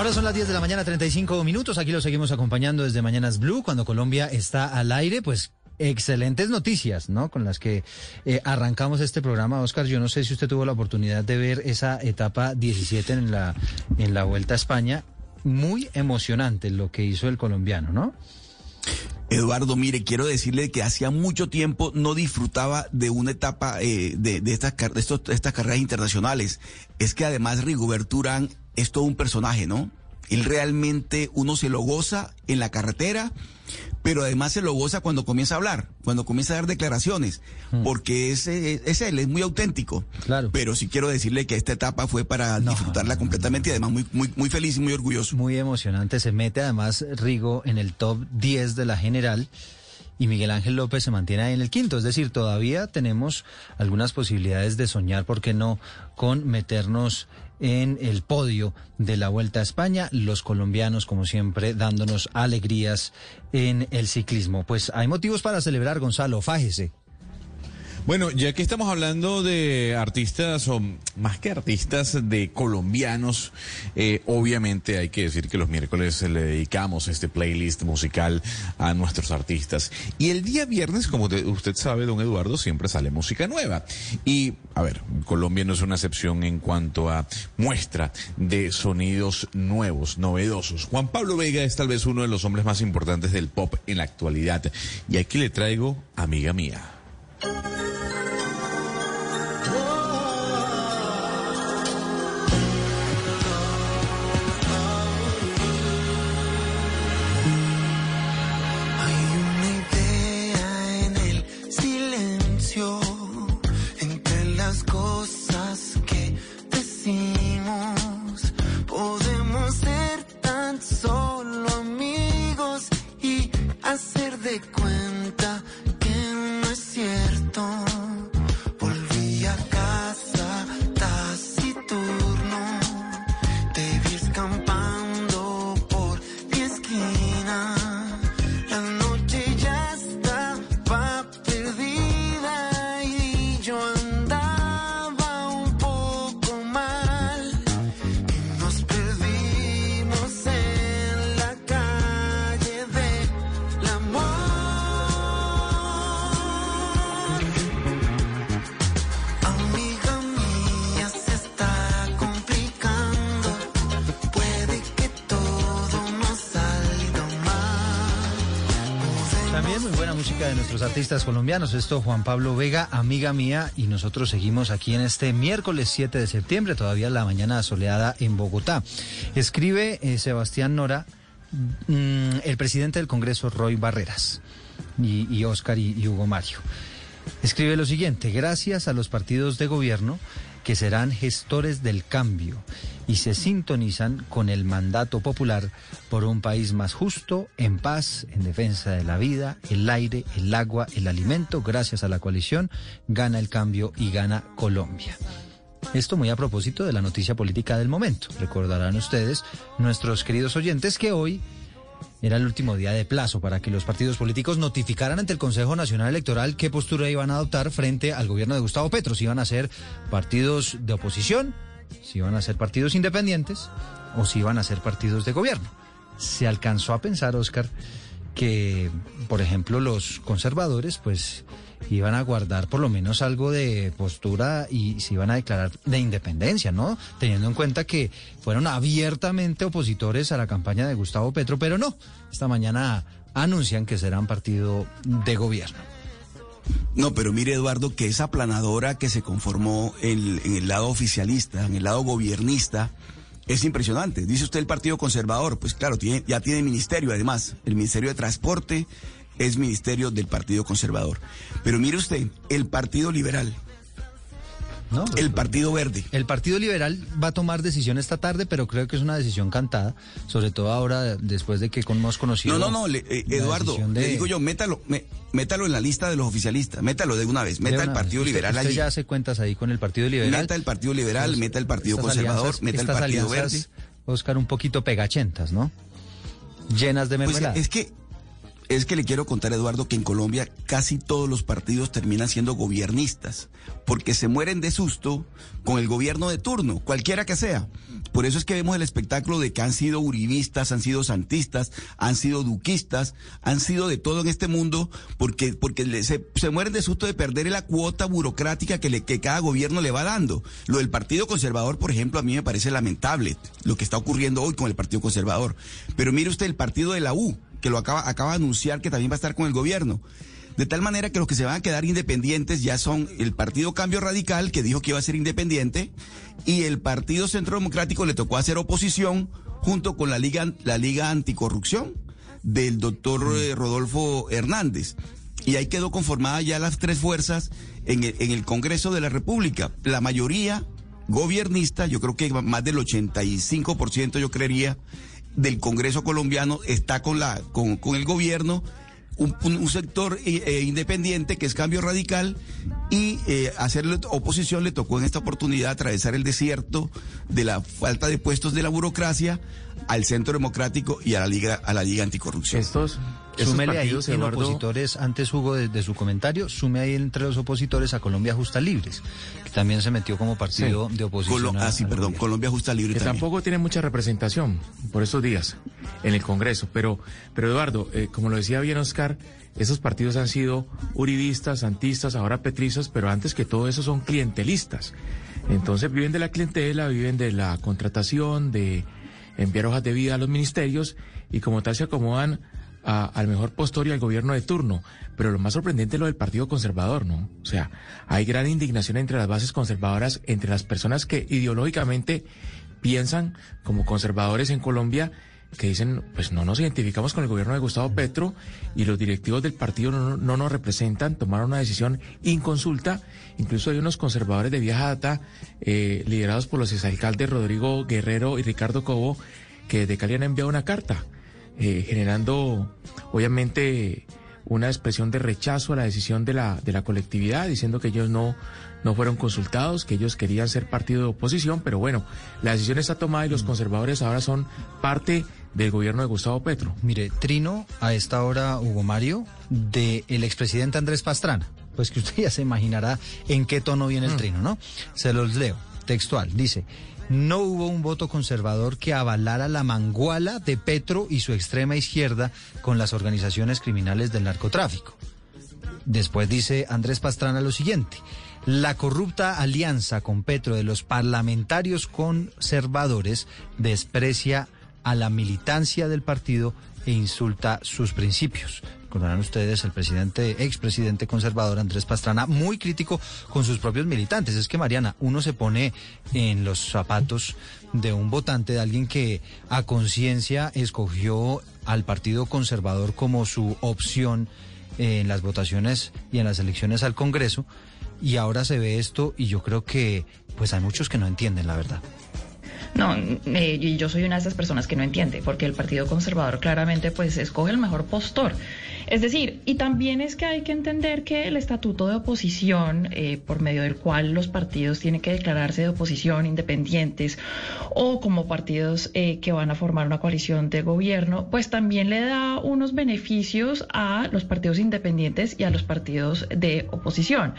Ahora son las 10 de la mañana, 35 minutos. Aquí lo seguimos acompañando desde Mañanas Blue. Cuando Colombia está al aire, pues excelentes noticias, ¿no? Con las que eh, arrancamos este programa. Oscar, yo no sé si usted tuvo la oportunidad de ver esa etapa 17 en la, en la Vuelta a España. Muy emocionante lo que hizo el colombiano, ¿no? Eduardo, mire, quiero decirle que hacía mucho tiempo no disfrutaba de una etapa eh, de, de, estas, estas carreras internacionales. Es que además Rigobert Urán es todo un personaje, ¿no? Él realmente uno se lo goza en la carretera, pero además se lo goza cuando comienza a hablar, cuando comienza a dar declaraciones, hmm. porque es, es, él, es muy auténtico. Claro. Pero sí quiero decirle que esta etapa fue para disfrutarla completamente y además muy, muy, muy feliz y muy orgulloso. Muy emocionante. Se mete además Rigo en el top 10 de la general y Miguel Ángel López se mantiene ahí en el quinto. Es decir, todavía tenemos algunas posibilidades de soñar, ¿por qué no?, con meternos en el podio de la Vuelta a España. Los colombianos, como siempre, dándonos alegrías en el ciclismo. Pues hay motivos para celebrar, Gonzalo, fájese. Bueno, ya que estamos hablando de artistas, o más que artistas, de colombianos, eh, obviamente hay que decir que los miércoles le dedicamos este playlist musical a nuestros artistas. Y el día viernes, como usted sabe, don Eduardo, siempre sale música nueva. Y, a ver, Colombia no es una excepción en cuanto a muestra de sonidos nuevos, novedosos. Juan Pablo Vega es tal vez uno de los hombres más importantes del pop en la actualidad. Y aquí le traigo, amiga mía. Thank you. Artistas colombianos. Esto Juan Pablo Vega, amiga mía, y nosotros seguimos aquí en este miércoles 7 de septiembre, todavía la mañana soleada en Bogotá. Escribe eh, Sebastián Nora, mm, el presidente del Congreso, Roy Barreras, y, Oscar y Hugo Mario. Escribe lo siguiente, gracias a los partidos de gobierno que serán gestores del cambio y se sintonizan con el mandato popular por un país más justo, en paz, en defensa de la vida, el aire, el agua, el alimento. Gracias a la coalición gana el cambio y gana Colombia. Esto muy a propósito de la noticia política del momento. Recordarán ustedes, nuestros queridos oyentes, que hoy era el último día de plazo para que los partidos políticos notificaran ante el Consejo Nacional Electoral qué postura iban a adoptar frente al gobierno de Gustavo Petro, si iban a ser partidos de oposición, si iban a ser partidos independientes o si iban a ser partidos de gobierno. Se alcanzó a pensar, Oscar, que, por ejemplo, los conservadores, pues iban a guardar por lo menos algo de postura y se iban a declarar de independencia, ¿no? Teniendo en cuenta que fueron abiertamente opositores a la campaña de Gustavo Petro, pero no. Esta mañana anuncian que serán partido de gobierno. No, pero mire Eduardo que esa planadora que se conformó en, el lado oficialista, en el lado gobiernista, es impresionante. Dice usted el Partido Conservador, pues claro, tiene, ya tiene ministerio además, el Ministerio de Transporte, es ministerio del Partido Conservador. Pero mire usted, el Partido Liberal, ¿no? El Partido Verde. El Partido Liberal va a tomar decisión esta tarde, pero creo que es una decisión cantada, sobre todo ahora después de que hemos conocido. No, no, no, eh, Eduardo, le digo yo, métalo, métalo en la lista de los oficialistas, métalo de una vez, meta el Partido Liberal usted, usted ya hace cuentas ahí con el Partido Liberal. Meta el Partido Liberal, meta el Partido Conservador, meta el Partido Verde. Oscar, un poquito pegachentas, ¿no? Llenas de pues mermelada. es que es que le quiero contar, Eduardo, que en Colombia casi todos los partidos terminan siendo gobiernistas, porque se mueren de susto con el gobierno de turno, cualquiera que sea. Por eso es que vemos el espectáculo de que han sido uribistas, han sido santistas, han sido duquistas, han sido de todo en este mundo, porque, porque se, se, mueren de susto de perder la cuota burocrática que, le, que cada gobierno le va dando. Lo del Partido Conservador, por ejemplo, a mí me parece lamentable lo que está ocurriendo hoy con el Partido Conservador. Pero mire usted el partido de la U, que lo acaba, acaba de anunciar que también va a estar con el gobierno. De tal manera que los que se van a quedar independientes ya son el Partido Cambio Radical, que dijo que iba a ser independiente, y el Partido Centro Democrático le tocó hacer oposición junto con la Liga, la Liga Anticorrupción del doctor mm. eh, Rodolfo Hernández. Y ahí quedó conformada ya las tres fuerzas en el, en el Congreso de la República. La mayoría gobernista, yo creo que más del 85% yo creería, del Congreso colombiano está con, la, con, con el gobierno, un, sector eh, eh, independiente que es cambio radical y eh, hacerle oposición le tocó en esta oportunidad atravesar el desierto de la falta de puestos de la burocracia al Centro Democrático y a la Liga, a la Liga Anticorrupción. Estos, Súmele ahí en opositores, antes Hugo de, su comentario, sume ahí entre los opositores a Colombia Justa Libres, que también se metió como partido de oposición. ah, sí, perdón, Colombia Justa Libre. Que tampoco tiene mucha representación por estos días en el Congreso. Pero, pero Eduardo, eh, como lo decía bien Oscar, esos partidos han sido uribistas, santistas, ahora petrizos, pero antes que todo eso son clientelistas. Entonces viven de la clientela, viven de la contratación, de enviar hojas de vida a los ministerios y como tal se acomodan al mejor postor y al gobierno de turno. Pero lo más sorprendente es lo del Partido Conservador, ¿no? O sea, hay gran indignación entre las bases conservadoras, entre las personas que ideológicamente piensan como conservadores en Colombia que dicen, pues no nos identificamos con el gobierno de Gustavo Petro y los directivos del partido no, nos representan, tomaron una decisión inconsulta. Incluso hay unos conservadores de vieja data, eh, liderados por los exalcaldes Rodrigo Guerrero y Ricardo Cobo, que de Cali han enviado una carta, eh, generando, obviamente, una expresión de rechazo a la decisión de la, de la colectividad, diciendo que ellos no, no fueron consultados, que ellos querían ser partido de oposición, pero bueno, la decisión está tomada y los mm. conservadores ahora son parte del gobierno de Gustavo Petro. Mire, Trino, a esta hora, Hugo Mario, del el expresidente Andrés Pastrana. Pues que usted ya se imaginará en qué tono viene el mm. trino, ¿no? Se los leo, textual. Dice, no hubo un voto conservador que avalara la manguala de Petro y su extrema izquierda con las organizaciones criminales del narcotráfico. Después dice Andrés Pastrana lo siguiente. La corrupta alianza con Petro de los parlamentarios conservadores desprecia a la militancia del partido e insulta sus principios. Recordarán ustedes el presidente, expresidente conservador Andrés Pastrana, muy crítico con sus propios militantes. Es que Mariana, uno se pone en los zapatos de un votante, de alguien que a conciencia escogió al Partido Conservador como su opción en las votaciones y en las elecciones al Congreso. Y ahora se ve esto y yo creo que pues hay muchos que no entienden la verdad. No, eh, yo soy una de esas personas que no entiende, porque el Partido Conservador claramente pues escoge el mejor postor. Es decir, y también es que hay que entender que el estatuto de oposición, eh, por medio del cual los partidos tienen que declararse de oposición independientes o como partidos eh, que van a formar una coalición de gobierno, pues también le da unos beneficios a los partidos independientes y a los partidos de oposición.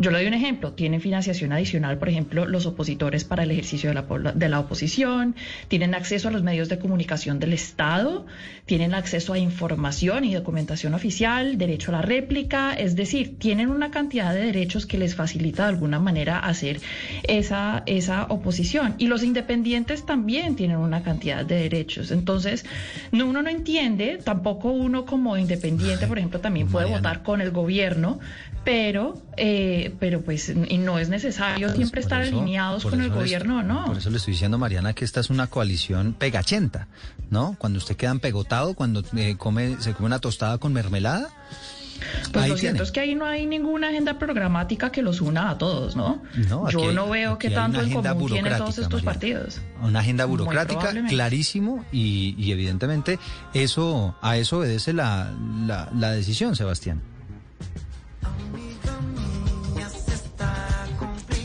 Yo le doy un ejemplo, tienen financiación adicional, por ejemplo, los opositores para el ejercicio de la, de la oposición, tienen acceso a los medios de comunicación del Estado, tienen acceso a información y documentación oficial, derecho a la réplica, es decir, tienen una cantidad de derechos que les facilita de alguna manera hacer esa, esa oposición. Y los independientes también tienen una cantidad de derechos. Entonces, no, uno no entiende, tampoco uno como independiente, por ejemplo, también puede votar con el gobierno, pero, eh, pero pues y no es necesario siempre estar alineados con el gobierno, ¿no? Por eso le estoy diciendo, Mariana, que esta es una coalición pegachenta, ¿no? Cuando usted queda empegotado, cuando eh, come, se come una tostada con mermelada, Pues lo cierto es que ahí no hay ninguna agenda programática que los una a todos, ¿no? Yo no veo que tanto en común tienen todos estos partidos. Una agenda burocrática, clarísimo, y, evidentemente eso a eso obedece la, la, decisión, Sebastián.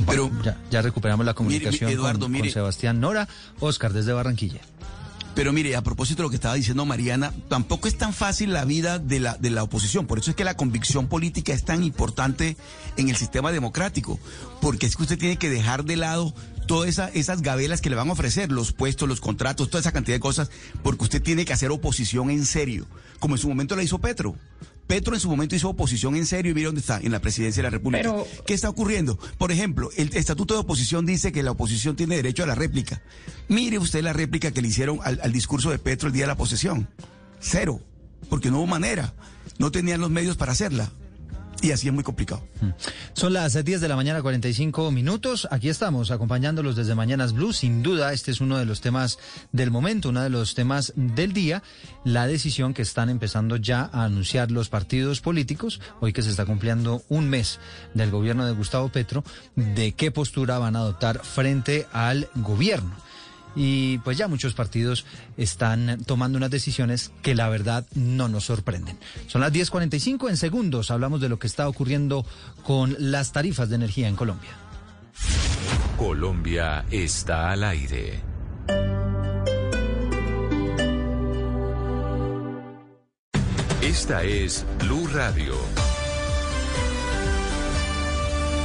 Pero ya, recuperamos la comunicación con Sebastián Nora, Oscar desde Barranquilla. Pero mire, a propósito de lo que estaba diciendo Mariana, tampoco es tan fácil la vida de la, de la oposición. Por eso es que la convicción política es tan importante en el sistema democrático. Porque es que usted tiene que dejar de lado todas esas gabelas que le van a ofrecer, los puestos, los contratos, toda esa cantidad de cosas, porque usted tiene que hacer oposición en serio, como en su momento la hizo Petro. Petro en su momento hizo oposición en serio y mire dónde está, en la presidencia de la República. ¿Qué está ocurriendo? Por ejemplo, el estatuto de oposición dice que la oposición tiene derecho a la réplica. Mire usted la réplica que le hicieron al, al discurso de Petro el día de la posesión. Cero, porque no hubo manera, no tenían los medios para hacerla y así es muy complicado. Mm. Son las 10 de la mañana, 45 minutos. Aquí estamos acompañándolos desde Mañanas Blue. Sin duda, este es uno de los temas del momento, uno de los temas del día. La decisión que están empezando ya a anunciar los partidos políticos, hoy que se está cumpliendo un mes del gobierno de Gustavo Petro, de qué postura van a adoptar frente al gobierno y pues ya muchos partidos están tomando unas decisiones que la verdad no nos sorprenden. Son las 10:45 en segundos hablamos de lo que está ocurriendo con las tarifas de energía en Colombia. Colombia está al aire. Esta es Blue Radio.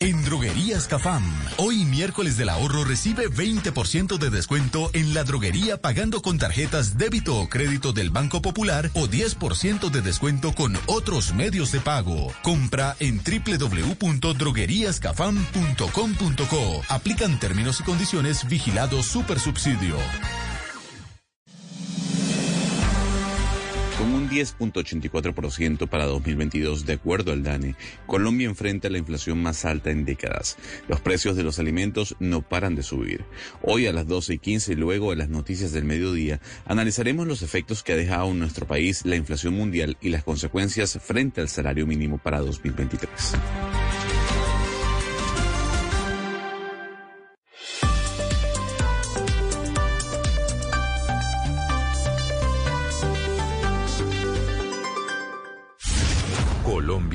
En Droguerías Cafam, hoy miércoles del ahorro recibe 20% de descuento en la droguería pagando con tarjetas débito o crédito del Banco Popular o 10% de descuento con otros medios de pago. Compra en www.drogueríascafam.com.co. Aplican términos y condiciones vigilados super subsidio. Con un 10.84% para 2022, de acuerdo al DANE, Colombia enfrenta la inflación más alta en décadas. Los precios de los alimentos no paran de subir. Hoy a las 12 y 15 y luego de las noticias del mediodía, analizaremos los efectos que ha dejado en nuestro país la inflación mundial y las consecuencias frente al salario mínimo para 2023.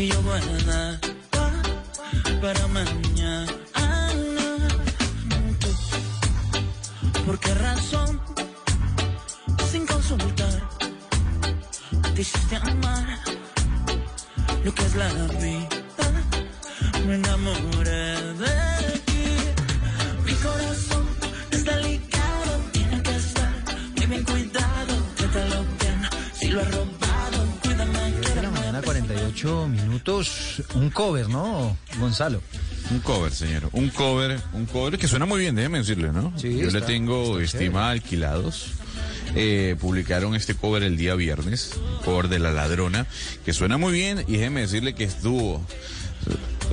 que yo guarda para mañana. ¿Por qué razón? Sin consultar, te hiciste amar lo que es la vida. Me enamoré de ti, mi corazón. Cover, ¿no, Gonzalo? Un cover, señor. Un cover, un cover que suena muy bien, déjeme decirle, ¿no? Sí, Yo le tengo estima alquilados. Eh, publicaron este cover el día viernes, cover de La Ladrona, que suena muy bien y déjeme decirle que estuvo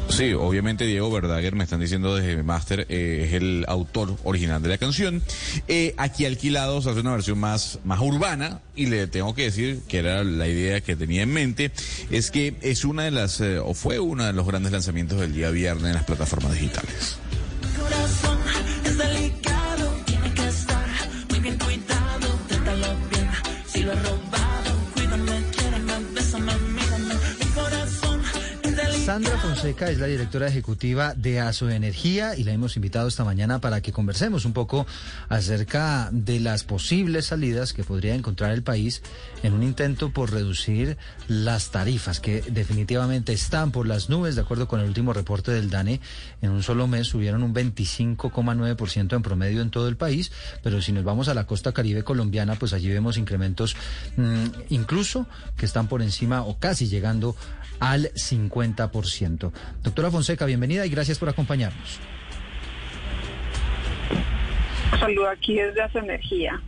Sí, obviamente Diego Verdaguer, me están diciendo desde Master, eh, es el autor original de la canción. Eh, aquí Alquilados hace una versión más, más urbana y le tengo que decir que era la idea que tenía en mente, es que es una de las, eh, o fue uno de los grandes lanzamientos del día viernes en las plataformas digitales. Sandra Fonseca es la directora ejecutiva de ASO Energía y la hemos invitado esta mañana para que conversemos un poco acerca de las posibles salidas que podría encontrar el país en un intento por reducir las tarifas que definitivamente están por las nubes, de acuerdo con el último reporte del DANE. En un solo mes subieron un 25,9% en promedio en todo el país, pero si nos vamos a la costa caribe colombiana, pues allí vemos incrementos mmm, incluso que están por encima o casi llegando al 50%. Doctora Fonseca, bienvenida y gracias por acompañarnos. Saludo aquí desde Hace Energía.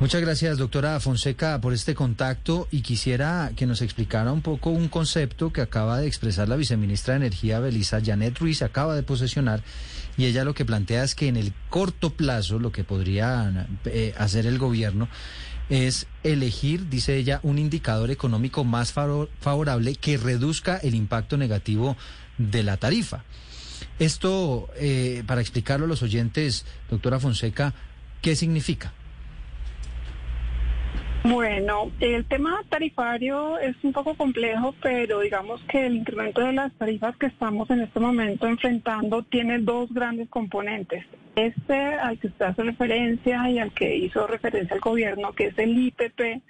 Muchas gracias, doctora Fonseca, por este contacto y quisiera que nos explicara un poco un concepto que acaba de expresar la viceministra de Energía, Belisa Janet Ruiz, acaba de posesionar y ella lo que plantea es que en el corto plazo lo que podría eh, hacer el gobierno es elegir, dice ella, un indicador económico más favorable que reduzca el impacto negativo de la tarifa. Esto, eh, para explicarlo a los oyentes, doctora Fonseca, ¿qué significa? Bueno, el tema tarifario es un poco complejo, pero digamos que el incremento de las tarifas que estamos en este momento enfrentando tiene dos grandes componentes. Este al que usted hace referencia y al que hizo referencia el gobierno, que es el IPP,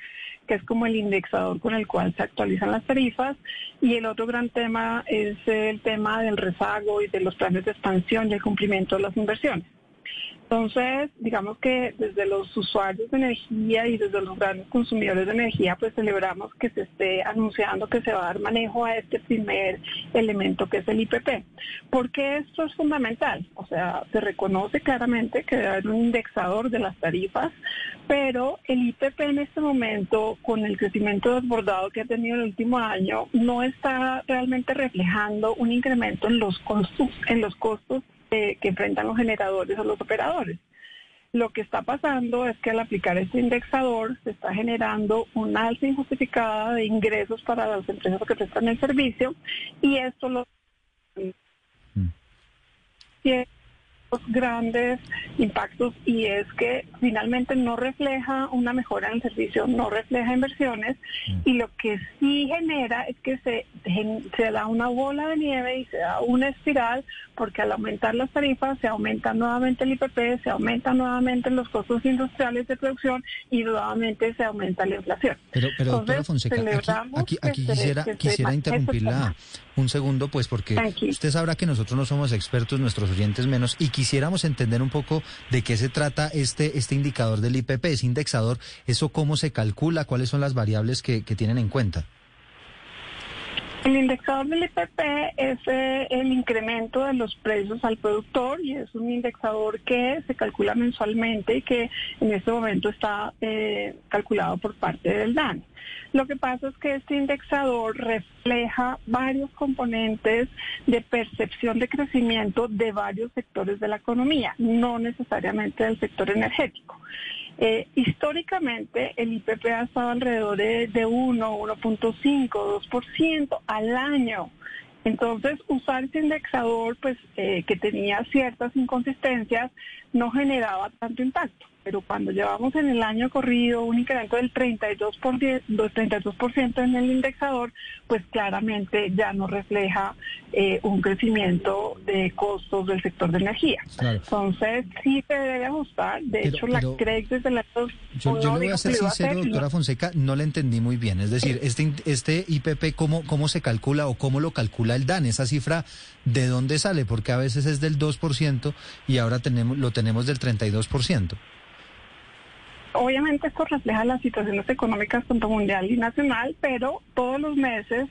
que es como el indexador con el cual se actualizan las tarifas, y el otro gran tema es el tema del rezago y de los planes de expansión y el cumplimiento de las inversiones. Entonces, digamos que desde los usuarios de energía y desde los grandes consumidores de energía, pues celebramos que se esté anunciando que se va a dar manejo a este primer elemento que es el IPP. Porque esto es fundamental. O sea, se reconoce claramente que debe haber un indexador de las tarifas, pero el IPP en este momento, con el crecimiento desbordado que ha tenido el último año, no está realmente reflejando un incremento en los costos, en los costos que enfrentan los generadores o los operadores. Lo que está pasando es que al aplicar este indexador se está generando una alza injustificada de ingresos para las empresas que prestan el servicio y esto lo... Mm grandes impactos y es que finalmente no refleja una mejora en el servicio, no refleja inversiones mm. y lo que sí genera es que se, se da una bola de nieve y se da una espiral porque al aumentar las tarifas se aumenta nuevamente el IPP, se aumentan nuevamente los costos industriales de producción y nuevamente se aumenta la inflación. Pero, pero doctora Fonseca, aquí, aquí, quisiera, quisiera interrumpirla un segundo, pues porque usted sabrá que nosotros no somos expertos, nuestros oyentes menos, y quisiéramos entender un poco de qué se trata este, este indicador del IPP, ese indexador, eso cómo se calcula, cuáles son las variables que, que tienen en cuenta. El indexador del IPP es eh, el incremento de los precios al productor y es un indexador que se calcula mensualmente y que en este momento está eh, calculado por parte del DAN. Lo que pasa es que este indexador refleja varios componentes de percepción de crecimiento de varios sectores de la economía, no necesariamente del sector energético. Eh, históricamente el IPP ha estado alrededor de, de 1, 1.5, 2% al año. Entonces, usar ese indexador, pues, eh, que tenía ciertas inconsistencias, no generaba tanto impacto pero cuando llevamos en el año corrido un incremento del 32%, por 32 en el indexador, pues claramente ya no refleja eh, un crecimiento de costos del sector de energía. Entonces, sí se debe ajustar. De hecho, la CREC desde la... Yo, yo le voy a ser sincero, doctora Fonseca, no le entendí muy bien. Es decir, este, este IPP, ¿cómo, ¿cómo se calcula o cómo lo calcula el DAN? Esa cifra, ¿de dónde sale? Porque a veces es del 2% y ahora tenemos lo tenemos del 32%. Obviamente esto refleja las situaciones económicas tanto mundial y nacional, pero todos los meses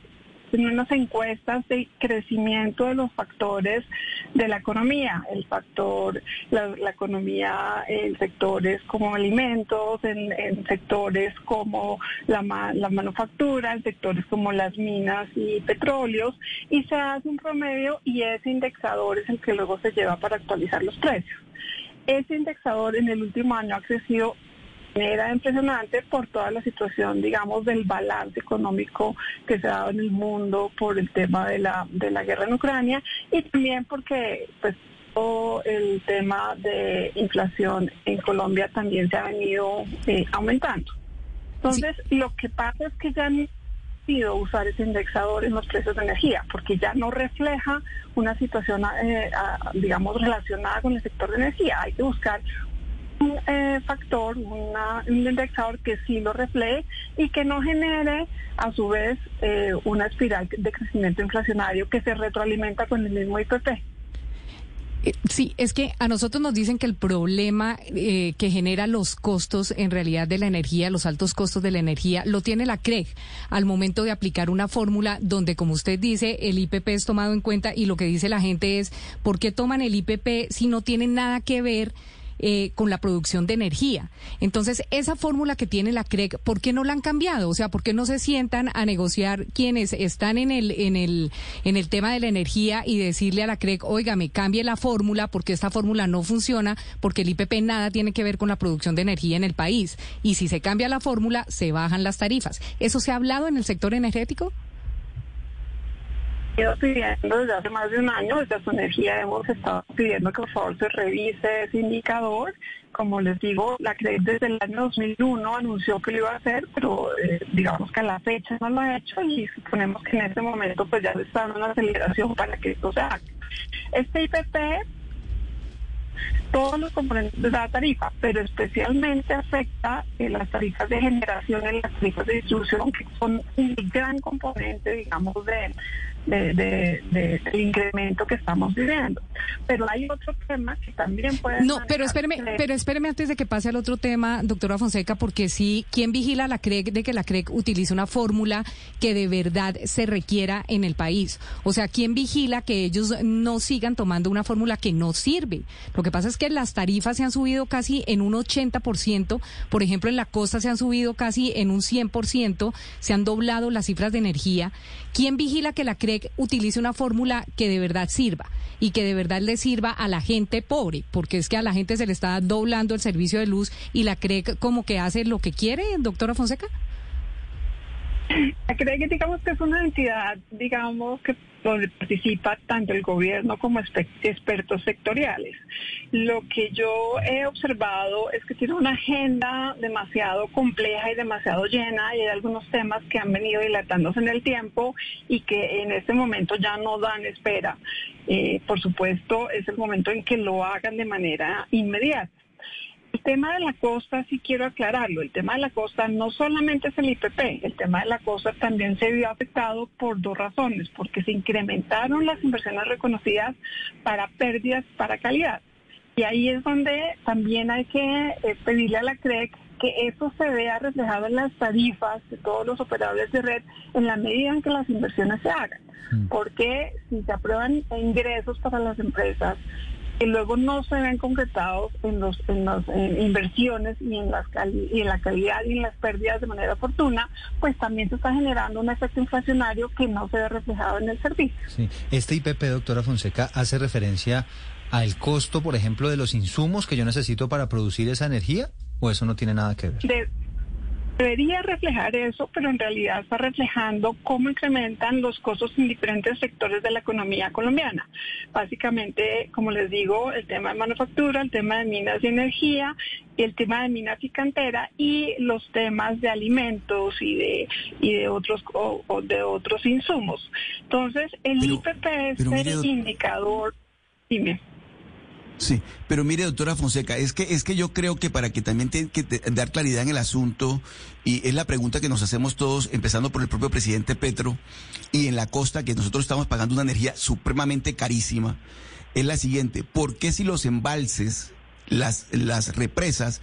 en unas encuestas de crecimiento de los factores de la economía, el factor, la, economía en sectores como alimentos, en, sectores como la, la, manufactura, en sectores como las minas y petróleos, y se hace un promedio y ese indexador es el que luego se lleva para actualizar los precios. Ese indexador en el último año ha crecido era impresionante por toda la situación, digamos, del balance económico que se ha dado en el mundo por el tema de la, de la guerra en Ucrania y también porque, pues, todo el tema de inflación en Colombia también se ha venido eh, aumentando. Entonces, lo que pasa es que ya prohibido usar ese indexador en los precios de energía, porque ya no refleja una situación, eh, digamos, relacionada con el sector de energía. Hay que buscar un eh, factor, un indexador que sí lo refleje y que no genere a su vez eh, una espiral de crecimiento inflacionario que se retroalimenta con el mismo IPP. Eh, sí, es que a nosotros nos dicen que el problema que genera los costos en realidad de la energía, los altos costos de la energía, lo tiene la CREG al momento de aplicar una fórmula donde, como usted dice, el IPP es tomado en cuenta y lo que dice la gente es, ¿por qué toman el IPP si no tiene nada que ver? Eh, con la producción de energía. Entonces, esa fórmula que tiene la CREC, ¿por qué no la han cambiado? O sea, ¿por qué no se sientan a negociar quienes están en el, en el, en el tema de la energía y decirle a la CREC, oiga, me cambie la fórmula porque esta fórmula no funciona, porque el IPP nada tiene que ver con la producción de energía en el país. Y si se cambia la fórmula, se bajan las tarifas. ¿Eso se ha hablado en el sector energético? Ido pidiendo desde hace más de un año, desde su energía hemos estado pidiendo que por favor se revise ese indicador. Como les digo, la CRED desde el año 2001 anunció que lo iba a hacer, pero eh, digamos que a la fecha no lo ha hecho y suponemos que en este momento pues ya está dando una aceleración para que esto se haga. Este IPP todos los componentes de la tarifa, pero especialmente afecta en las tarifas de generación, en las tarifas de distribución, que son un gran componente, digamos, de, de, del incremento que estamos viviendo. Pero hay otro tema que también puede... No, pero espéreme, pero espéreme antes de que pase al otro tema, doctora Fonseca, porque sí, ¿quién vigila la CREC de que la CREC utilice una fórmula que de verdad se requiera en el país? O sea, ¿quién vigila que ellos no sigan tomando una fórmula que no sirve? Lo que pasa es que las tarifas se han subido casi en un 80%, por ejemplo, en la costa se han subido casi en un 100%, se han doblado las cifras de energía. ¿Quién vigila que la CREC utilice una fórmula que de verdad sirva y que de verdad le sirva a la gente pobre, porque es que a la gente se le está doblando el servicio de luz y la cree como que hace lo que quiere, doctora Fonseca. Creo que digamos que es una entidad, digamos, que donde participa tanto el gobierno como expertos sectoriales. Lo que yo he observado es que tiene una agenda demasiado compleja y demasiado llena y hay algunos temas que han venido dilatándose en el tiempo y que en este momento ya no dan espera. Eh, por supuesto, es el momento en que lo hagan de manera inmediata. El tema de la costa, sí quiero aclararlo, el tema de la costa no solamente es el IPP, el tema de la costa también se vio afectado por dos razones, porque se incrementaron las inversiones reconocidas para pérdidas para calidad. Y ahí es donde también hay que eh, pedirle a la CREC que eso se vea reflejado en las tarifas de todos los operadores de red en la medida en que las inversiones se hagan. Mm. Porque si se aprueban ingresos para las empresas, que luego no se ven concretados en los en las inversiones y en las y en la calidad y en las pérdidas de manera oportuna, pues también se está generando un efecto inflacionario que no se ve reflejado en el servicio. Sí. Este IPP, doctora Fonseca, hace referencia al costo, por ejemplo, de los insumos que yo necesito para producir esa energía, o eso no tiene nada que ver debería reflejar eso, pero en realidad está reflejando cómo incrementan los costos en diferentes sectores de la economía colombiana. Básicamente, como les digo, el tema de manufactura, el tema de minas y energía, el tema de minas y cantera y los temas de alimentos y de y de otros o, de otros insumos. Entonces, el IPP es el indicador. Dime. Sí, pero mire, doctora Fonseca, es que, es que yo creo que para que también tenga que dar claridad en el asunto, y es la pregunta que nos hacemos todos, empezando por el propio presidente Petro, y en la costa, que nosotros estamos pagando una energía supremamente carísima, es la siguiente, ¿por qué si los embalses, las, las represas,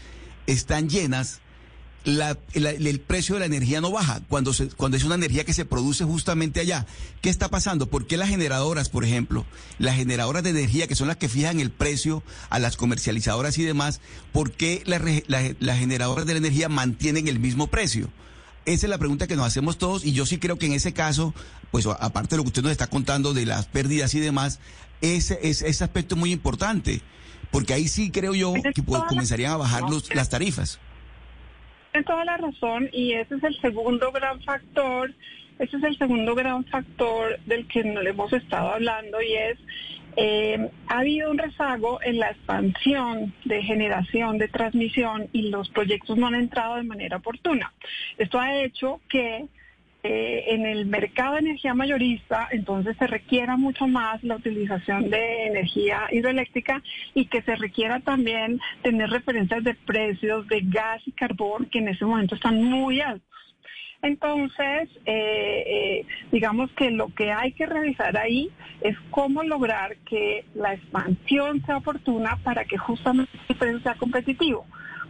están llenas, el precio de la energía no baja cuando, se, cuando es una energía que se produce justamente allá. ¿Qué está pasando? ¿Por qué las generadoras, por ejemplo, las generadoras de energía que son las que fijan el precio a las comercializadoras y demás, por qué las generadoras de la energía mantienen el mismo precio? Esa es la pregunta que nos hacemos todos y yo sí creo que en ese caso, pues aparte de lo que usted nos está contando de las pérdidas y demás, ese, ese, ese aspecto es muy importante, porque ahí sí creo yo que pues, comenzarían a bajar los, las tarifas toda la razón y ese es el segundo gran factor, ese es el segundo gran factor del que no le hemos estado hablando y es eh, ha habido un rezago en la expansión de generación, de transmisión y los proyectos no han entrado de manera oportuna. Esto ha hecho que eh, en el mercado de energía mayorista, entonces se requiera mucho más la utilización de energía hidroeléctrica y que se requiera también tener referencias de precios de gas y carbón que en ese momento están muy altos. Entonces, eh, eh, digamos que lo que hay que revisar ahí es cómo lograr que la expansión sea oportuna para que justamente el precio sea competitivo.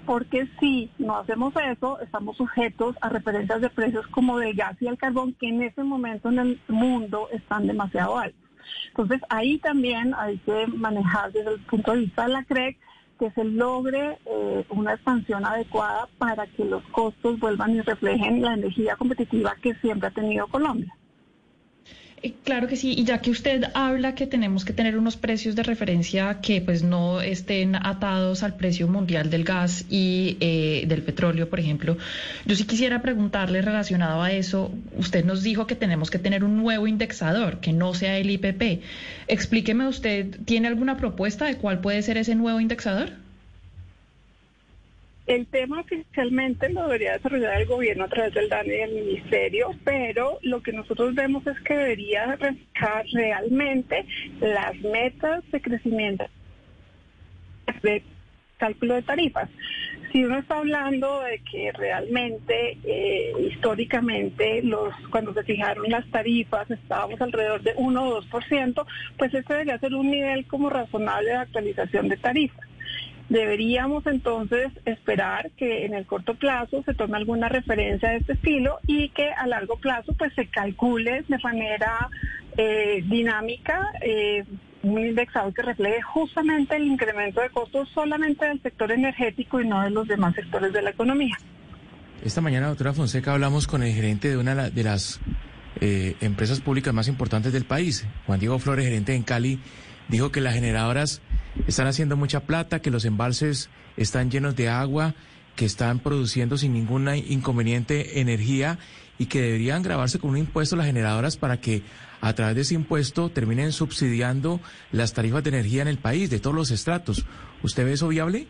Porque si no hacemos eso, estamos sujetos a referencias de precios como del gas y el carbón, que en ese momento en el mundo están demasiado altos. Entonces, ahí también hay que manejar desde el punto de vista de la CREC que se logre eh, una expansión adecuada para que los costos vuelvan y reflejen la energía competitiva que siempre ha tenido Colombia. Eh, claro que sí, y ya que usted habla que tenemos que tener unos precios de referencia que pues no estén atados al precio mundial del gas y eh, del petróleo, por ejemplo, yo sí quisiera preguntarle relacionado a eso, usted nos dijo que tenemos que tener un nuevo indexador, que no sea el IPP. Explíqueme usted, ¿tiene alguna propuesta de cuál puede ser ese nuevo indexador? El tema oficialmente lo debería desarrollar el gobierno a través del DANE y del ministerio, pero lo que nosotros vemos es que debería reflejar realmente las metas de crecimiento de cálculo de tarifas. Si uno está hablando de que realmente eh, históricamente cuando se fijaron las tarifas estábamos alrededor de 1 o 2%, pues ese debería ser un nivel como razonable de actualización de tarifas. Deberíamos entonces esperar que en el corto plazo se tome alguna referencia de este estilo y que a largo plazo pues se calcule de manera eh, dinámica eh, un indexado que refleje justamente el incremento de costos solamente del sector energético y no de los demás sectores de la economía. Esta mañana, doctora Fonseca, hablamos con el gerente de una de las eh, empresas públicas más importantes del país, Juan Diego Flores, gerente en Cali, dijo que las generadoras están haciendo mucha plata, que los embalses están llenos de agua, que están produciendo sin ningún inconveniente energía y que deberían grabarse con un impuesto las generadoras para que a través de ese impuesto terminen subsidiando las tarifas de energía en el país, de todos los estratos. ¿Usted ve eso viable?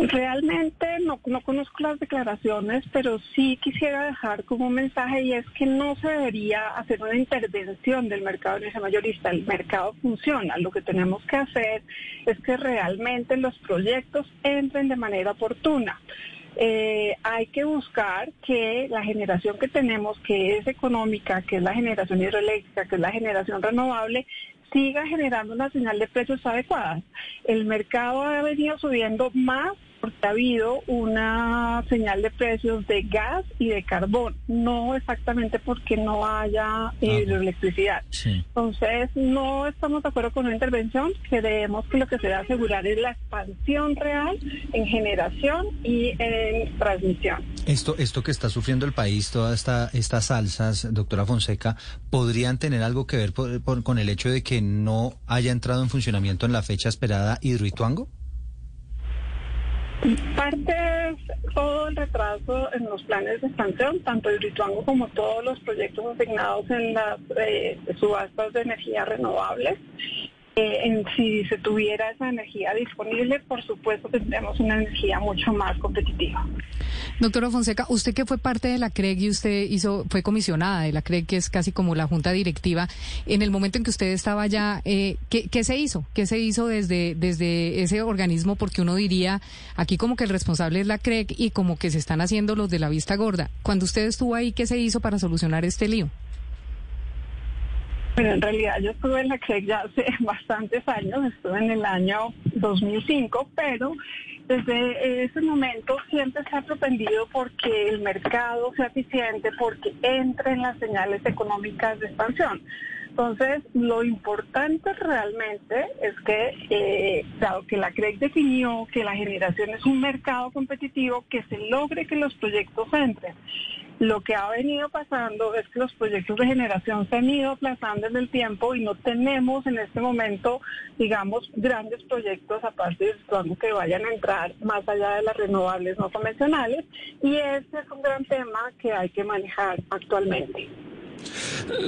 Realmente no, no conozco las declaraciones, pero sí quisiera dejar como un mensaje y es que no se debería hacer una intervención del mercado en ese mayorista. El mercado funciona. Lo que tenemos que hacer es que realmente los proyectos entren de manera oportuna. Eh, hay que buscar que la generación que tenemos, que es económica, que es la generación hidroeléctrica, que es la generación renovable, siga generando una señal de precios adecuada. El mercado ha venido subiendo más porque ha habido una señal de precios de gas y de carbón, no exactamente porque no haya eh, electricidad. Entonces, no estamos de acuerdo con una intervención, creemos que lo que se debe asegurar es la expansión real en generación y en transmisión. Esto, esto que está sufriendo el país, todas esta, estas alzas, doctora Fonseca, ¿podrían tener algo que ver con el hecho de que no haya entrado en funcionamiento en la fecha esperada Hidroituango? Parte es todo el retraso en los planes de expansión, tanto el Rituango como todos los proyectos asignados en las eh, subastas de energía renovables. Eh, si se tuviera esa energía disponible, por supuesto tendríamos una energía mucho más competitiva. Doctora Fonseca, usted que fue parte de la CREG y usted hizo, fue comisionada de la CREG, que es casi como la junta directiva, en el momento en que usted estaba allá, eh, ¿qué, se hizo? ¿Qué se hizo desde, desde ese organismo? Porque uno diría, aquí como que el responsable es la CREG y como que se están haciendo los de la vista gorda. Cuando usted estuvo ahí, ¿qué se hizo para solucionar este lío? Bueno, en realidad yo estuve en la CREC ya hace bastantes años, estuve en el año 2005, pero desde ese momento siempre se ha propendido porque el mercado sea eficiente, porque entren las señales económicas de expansión. Entonces, lo importante realmente es que, eh, dado que la CREC definió que la generación es un mercado competitivo, que se logre que los proyectos entren. Lo que ha venido pasando es que los proyectos de generación se han ido aplazando en el tiempo y no tenemos en este momento, digamos, grandes proyectos aparte de que vayan a entrar más allá de las renovables no convencionales. Y ese es un gran tema que hay que manejar actualmente.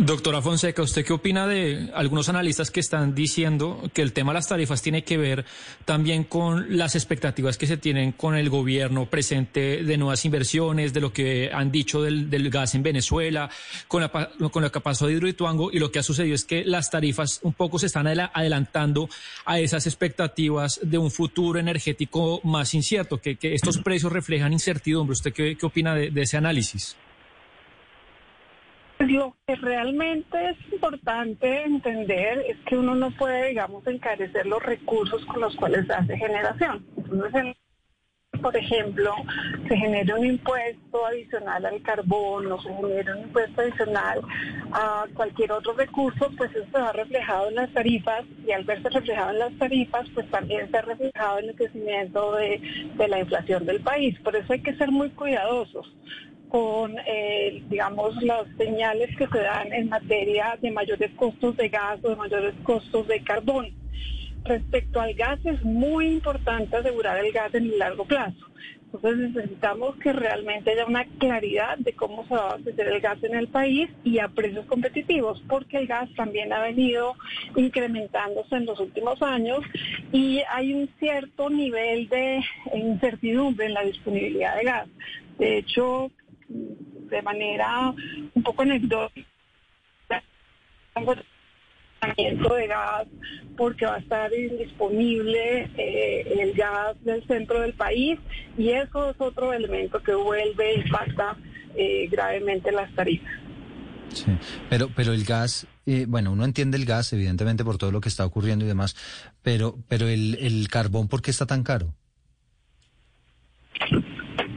Doctora Fonseca, ¿usted qué opina de algunos analistas que están diciendo que el tema de las tarifas tiene que ver también con las expectativas que se tienen con el gobierno presente de nuevas inversiones, de lo que han dicho del, gas en Venezuela, con, con lo que pasó de Hidroituango y lo que ha sucedido es que las tarifas un poco se están adelantando a esas expectativas de un futuro energético más incierto, que, estos precios reflejan incertidumbre. ¿Usted qué, opina de ese análisis? Lo que realmente es importante entender es que uno no puede, digamos, encarecer los recursos con los cuales hace generación. Por ejemplo, se genera un impuesto adicional al carbón o se genera un impuesto adicional a cualquier otro recurso, pues eso se va reflejado en las tarifas y al verse reflejado en las tarifas, pues también se ha reflejado en el crecimiento de la inflación del país. Por eso hay que ser muy cuidadosos con, eh, digamos, las señales que se dan en materia de mayores costos de gas o de mayores costos de carbón. Respecto al gas, es muy importante asegurar el gas en el largo plazo. Entonces necesitamos que realmente haya una claridad de cómo se va a abastecer el gas en el país y a precios competitivos, porque el gas también ha venido incrementándose en los últimos años y hay un cierto nivel de incertidumbre en la disponibilidad de gas. De hecho, de manera un poco anecdótica de gas porque va a estar indisponible eh, el gas del centro del país y eso es otro elemento que vuelve y impacta eh, gravemente las tarifas. Sí, pero, pero el gas, eh, bueno, uno entiende el gas, evidentemente, por todo lo que está ocurriendo y demás, pero, pero el, el carbón, ¿por qué está tan caro?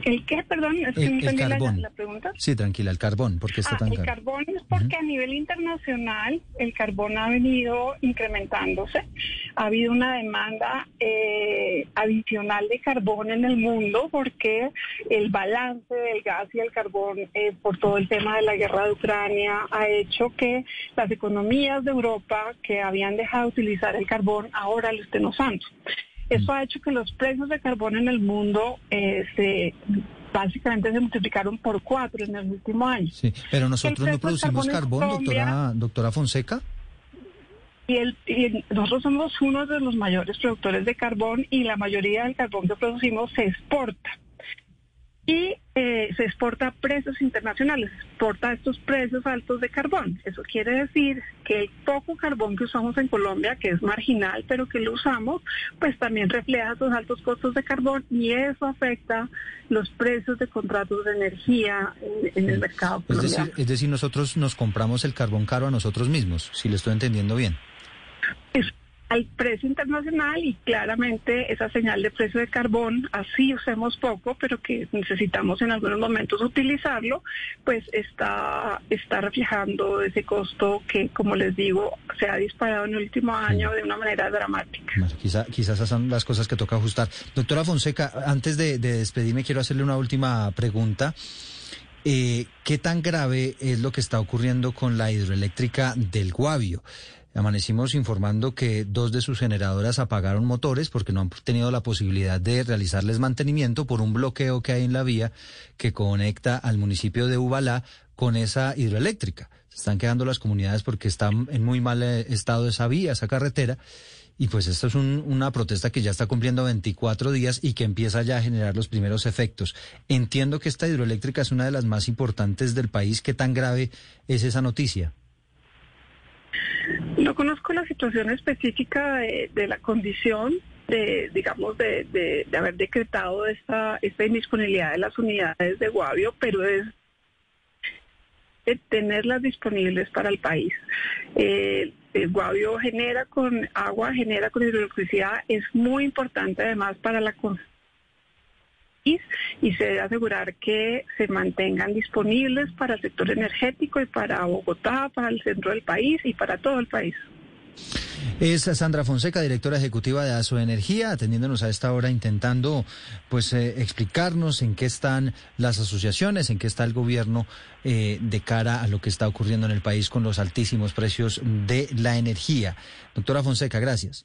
¿El qué, perdón? Es el, que carbón. La, pregunta. Sí, tranquila, el carbón, ¿por qué está ah, tan caro? El carbón es porque a nivel internacional el carbón ha venido incrementándose. Ha habido una demanda eh, adicional de carbón en el mundo porque el balance del gas y el carbón eh, por todo el tema de la guerra de Ucrania ha hecho que las economías de Europa que habían dejado de utilizar el carbón ahora lo estén usando. Eso ha hecho que los precios de carbón en el mundo eh, se básicamente se multiplicaron por cuatro en el último año. Sí, pero nosotros no producimos carbón, doctora, doctora Fonseca. Y, el, y nosotros somos uno de los mayores productores de carbón y la mayoría del carbón que producimos se exporta y eh, se exporta a precios internacionales, se exporta estos precios altos de carbón. Eso quiere decir que el poco carbón que usamos en Colombia, que es marginal, pero que lo usamos, pues también refleja esos altos costos de carbón y eso afecta los precios de contratos de energía en, el mercado colombiano. Es decir, nosotros nos compramos el carbón caro a nosotros mismos, si le estoy entendiendo bien al precio internacional y claramente esa señal de precio de carbón, así usemos poco, pero que necesitamos en algunos momentos utilizarlo, pues está, está reflejando ese costo que, como les digo, se ha disparado en el último año de una manera dramática. quizás esas son las cosas que toca ajustar. Doctora Fonseca, antes de, despedirme, quiero hacerle una última pregunta. Eh, ¿Qué tan grave es lo que está ocurriendo con la hidroeléctrica del Guavio? Amanecimos informando que dos de sus generadoras apagaron motores porque no han tenido la posibilidad de realizarles mantenimiento por un bloqueo que hay en la vía que conecta al municipio de Ubalá con esa hidroeléctrica. Se están quedando las comunidades porque están en muy mal eh, estado esa vía, esa carretera. Y pues esto es una protesta que ya está cumpliendo 24 días y que empieza ya a generar los primeros efectos. Entiendo que esta hidroeléctrica es una de las más importantes del país. ¿Qué tan grave es esa noticia? No conozco la situación específica de, la condición de, digamos, de, haber decretado esta, esta indisponibilidad de las unidades de Guavio, pero es de tenerlas disponibles para el país. Eh, el Guavio genera con agua, genera con hidroelectricidad, es muy importante además para la y se debe asegurar que se mantengan disponibles para el sector energético y para Bogotá, para el centro del país y para todo el país. Es Sandra Fonseca, directora ejecutiva de ASO Energía, atendiéndonos a esta hora, intentando pues eh, explicarnos en qué están las asociaciones, en qué está el gobierno eh, de cara a lo que está ocurriendo en el país con los altísimos precios de la energía. Doctora Fonseca, gracias.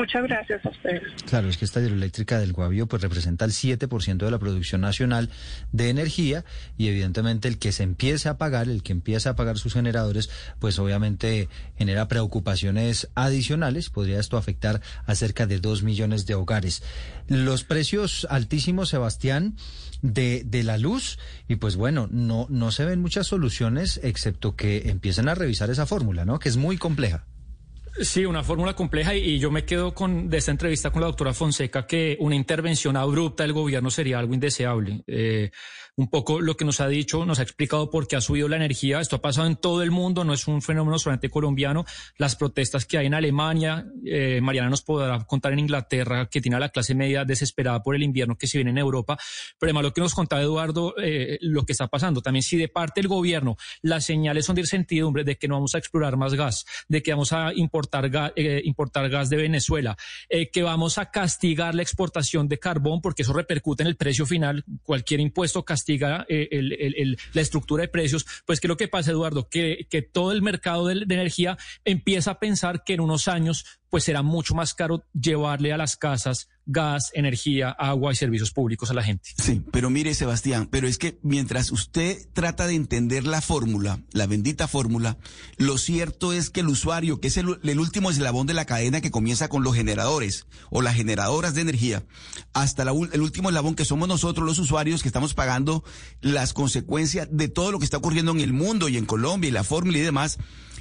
Muchas gracias a ustedes. Claro, es que esta hidroeléctrica del Guavío pues representa el 7% de la producción nacional de energía y evidentemente el que se empiece a pagar, el que empiece a pagar sus generadores, pues obviamente genera preocupaciones adicionales. Podría esto afectar a cerca de 2 millones de hogares. Los precios altísimos, Sebastián, de, de la luz y pues bueno, no, no se ven muchas soluciones excepto que empiecen a revisar esa fórmula, ¿no? Que es muy compleja. Sí, una fórmula compleja y, yo me quedo con de esta entrevista con la doctora Fonseca que una intervención abrupta del gobierno sería algo indeseable. Eh, un poco lo que nos ha dicho, nos ha explicado por qué ha subido la energía. Esto ha pasado en todo el mundo, no es un fenómeno solamente colombiano. Las protestas que hay en Alemania, eh, Mariana nos podrá contar en Inglaterra, que tiene a la clase media desesperada por el invierno que se viene en Europa. Pero además lo que nos contaba Eduardo, eh, lo que está pasando, también si de parte del gobierno las señales son de incertidumbre de que no vamos a explorar más gas, de que vamos a importar, gas, eh, importar gas de Venezuela, eh, que vamos a castigar la exportación de carbón porque eso repercute en el precio final, cualquier impuesto castiga eh, la estructura de precios, pues ¿qué es lo que pasa, Eduardo? Que, que todo el mercado de, de energía empieza a pensar que en unos años pues será mucho más caro llevarle a las casas gas, energía, agua y servicios públicos a la gente. Sí, pero mire, Sebastián, pero es que mientras usted trata de entender la fórmula, la bendita fórmula, lo cierto es que el usuario, que es el, último eslabón de la cadena que comienza con los generadores o las generadoras de energía, hasta el último eslabón que somos nosotros los usuarios que estamos pagando las consecuencias de todo lo que está ocurriendo en el mundo y en Colombia y la fórmula y demás,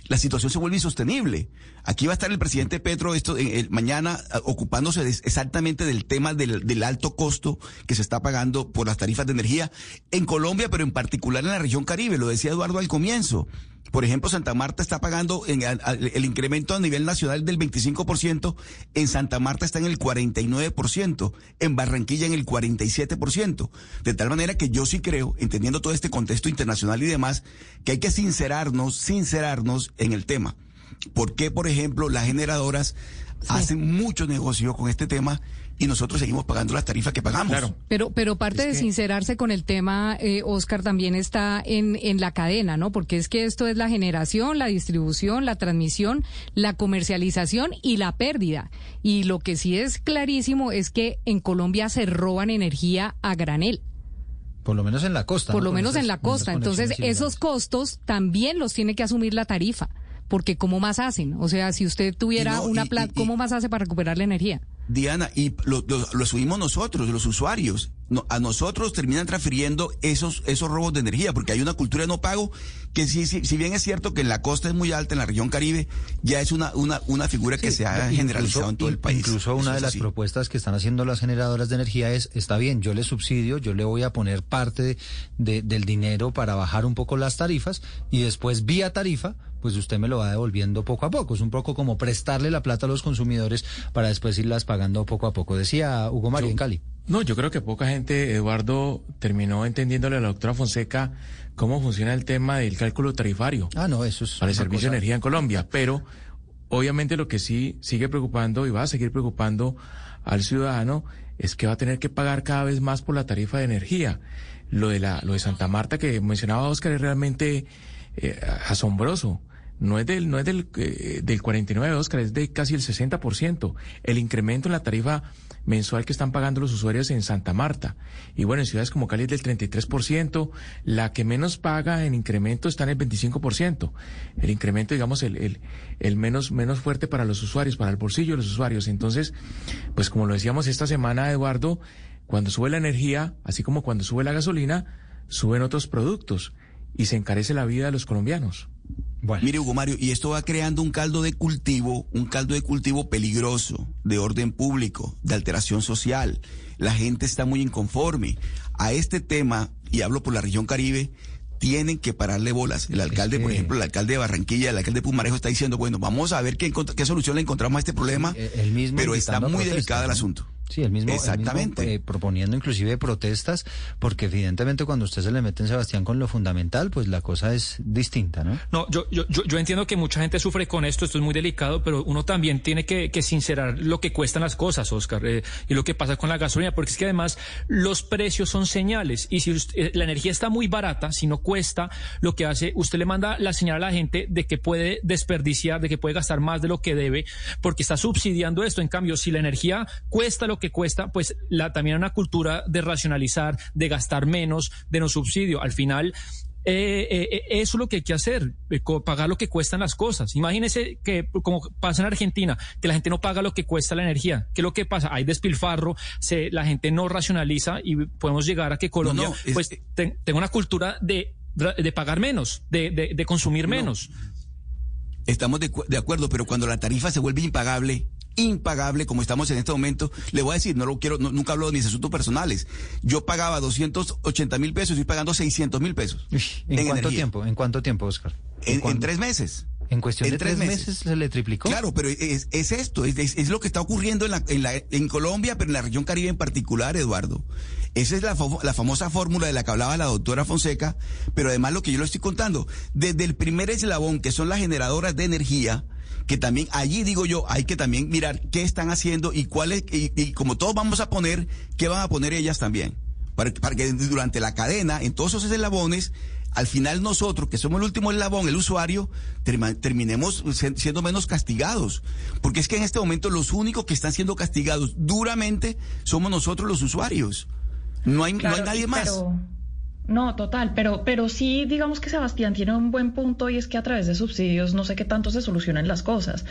la situación se vuelve insostenible. Aquí va a estar el presidente Petro esto, eh, mañana ah, ocupándose exactamente del tema del, del, alto costo que se está pagando por las tarifas de energía en Colombia, pero en particular en la región Caribe. Lo decía Eduardo al comienzo. Por ejemplo, Santa Marta está pagando en, el incremento a nivel nacional del 25%, en Santa Marta está en el 49%, en Barranquilla en el 47%. De tal manera que yo sí creo, entendiendo todo este contexto internacional y demás, que hay que sincerarnos, sincerarnos en el tema. ¿Por qué, por ejemplo, las generadoras hacen mucho negocio con este tema y nosotros seguimos pagando las tarifas que pagamos. Pero, pero parte de sincerarse con el tema, eh, Oscar, también está en, en la cadena, ¿no? Porque es que esto es la generación, la distribución, la transmisión, la comercialización y la pérdida. Y lo que sí es clarísimo es que en Colombia se roban energía a granel. Por lo menos en la costa. Por lo menos en la costa. Entonces, esos costos también los tiene que asumir la tarifa porque ¿cómo más hacen? O sea, si usted tuviera una plata, ¿cómo más hace para recuperar la energía? Diana, y lo, lo, subimos nosotros, los usuarios. a nosotros terminan transfiriendo esos, esos robos de energía, porque hay una cultura de no pago que si, si, si bien es cierto que en la costa es muy alta, en la región Caribe, ya es una, una, una figura que se ha generalizado en todo el país. Incluso una de las propuestas que están haciendo las generadoras de energía es, está bien, yo le subsidio, yo le voy a poner parte de, del dinero para bajar un poco las tarifas y después vía tarifa pues usted me lo va devolviendo poco a poco. Es un poco como prestarle la plata a los consumidores para después irlas pagando poco a poco. Decía Hugo Mario en Cali. No, yo creo que poca gente, Eduardo, terminó entendiéndole a la doctora Fonseca cómo funciona el tema del cálculo tarifario. Ah, no, eso es. Para el servicio de energía en Colombia. Pero obviamente lo que sí sigue preocupando y va a seguir preocupando al ciudadano es que va a tener que pagar cada vez más por la tarifa de energía. Lo de la, lo de Santa Marta que mencionaba Oscar es realmente eh, asombroso. No es del, no es del, eh, del 49, Oscar, es de casi el 60%. El incremento en la tarifa mensual que están pagando los usuarios en Santa Marta. Y bueno, en ciudades como Cali es del 33%. La que menos paga en incremento está en el 25%. El incremento, digamos, el, el, el menos, menos fuerte para los usuarios, para el bolsillo de los usuarios. Entonces, pues como lo decíamos esta semana, Eduardo, cuando sube la energía, así como cuando sube la gasolina, suben otros productos y se encarece la vida de los colombianos. Bueno. Mire, Hugo Mario, y esto va creando un caldo de cultivo, un caldo de cultivo peligroso, de orden público, de alteración social. La gente está muy inconforme. A este tema, y hablo por la región Caribe, tienen que pararle bolas. El alcalde, por ejemplo, el alcalde de Barranquilla, el alcalde de Pumarejo está diciendo, bueno, vamos a ver qué, qué solución le encontramos a este problema, el mismo pero está muy delicado el asunto. Sí, el mismo, Exactamente. eh, proponiendo inclusive protestas, porque evidentemente cuando usted se le mete en Sebastián con lo fundamental, pues la cosa es distinta, ¿no? No, yo, yo, yo, entiendo que mucha gente sufre con esto, esto es muy delicado, pero uno también tiene que, sincerar lo que cuestan las cosas, Oscar, eh, y lo que pasa con la gasolina, porque es que además los precios son señales, y si eh, la energía está muy barata, si no cuesta, lo que hace, usted le manda la señal a la gente de que puede desperdiciar, de que puede gastar más de lo que debe, porque está subsidiando esto. En cambio, si la energía cuesta lo que cuesta, pues la, también una cultura de racionalizar, de gastar menos, de no subsidio. Al final, eh, eh, eh, eso es lo que hay que hacer, pagar lo que cuestan las cosas. Imagínese que, como pasa en Argentina, que la gente no paga lo que cuesta la energía. ¿Qué es lo que pasa? Hay despilfarro, se, la gente no racionaliza y podemos llegar a que Colombia pues, tenga una cultura de, de pagar menos, de, de, consumir menos. Estamos de, de acuerdo, pero cuando la tarifa se vuelve impagable, impagable como estamos en este momento. Le voy a decir, no lo quiero, nunca hablo de mis asuntos personales. Yo pagaba 280 mil pesos, estoy pagando 600 mil pesos. ¿En, cuánto tiempo? ¿En cuánto tiempo, Oscar? En, tres meses. En cuestión de tres, meses. se le triplicó. Claro, pero es, esto, es, lo que está ocurriendo en, la, en, la, en Colombia, pero en la región Caribe en particular, Eduardo. Esa es la, la famosa fórmula de la que hablaba la doctora Fonseca, pero además lo que yo le estoy contando, desde el primer eslabón, que son las generadoras de energía, que también allí digo yo, hay que también mirar qué están haciendo y cuáles, y, y, como todos vamos a poner, qué van a poner ellas también. Para, para, que durante la cadena, en todos esos eslabones, al final nosotros, que somos el último eslabón, el usuario, terminemos siendo menos castigados. Porque es que en este momento los únicos que están siendo castigados duramente somos nosotros los usuarios. No hay, no hay nadie más. No, total, pero, pero sí digamos que Sebastián tiene un buen punto y es que a través de subsidios no sé qué tanto se solucionan las cosas.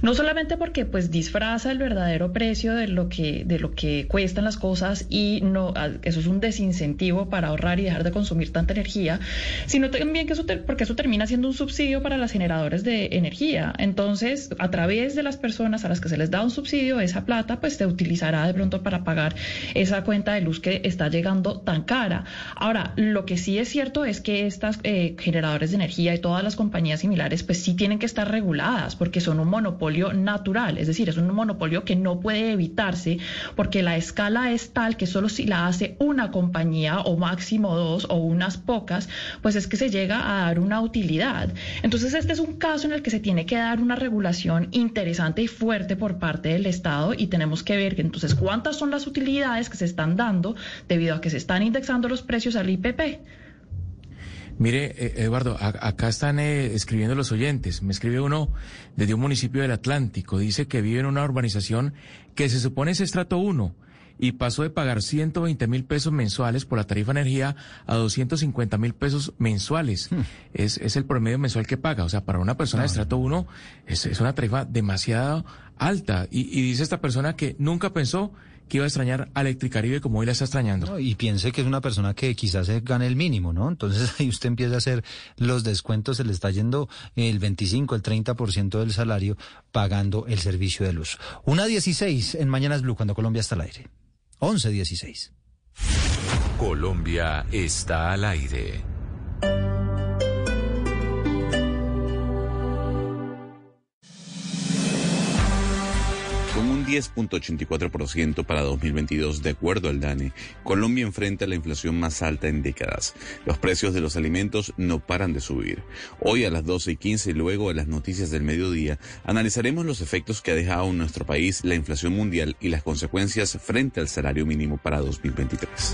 No solamente porque pues disfraza el verdadero precio de lo que, de lo que cuestan las cosas y no, eso es un desincentivo para ahorrar y dejar de consumir tanta energía, sino también que eso porque eso termina siendo un subsidio para las generadores de energía. Entonces, a través de las personas a las que se les da un subsidio, esa plata pues se utilizará de pronto para pagar esa cuenta de luz que está llegando tan cara. Ahora, lo que sí es cierto es que estas eh, generadores de energía y todas las compañías similares, pues sí tienen que estar reguladas porque son un monopolio natural, es decir, es un monopolio que no puede evitarse porque la escala es tal que solo si la hace una compañía o máximo dos o unas pocas, pues es que se llega a dar una utilidad. Entonces este es un caso en el que se tiene que dar una regulación interesante y fuerte por parte del Estado y tenemos que ver que entonces cuántas son las utilidades que se están dando debido a que se están indexando los precios al IPC Mire, eh, Eduardo, acá están eh, escribiendo los oyentes. Me escribe uno desde un municipio del Atlántico. Dice que vive en una urbanización que se supone es estrato 1 y pasó de pagar 120 mil pesos mensuales por la tarifa energía a 250 mil pesos mensuales. Hmm. Es, es, el promedio mensual que paga. O sea, para una persona de estrato 1 es, es, una tarifa demasiado alta. Y, y dice esta persona que nunca pensó que iba a extrañar a Electricaribe como hoy la está extrañando. y piense que es una persona que quizás se gane el mínimo, ¿no? Entonces ahí usted empieza a hacer los descuentos, se le está yendo el 25, el 30% del salario pagando el servicio de luz. Una 16 en Mañanas Blue cuando Colombia está al aire. 11 16. Colombia está al aire. 10.84% para 2022, de acuerdo al DANE. Colombia enfrenta la inflación más alta en décadas. Los precios de los alimentos no paran de subir. Hoy a las 12 y 15 y luego a las noticias del mediodía, analizaremos los efectos que ha dejado en nuestro país la inflación mundial y las consecuencias frente al salario mínimo para 2023.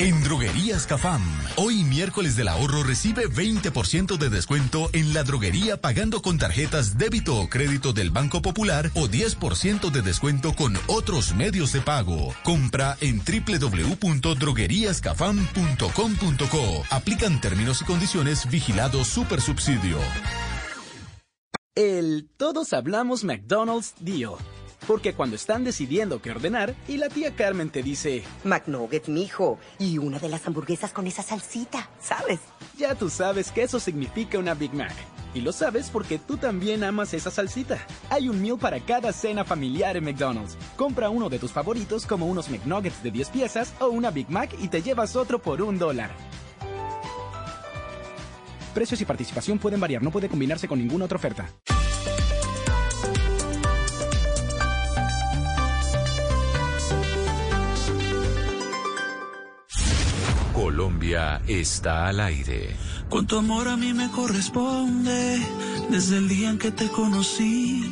En Droguerías Cafam, hoy miércoles del ahorro recibe 20% de descuento en la droguería pagando con tarjetas débito o crédito del Banco Popular o 10% de descuento con otros medios de pago. Compra en www.drogueríascafam.com.co. Aplican términos y condiciones vigilado super subsidio. El Todos Hablamos McDonald's Deal porque cuando están decidiendo qué ordenar y la tía Carmen te dice... McNuggets, mijo. Y una de las hamburguesas con esa salsita, ¿sabes? Ya tú sabes que eso significa una Big Mac. Y lo sabes porque tú también amas esa salsita. Hay un meal para cada cena familiar en McDonald's. Compra uno de tus favoritos como unos McNuggets de 10 piezas o una Big Mac y te llevas otro por un dólar. Precios y participación pueden variar, no puede combinarse con ninguna otra oferta. Colombia está al aire. Con tu amor a mí me corresponde desde el día en que te conocí.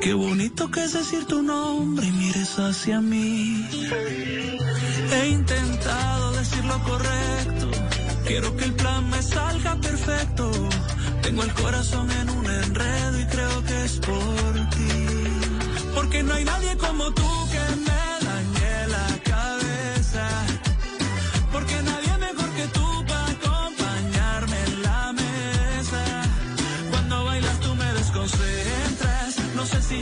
Qué bonito que es decir tu nombre y mires hacia mí. He intentado decir lo correcto. Quiero que el plan me salga perfecto. Tengo el corazón en un enredo y creo que es por ti. Porque no hay nadie como tú que me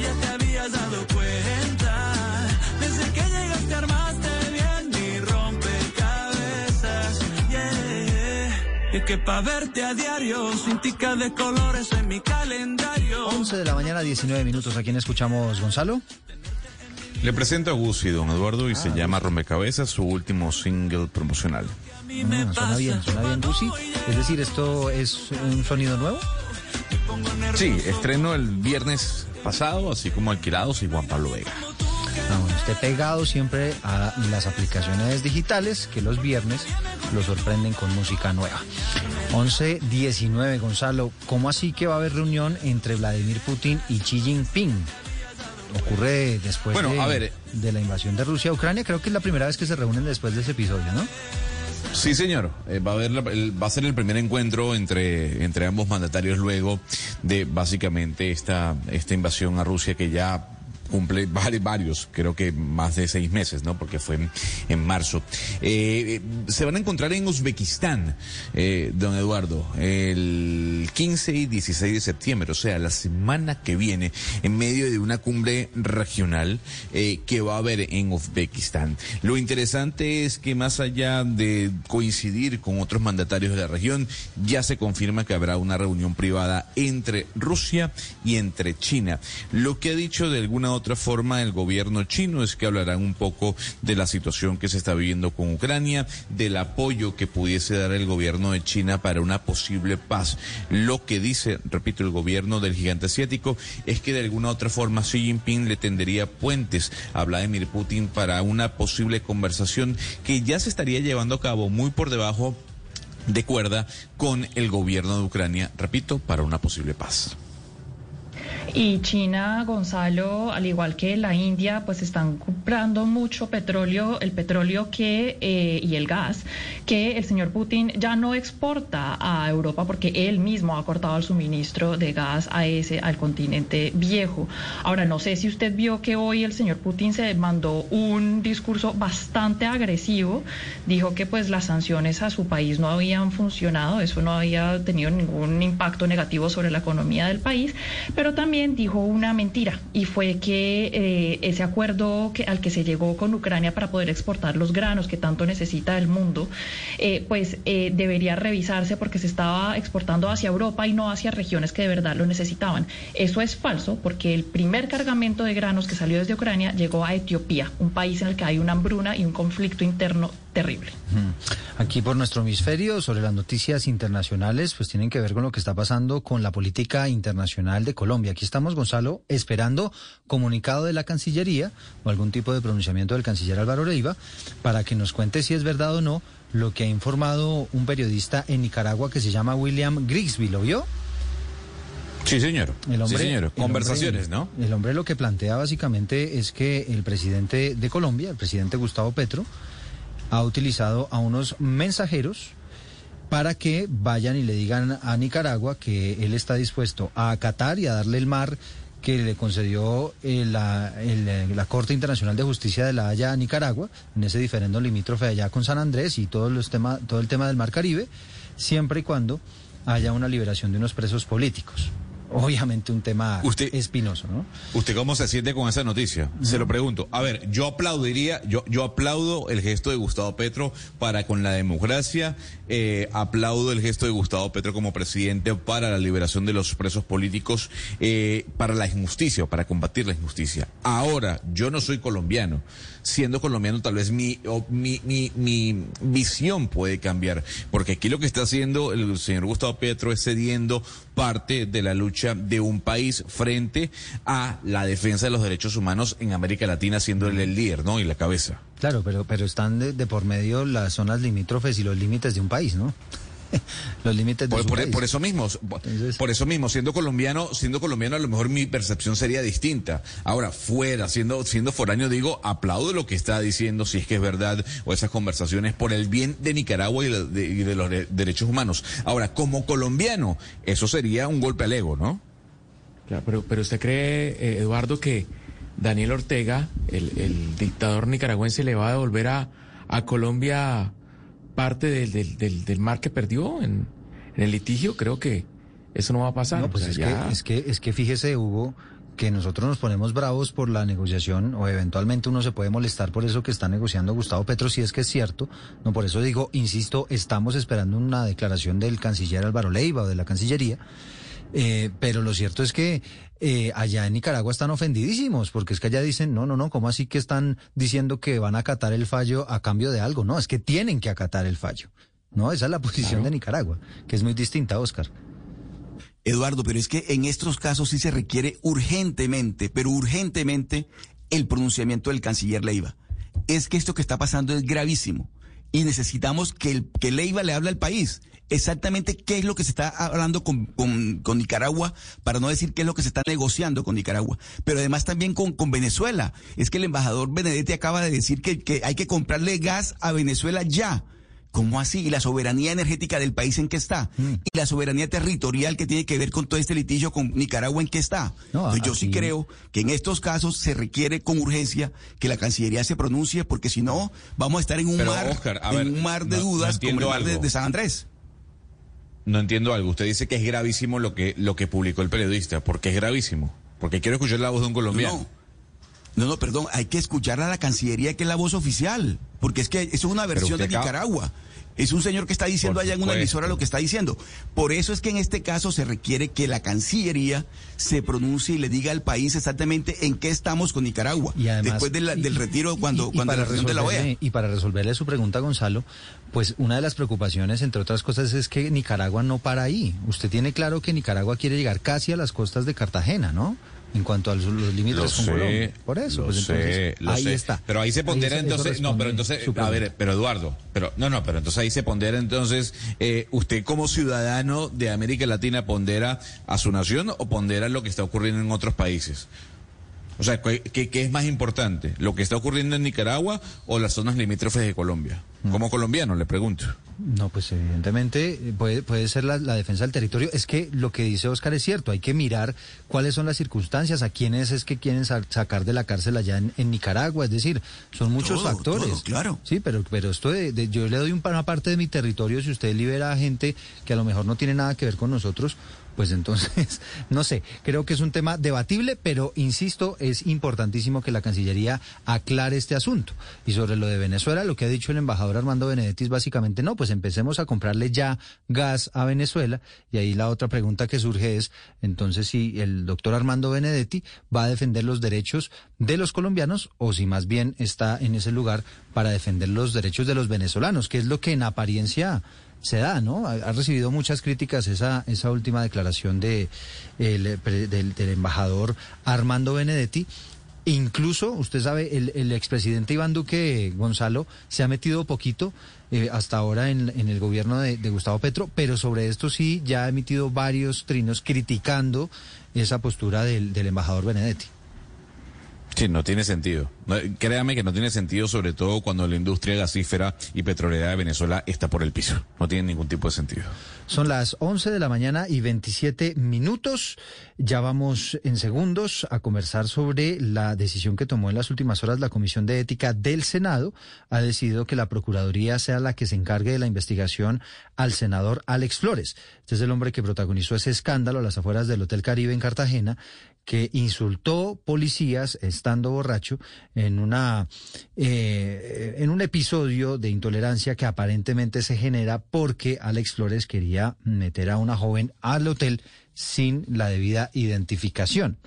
ya te habías dado cuenta. Desde que llegaste armaste bien mi rompecabezas. Yeah. Y que pa' verte a diario, sin tica de colores en mi calendario. 11 de la mañana, 19 minutos. ¿A quién escuchamos, Gonzalo? Le presento a Gusi, don Eduardo, y se Ah, llama Rompecabezas, su último single promocional. Ah, suena bien, suena bien, Lucy. Es decir, ¿esto es un sonido nuevo? Sí, estreno el viernes pasado, así como Alquilados y Juan Pablo Vega. Ah, bueno, esté pegado siempre a las aplicaciones digitales que los viernes lo sorprenden con música nueva. 11.19, Gonzalo. ¿Cómo así que va a haber reunión entre Vladimir Putin y Xi Jinping? Ocurre después Bueno, de, a ver. de la invasión de Rusia a Ucrania. Creo que es la primera vez que se reúnen después de ese episodio, ¿no? Sí, señor. Eh, va, a haber la- el- va a ser el primer encuentro entre, entre ambos mandatarios luego de básicamente esta, esta invasión a Rusia que ya cumple vari- varios, creo que más de seis meses, ¿no? Porque fue en, en marzo. Eh, eh, se van a encontrar en Uzbekistán, eh, don Eduardo, el 15 y 16 de septiembre, o sea, la semana que viene, en medio de una cumbre regional eh, que va a haber en Uzbekistán. Lo interesante es que más allá de coincidir con otros mandatarios de la región, ya se confirma que habrá una reunión privada entre Rusia y entre China. Lo que ha dicho de alguna otra forma el gobierno chino es que hablarán un poco de la situación que se está viviendo con Ucrania, del apoyo que pudiese dar el gobierno de China para una posible paz. Lo que dice, repito, el gobierno del gigante asiático es que de alguna otra forma Xi Jinping le tendería puentes a Vladimir Putin para una posible conversación que ya se estaría llevando a cabo muy por debajo de cuerda con el gobierno de Ucrania, repito, para una posible paz. Y China, Gonzalo, al igual que la India, pues están comprando mucho petróleo, el petróleo que eh, y el gas que el señor Putin ya no exporta a Europa porque él mismo ha cortado el suministro de gas a ese al continente viejo. Ahora no sé si usted vio que hoy el señor Putin se mandó un discurso bastante agresivo, dijo que pues las sanciones a su país no habían funcionado, eso no había tenido ningún impacto negativo sobre la economía del país, pero también dijo una mentira y fue que eh, ese acuerdo que, al que se llegó con Ucrania para poder exportar los granos que tanto necesita el mundo, eh, pues eh, debería revisarse porque se estaba exportando hacia Europa y no hacia regiones que de verdad lo necesitaban. Eso es falso porque el primer cargamento de granos que salió desde Ucrania llegó a Etiopía, un país en el que hay una hambruna y un conflicto interno terrible. Aquí por nuestro hemisferio, sobre las noticias internacionales, pues tienen que ver con lo que está pasando con la política internacional de Colombia. Aquí estamos, Gonzalo, esperando comunicado de la Cancillería o algún tipo de pronunciamiento del canciller Álvaro Leiva para que nos cuente si es verdad o no lo que ha informado un periodista en Nicaragua que se llama William Grigsby. ¿Lo vio? Sí, señor. El hombre, sí, señor. el Conversaciones, hombre- ¿no? El hombre lo que plantea básicamente es que el presidente de Colombia, el presidente Gustavo Petro, ha utilizado a unos mensajeros para que vayan y le digan a Nicaragua que él está dispuesto a acatar y a darle el mar que le concedió eh, la, eh, la Corte Internacional de Justicia de la Haya a Nicaragua, en ese diferendo limítrofe allá con San Andrés y todos los tema, todo el tema del Mar Caribe, siempre y cuando haya una liberación de unos presos políticos. Obviamente un tema espinoso, ¿no? ¿Usted cómo se siente con esa noticia? Se lo pregunto. A ver, yo aplaudiría, yo, yo aplaudo el gesto de Gustavo Petro para con la democracia, eh, aplaudo el gesto de Gustavo Petro como presidente para la liberación de los presos políticos, eh, para la injusticia, para combatir la injusticia. Ahora, yo no soy colombiano. siendo colombiano tal vez mi, mi, mi, mi visión puede cambiar, porque aquí lo que está haciendo el señor Gustavo Petro es cediendo parte de la lucha de un país frente a la defensa de los derechos humanos en América Latina, siendo él el líder, ¿no? Y la cabeza. Claro, pero, pero están de, de por medio las zonas limítrofes y los límites de un país, ¿no? los límites de por, su por- país. por eso mismo, por eso mismo, siendo colombiano, siendo colombiano a lo mejor mi percepción sería distinta. Ahora, fuera, siendo, siendo foráneo, digo, aplaudo lo que está diciendo, si es que es verdad, o esas conversaciones por el bien de Nicaragua y de, de- y de los de- derechos humanos. Ahora, como colombiano, eso sería un golpe al ego, ¿no? Claro, pero, pero usted cree, eh, Eduardo, que Daniel Ortega, el, el dictador nicaragüense, le va a devolver a, a Colombia parte del, del, del, del mar que perdió en, en el litigio? Creo que eso no va a pasar. No, pues O sea, es, ya- que, es que es que fíjese, Hugo, que nosotros nos ponemos bravos por la negociación o eventualmente uno se puede molestar por eso que está negociando Gustavo Petro, si es que es cierto. No, por eso digo, insisto, estamos esperando una declaración del canciller Álvaro Leiva o de la Cancillería. Eh, pero lo cierto es que eh, allá en Nicaragua están ofendidísimos, porque es que allá dicen, no, no, no, ¿cómo así que están diciendo que van a acatar el fallo a cambio de algo? No, es que tienen que acatar el fallo. No, esa es la posición de Nicaragua, que es muy distinta, Oscar. Eduardo, pero es que en estos casos sí se requiere urgentemente, pero urgentemente, el pronunciamiento del canciller Leiva. Es que esto que está pasando es gravísimo y necesitamos que, el, que Leiva le hable al país. Exactamente qué es lo que se está hablando con, con- con Nicaragua, para no decir qué es lo que se está negociando con Nicaragua, pero además también con, con Venezuela. Es que el embajador Benedetti acaba de decir que, que hay que comprarle gas a Venezuela ya. ¿Cómo así? ¿Y la soberanía energética del país en qué está? Mm. ¿Y la soberanía territorial que tiene que ver con todo este litigio con Nicaragua en qué está? No, Entonces, yo sí creo que en estos casos se requiere con urgencia que la Cancillería se pronuncie, porque si no, vamos a estar en un Pero, mar, Oscar, en ver, un mar de no- no dudas como el mar de San Andrés. No entiendo algo. Usted dice que es gravísimo lo que, lo que publicó el periodista. ¿Por qué es gravísimo? Porque quiero escuchar la voz de un colombiano. No, no, perdón, hay que escuchar a la Cancillería que es la voz oficial, porque es que eso es una versión de acaba- Nicaragua. Es un señor que está diciendo allá en una emisora lo que está diciendo. Por eso es que en este caso se requiere que la Cancillería se pronuncie y le diga al país exactamente en qué estamos con Nicaragua. Y además, después de la- del retiro, y- cuando, y cuando para la reunión de la OEA. resolverle- Y para resolverle su pregunta, Gonzalo, pues una de las preocupaciones, entre otras cosas, es que Nicaragua no para ahí. Usted tiene claro que Nicaragua quiere llegar casi a las costas de Cartagena, ¿no? En cuanto a los, los límites Lo con sé, Colombia. Por eso, pues entonces, ahí sé. está. Pero ahí se pondera entonces, no, pero entonces, a ver, pero Eduardo, pero no, no, pero entonces ahí se pondera entonces, eh, usted como ciudadano de América Latina pondera a su nación o pondera lo que está ocurriendo en otros países. O sea, ¿qué, es más importante? ¿Lo que está ocurriendo en Nicaragua o las zonas limítrofes de Colombia? Mm. Como colombiano, le pregunto. No, pues evidentemente puede, puede ser la, la defensa del territorio. Es que lo que dice Oscar es cierto, hay que mirar cuáles son las circunstancias, a quiénes es que quieren sa- sacar de la cárcel allá en, en Nicaragua. Es decir, son muchos Todo, factores. todo, claro. Sí, pero, pero esto de, de- yo le doy un, una parte de mi territorio si usted libera a gente que a lo mejor no tiene nada que ver con nosotros. Pues entonces, no sé, creo que es un tema debatible, pero insisto, es importantísimo que la Cancillería aclare este asunto. Y sobre lo de Venezuela, lo que ha dicho el embajador Armando Benedetti es básicamente, no, pues empecemos a comprarle ya gas a Venezuela. Y ahí la otra pregunta que surge es, entonces, si el doctor Armando Benedetti va a defender los derechos de los colombianos o si más bien está en ese lugar para defender los derechos de los venezolanos, que es lo que en apariencia se da, ¿no? Ha, recibido muchas críticas esa, esa última declaración de, el, del, del embajador Armando Benedetti. Incluso, usted sabe, el, el expresidente Iván Duque Gonzalo se ha metido poquito eh, hasta ahora en, en el gobierno de, de Gustavo Petro, pero sobre esto sí ya ha emitido varios trinos criticando esa postura del, del embajador Benedetti. Sí, no tiene sentido. Créame que no tiene sentido, sobre todo cuando la industria gasífera y petrolera de Venezuela está por el piso. No tiene ningún tipo de sentido. Son las 11 de la mañana y 27 minutos. Ya vamos en segundos a conversar sobre la decisión que tomó en las últimas horas la Comisión de Ética del Senado. Ha decidido que la Procuraduría sea la que se encargue de la investigación al senador Alex Flores. Este es el hombre que protagonizó ese escándalo a las afueras del Hotel Caribe en Cartagena que insultó policías estando borracho en una eh, en un episodio de intolerancia que aparentemente se genera porque Alex Flores quería meter a una joven al hotel sin la debida identificación.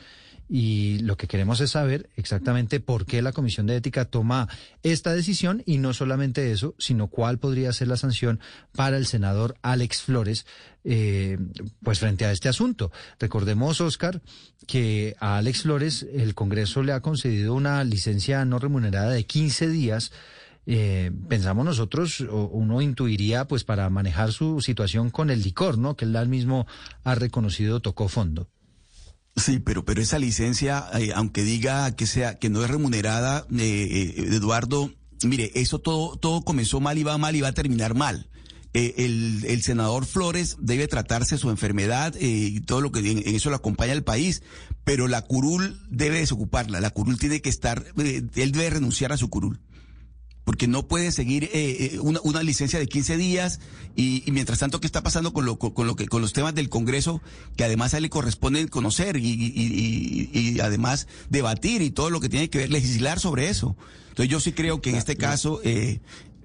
Y lo que queremos es saber exactamente por qué la Comisión de Ética toma esta decisión y no solamente eso, sino cuál podría ser la sanción para el senador Alex Flores, eh, pues frente a este asunto. Recordemos, Oscar, que a Alex Flores el Congreso le ha concedido una licencia no remunerada de 15 días eh, pensamos nosotros, o uno intuiría, pues para manejar su situación con el licor, ¿no? Que él mismo ha reconocido tocó fondo. Sí, pero, pero esa licencia, eh, aunque diga que sea, que no es remunerada, eh, Eduardo, mire, eso todo, todo comenzó mal y va mal y va a terminar mal. el, el, senador Flores debe tratarse su enfermedad y todo lo que en, eso lo acompaña el país, pero la curul debe desocuparla, la curul tiene que estar, él debe renunciar a su curul porque no puede seguir eh, eh, una, una, licencia de 15 días y, mientras tanto qué está pasando con lo, con, lo que con los temas del Congreso que además a él le corresponde conocer y, y, y, además debatir y todo lo que tiene que ver legislar sobre eso. Entonces yo sí creo que en este caso eh,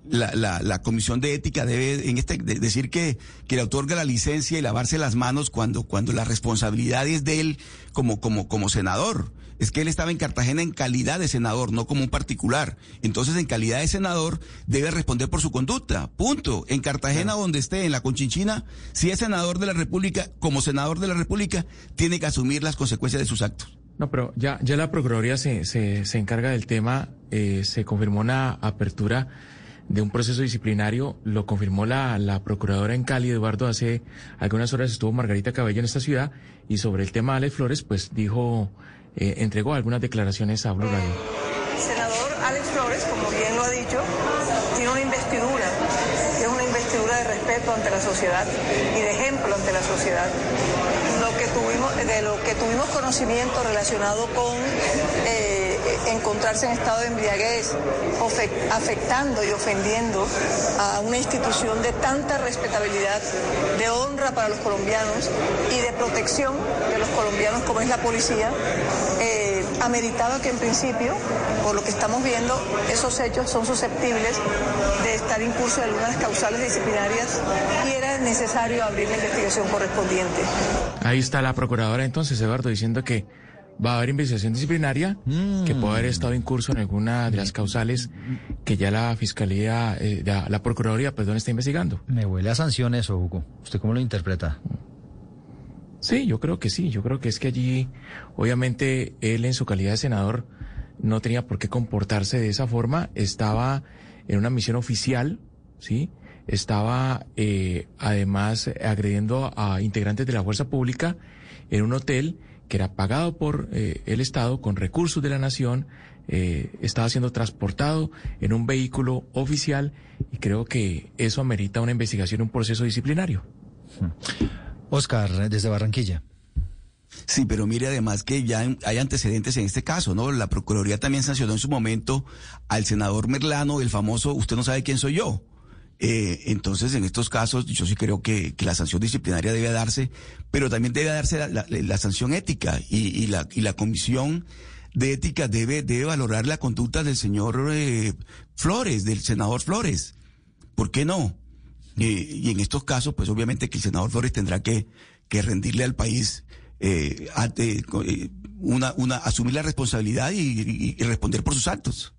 la, la, la, comisión de ética debe en este decir que, que le otorga la licencia y lavarse las manos cuando cuando la responsabilidad es de él como como como senador es que él estaba en Cartagena en calidad de senador, no como un particular. Entonces, en calidad de senador, debe responder por su conducta. Punto. En Cartagena, donde esté, en la Conchinchina, si es senador de la República, como senador de la República, tiene que asumir las consecuencias de sus actos. No, pero ya, ya la Procuraduría se, se, se encarga del tema. Eh, se confirmó una apertura de un proceso disciplinario, lo confirmó la, la procuradora en Cali, Eduardo, hace algunas horas estuvo Margarita Cabello en esta ciudad y sobre el tema de Alex Flores, pues dijo eh, entregó algunas declaraciones a Blue Radio. El senador Alex Flores, como bien lo ha dicho, tiene una investidura, es una investidura de respeto ante la sociedad y de ejemplo ante la sociedad. Lo que tuvimos, de lo que tuvimos conocimiento relacionado con eh, encontrarse en estado de embriaguez, afectando y ofendiendo a una institución de tanta respetabilidad, de honra para los colombianos y de protección de los colombianos como es la policía, eh, ameritaba que en principio, por lo que estamos viendo, esos hechos son susceptibles de estar en curso de algunas causales disciplinarias y era necesario abrir la investigación correspondiente. Ahí está la procuradora entonces, Eduardo, diciendo que va a haber investigación disciplinaria que puede haber estado en curso en alguna de las causales que ya la fiscalía, eh, la, procuraduría, perdón, está investigando. Me huele a sanciones, Hugo. ¿Usted cómo lo interpreta? Sí, yo creo que sí. Yo creo que es que allí, obviamente, él en su calidad de senador no tenía por qué comportarse de esa forma. Estaba en una misión oficial, ¿sí? Estaba, eh, además, agrediendo a integrantes de la fuerza pública en un hotel que era pagado por eh, el Estado con recursos de la nación, eh, estaba siendo transportado en un vehículo oficial y creo que eso amerita una investigación, un proceso disciplinario. Oscar, desde Barranquilla. Sí, pero mire además que ya hay antecedentes en este caso, ¿no? La Procuraduría también sancionó en su momento al senador Merlano, el famoso, usted no sabe quién soy yo. Eh, entonces, en estos casos, yo sí creo que, la sanción disciplinaria debe darse, pero también debe darse la, sanción ética y, la, y la comisión de ética debe, debe valorar la conducta del señor eh, Flores, del senador Flores. ¿Por qué no? Eh, y en estos casos, pues obviamente que el senador Flores tendrá que, que rendirle al país una, una, asumir la responsabilidad y responder por sus actos.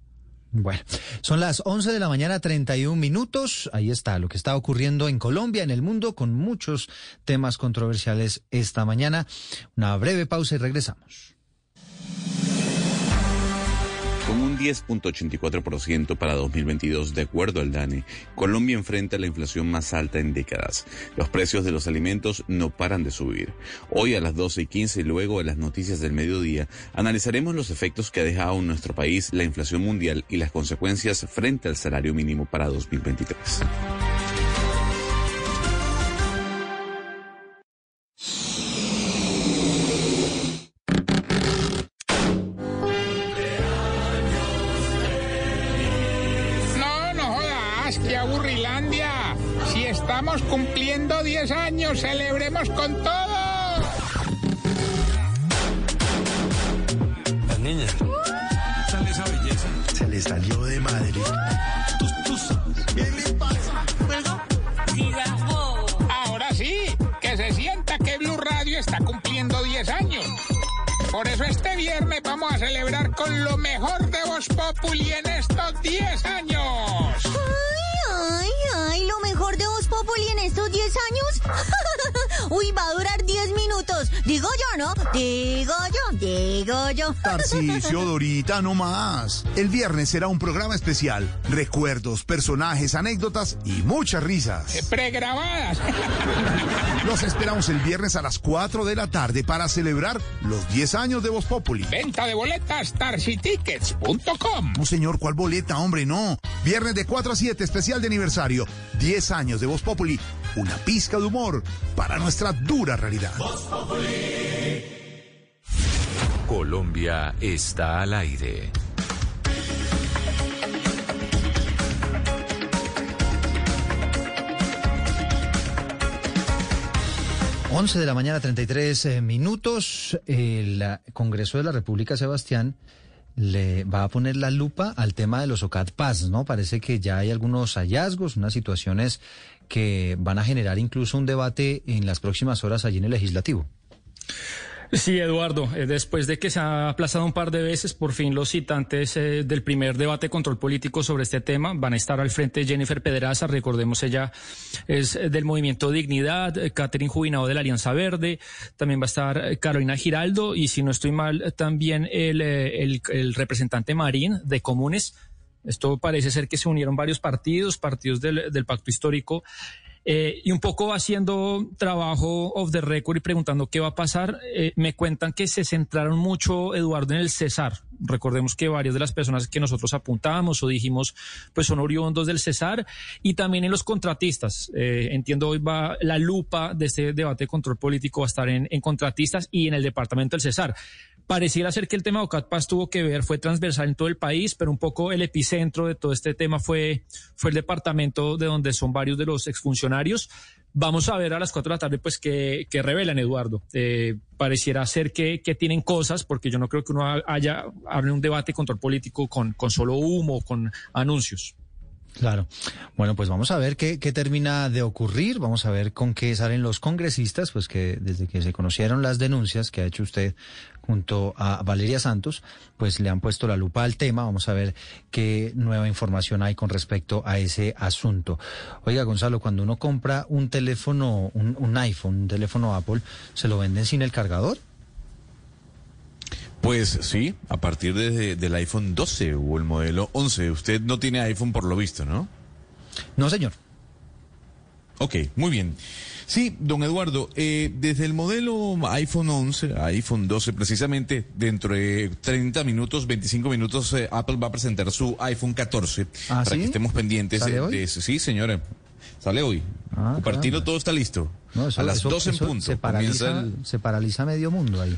Bueno, son las 11 de la mañana, 31 minutos. Ahí está lo que está ocurriendo en Colombia, en el mundo, con muchos temas controversiales esta mañana. Una breve pausa y regresamos. 10.84% para 2022, de acuerdo al DANE, Colombia enfrenta la inflación más alta en décadas. Los precios de los alimentos no paran de subir. Hoy a las 12 y 15 y luego en las noticias del mediodía, analizaremos los efectos que ha dejado en nuestro país la inflación mundial y las consecuencias frente al salario mínimo para 2023. 10 años, celebremos con todo. Las niñas. Sale esa belleza. Se le salió de madre. ¿Qué le pasa? Ahora sí, que se sienta que Blue Radio está cumpliendo 10 años. Por eso este viernes vamos a celebrar con lo mejor de Voz Populi en estos 10 años. Ay, ay, ay, lo mejor de Voz Populi en estos 10 años. Uy, va a durar 10 minutos. Digo yo, ¿no? Digo yo, digo yo. Tarcisio, Dorita, no más. El viernes será un programa especial. Recuerdos, personajes, anécdotas y muchas risas. Eh, Pregrabadas. Los esperamos el viernes a las 4 de la tarde para celebrar los 10 años de Voz Populi. Venta de boletas tarcitickets.com. No, señor, ¿cuál boleta? Hombre, no. Viernes de 4 a 7, especial de aniversario. 10 años de Voz Populi. Una pizca de humor para nuestra dura realidad. Colombia está al aire. Once de la mañana, 33 eh, minutos. El eh, Congreso de la República, Sebastián, le va a poner la lupa al tema de los OCAT Paz, ¿no? Parece que ya hay algunos hallazgos, unas situaciones que van a generar incluso un debate en las próximas horas allí en el legislativo. Sí, Eduardo, eh, después de que se ha aplazado un par de veces, por fin los citantes eh, del primer debate de control político sobre este tema van a estar al frente Jennifer Pedraza, recordemos ella es eh, del movimiento Dignidad, Catherine Jubinado de la Alianza Verde, también va a estar Carolina Giraldo y si no estoy mal, también el, el, el representante Marín de Comunes. Esto parece ser que se unieron varios partidos, partidos del, del pacto histórico. Eh, y un poco haciendo trabajo off the record y preguntando qué va a pasar, eh, me cuentan que se centraron mucho, Eduardo, en el Cesar. Recordemos que varias de las personas que nosotros apuntábamos o dijimos, pues son oriundos del Cesar y también en los contratistas. Eh, entiendo hoy va la lupa de este debate de control político va a estar en, en contratistas y en el departamento del Cesar. Pareciera ser que el tema de Ocat Paz tuvo que ver, fue transversal en todo el país, pero un poco el epicentro de todo este tema fue, fue el departamento de donde son varios de los exfuncionarios. Vamos a ver a las cuatro de la tarde, pues, qué, qué revelan, Eduardo. Eh, pareciera ser que, que, tienen cosas, porque yo no creo que uno haya, hable un debate de control político con, con solo humo, con anuncios. Claro. Bueno, pues vamos a ver qué, qué, termina de ocurrir, vamos a ver con qué salen los congresistas, pues que desde que se conocieron las denuncias que ha hecho usted junto a Valeria Santos, pues le han puesto la lupa al tema, vamos a ver qué nueva información hay con respecto a ese asunto. Oiga, Gonzalo, cuando uno compra un teléfono, un, un iPhone, un teléfono Apple, ¿se lo venden sin el cargador? Pues sí, a partir de, del iPhone 12 o el modelo 11. Usted no tiene iPhone por lo visto, ¿no? No, señor. Ok, muy bien. Sí, don Eduardo, eh, desde el modelo iPhone 11 a iPhone 12, precisamente dentro de 30 minutos, 25 minutos, eh, Apple va a presentar su iPhone 14 ¿Ah, para ¿sí? que estemos pendientes ¿Sale de, hoy? de eso. Sí, señora, sale hoy. Ah, caramba. todo está listo. No, eso- a las eso- 12 en punto. Se paraliza, el- se paraliza medio mundo ahí.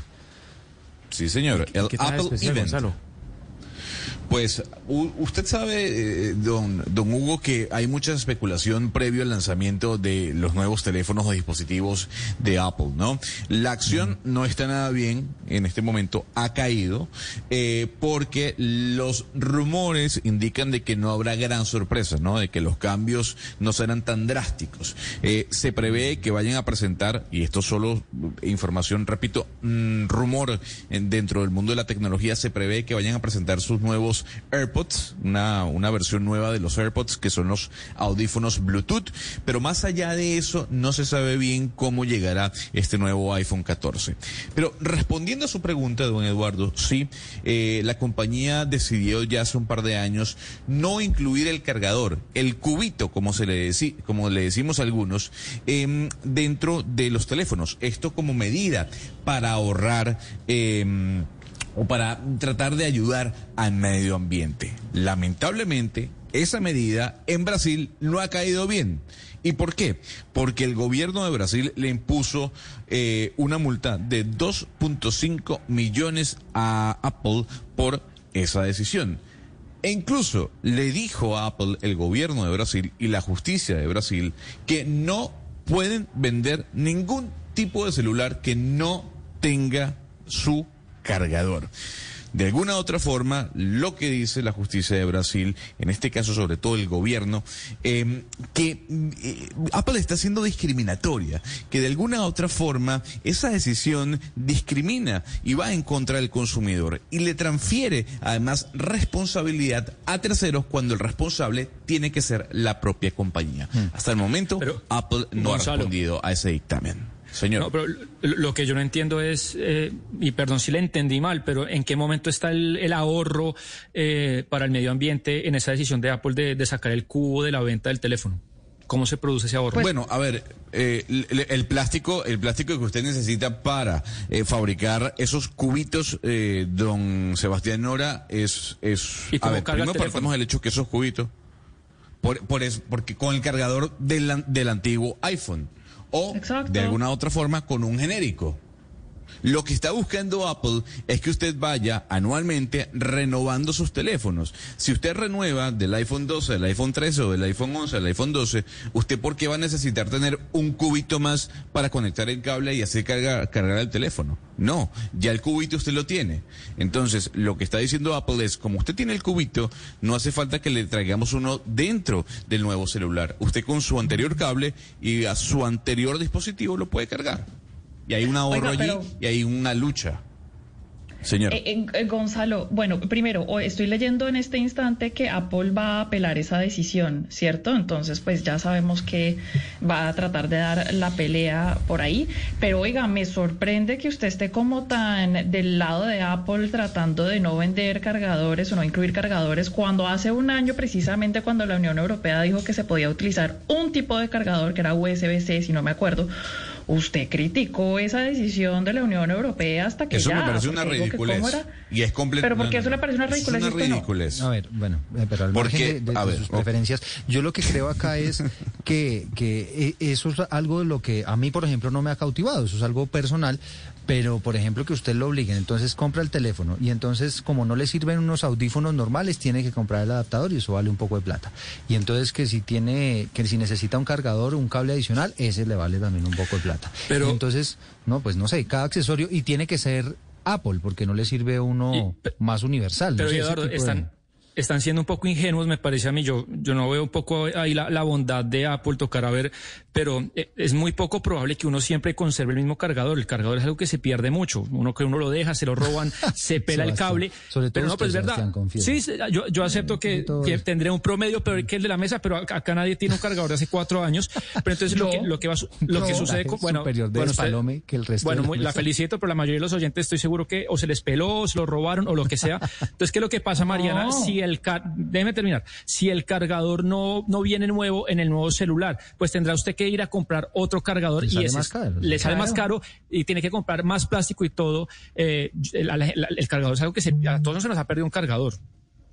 Sí, señor. El ¿Qué tal Apple Event. Gonzalo? Pues usted sabe, eh, don, don Hugo, que hay mucha especulación previo al lanzamiento de los nuevos teléfonos o dispositivos de Apple, ¿no? La acción no está nada bien en este momento, ha caído, eh, porque los rumores indican de que no habrá gran sorpresa, ¿no? De que los cambios no serán tan drásticos. Eh, se prevé que vayan a presentar, y esto solo eh, información, repito, mm, rumor en- dentro del mundo de la tecnología, se prevé que vayan a presentar sus nuevos AirPods, una, una versión nueva de los AirPods, que son los audífonos Bluetooth, pero más allá de eso, no se sabe bien cómo llegará este nuevo iPhone 14. Pero respondiendo a su pregunta, don Eduardo, sí, eh, la compañía decidió ya hace un par de años no incluir el cargador, el cubito, como se le deci- como le decimos a algunos, em, dentro de los teléfonos. Esto como medida para ahorrar em, o para tratar de ayudar al medio ambiente. Lamentablemente, esa medida en Brasil no ha caído bien. ¿Y por qué? Porque el gobierno de Brasil le impuso eh, una multa de 2.5 millones a Apple por esa decisión. E incluso le dijo a Apple el gobierno de Brasil y la justicia de Brasil que no pueden vender ningún tipo de celular que no tenga su cargador. De alguna otra forma, lo que dice la justicia de Brasil, en este caso sobre todo el gobierno, eh, que eh, Apple está siendo discriminatoria, que de alguna otra forma esa decisión discrimina y va en contra del consumidor y le transfiere además responsabilidad a terceros cuando el responsable tiene que ser la propia compañía. Hasta el momento, Apple no ha respondido a ese dictamen. Señor. No, pero lo- lo que yo no entiendo es, eh, y perdón si le entendí mal, pero ¿en qué momento está el, el ahorro eh, para el medio ambiente en esa decisión de Apple de, de sacar el cubo de la venta del teléfono? ¿Cómo se produce ese ahorro? bueno, a ver, eh, el, el plástico, el plástico que usted necesita para eh, fabricar esos cubitos, eh, don Sebastián Nora, es, es ¿Y a cómo ver, carga el primero partamos del hecho que esos cubitos, por, por es- porque con el cargador del, an- del antiguo iPhone o de alguna otra forma con un genérico. Lo que está buscando Apple es que usted vaya anualmente renovando sus teléfonos. Si usted renueva del iPhone 12, del iPhone 13 o del iPhone 11 al iPhone 12, ¿usted por qué va a necesitar tener un cubito más para conectar el cable y cargar, cargar el teléfono? No, ya el cubito usted lo tiene. Entonces, lo que está diciendo Apple es, como usted tiene el cubito, no hace falta que le traigamos uno dentro del nuevo celular. Usted con su anterior cable y a su anterior dispositivo lo puede cargar. Y hay un ahorro Oiga, allí y hay una lucha. Señor. Eh, eh, Gonzalo, bueno, primero, estoy leyendo en este instante que Apple va a apelar esa decisión, ¿cierto? Entonces, pues ya sabemos que va a tratar de dar la pelea por ahí. Pero oiga, me sorprende que usted esté como tan del lado de Apple tratando de no vender cargadores o no incluir cargadores, cuando hace un año precisamente cuando la Unión Europea dijo que se podía utilizar un tipo de cargador que era USB-C, si no me acuerdo. Usted criticó esa decisión de la Unión Europea hasta que Eso ya. me parece una porque ridiculez. Y es completo. Pero ¿por qué eso le parece una ridiculez Es una no? ridiculez. A ver, bueno, eh, pero al Porque, margen de, de- a de ver, sus preferencias, yo lo que creo acá es que, que eh, eso es algo de lo que a mí, por ejemplo, no me ha cautivado, eso es algo personal, pero, por ejemplo, que usted lo obliguen, entonces compra el teléfono y entonces, como no le sirven unos audífonos normales, tiene que comprar el adaptador y eso vale un poco de plata. Y entonces que si tiene, que si necesita un cargador, un cable adicional, ese le vale también un poco de plata. Pero- Y entonces, no, pues no sé, cada accesorio y tiene que ser Apple, porque no le sirve uno más universal. Pero no sé, Eduardo, están, están siendo un poco ingenuos, me parece a mí. Yo, yo no veo un poco ahí la, la bondad de Apple tocar a ver, pero eh, es muy poco probable que uno siempre conserve el mismo cargador. El cargador es algo que se pierde mucho. Uno que uno lo deja, se lo roban, se pela el cable. sobre todo pero no, pues es verdad. Sí, yo, yo acepto que, que tendré un promedio peor que el de la mesa, pero acá, nadie tiene un cargador de hace cuatro años. Pero entonces lo que, lo que va, lo que sucede con, bueno, superior de bueno, usted- que el resto bueno, de la muy- la felicito, pero la mayoría de los oyentes estoy seguro que o se les peló, o se lo robaron, o lo que sea. Entonces, ¿qué es lo que pasa, Mariana? No. Si el déjeme terminar. Si el cargador no, no viene nuevo en el nuevo celular, pues tendrá usted que ir a comprar otro cargador y ese le sale más caro y tiene que comprar más plástico y todo. Eh, el, el- el cargador es algo que se, a todos se nos ha perdido un cargador,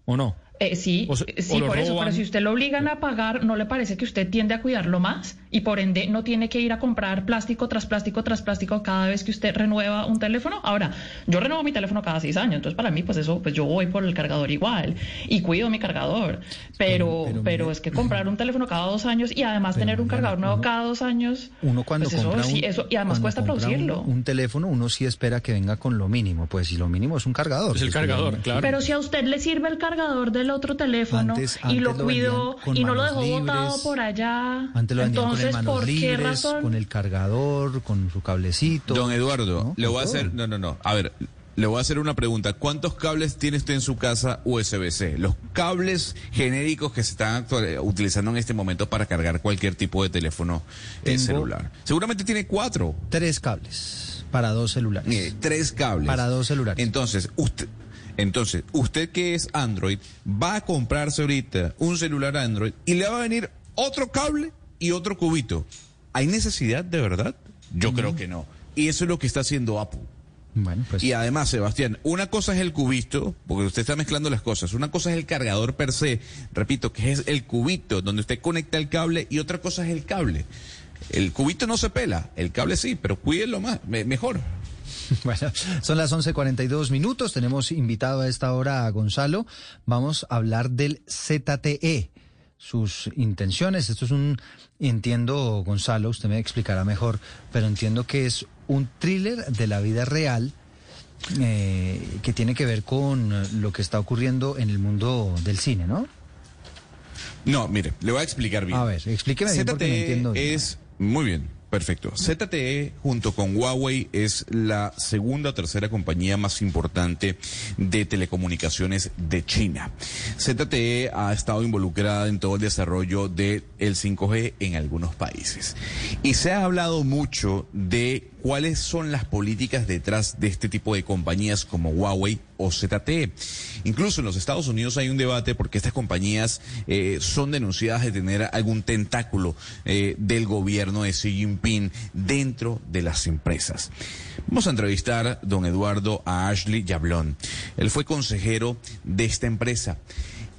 ¿o no? Eh, sí, O se- sí, o por eso, roban. pero si usted lo obligan a pagar, ¿no le parece que usted tiende a cuidarlo más? Y por ende no tiene que ir a comprar plástico tras plástico tras plástico cada vez que usted renueva un teléfono. Ahora, yo renuevo mi teléfono cada seis años, entonces para mí, pues eso, pues yo voy por el cargador igual y cuido mi cargador. Pero, pero, es que comprar un teléfono cada dos años y además tener un cargador nuevo cada dos años, Uno cuando pues eso compra sí, un, eso, y además cuesta un- producirlo. Un, teléfono, uno sí espera que venga con lo mínimo. Pues si lo mínimo es un cargador. Es el pues, cargador, claro. Pero si a usted le sirve el cargador del otro teléfono Antes- y antes lo lo cuidó con y no lo dejó botado por allá, Antes lo vendían con el entonces manos ¿por qué libres, razón? con el cargador, con su cablecito. Don Eduardo, le con voy a hacer, no, no, no, a ver, le voy a hacer una pregunta. ¿Cuántos cables tiene usted en su casa USB-C? Los cables genéricos que se están actual- eh, utilizando en este momento para cargar cualquier tipo de teléfono eh, Tengo- celular. Seguramente tiene cuatro. Tres cables para dos celulares. Mire, tres cables. Para dos celulares. Entonces, usted, entonces, usted que es Android, va a comprarse ahorita un celular Android y le va a venir otro cable y otro cubito. ¿Hay necesidad de verdad? Yo creo que no. Y eso es lo que está haciendo Apple. Bueno, pues Y además, Sebastián, una cosa es el cubito, porque usted está mezclando las cosas. Una cosa es el cargador per se, repito, que es el cubito donde usted conecta el cable, y otra cosa es el cable. El cubito no se pela, el cable sí, pero cuídenlo más, me- mejor. Bueno, son las 11.42 minutos. Tenemos invitado a esta hora a Gonzalo. Vamos a hablar del ZTE, sus intenciones. Esto es un, entiendo, Gonzalo, usted me explicará mejor, pero entiendo que es un thriller de la vida real eh, que tiene que ver con lo que está ocurriendo en el mundo del cine, ¿no? No, mire, le voy a explicar bien. A ver, explíqueme bien porque no ZTE entiendo bien. es muy bien. Perfecto. ZTE junto con Huawei es la segunda o tercera compañía más importante de telecomunicaciones de China. ZTE ha estado involucrada en todo el desarrollo del 5G en algunos países. Y se ha hablado mucho de cuáles son las políticas detrás de este tipo de compañías como Huawei o ZTE. Incluso en los Estados Unidos hay un debate porque estas compañías eh, son denunciadas de tener algún tentáculo eh, del gobierno de Xi Jinping dentro de las empresas. Vamos a entrevistar, a don Eduardo, a Ashley Yablón. Él fue consejero de esta empresa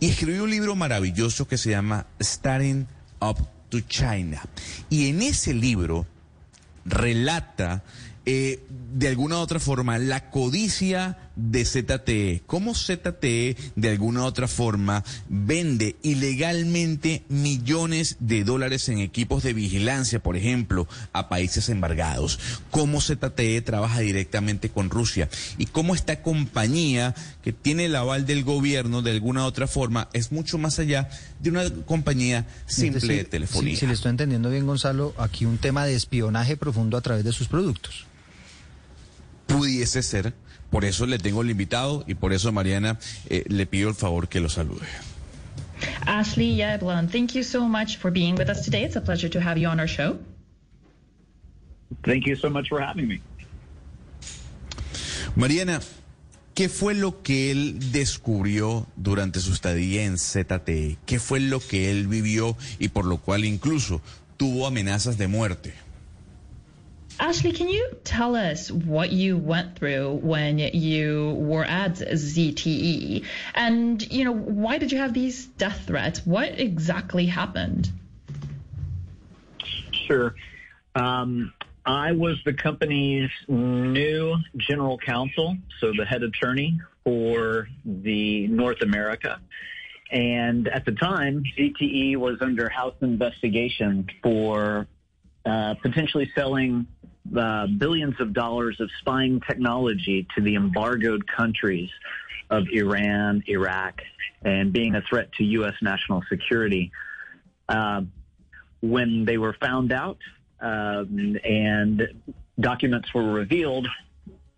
y escribió un libro maravilloso que se llama Starting Up to China. Y en ese libro relata eh, de alguna u otra forma la codicia de ZTE, cómo ZTE de alguna u otra forma vende ilegalmente millones de dólares en equipos de vigilancia, por ejemplo, a países embargados, cómo ZTE trabaja directamente con Rusia y cómo esta compañía que tiene el aval del gobierno de alguna u otra forma es mucho más allá de una compañía simple Es decir, de telefonía. Si, si le estoy entendiendo bien, Gonzalo, aquí un tema de espionaje profundo a través de sus productos. pudiese ser. Por eso le tengo el invitado y por eso, Mariana, eh, le pido el favor que lo salude. Ashley Yablon, thank you so much for being with us today. It's a pleasure to have you on our show. Thank you so much for having me. Mariana, ¿qué fue lo que él descubrió durante su estadía en ZTE? ¿Qué fue lo que él vivió y por lo cual incluso tuvo amenazas de muerte? Ashley, can you tell us what you went through when you were at ZTE? And, you know, why did you have these death threats? What exactly happened? Sure. Um, I was the company's new general counsel, so the head attorney for the North America. And at the time, ZTE was under house investigation for uh, potentially selling uh, billions of dollars of spying technology to the embargoed countries of Iran, Iraq, and being a threat to U.S. national security. Uh, when they were found out um, and documents were revealed,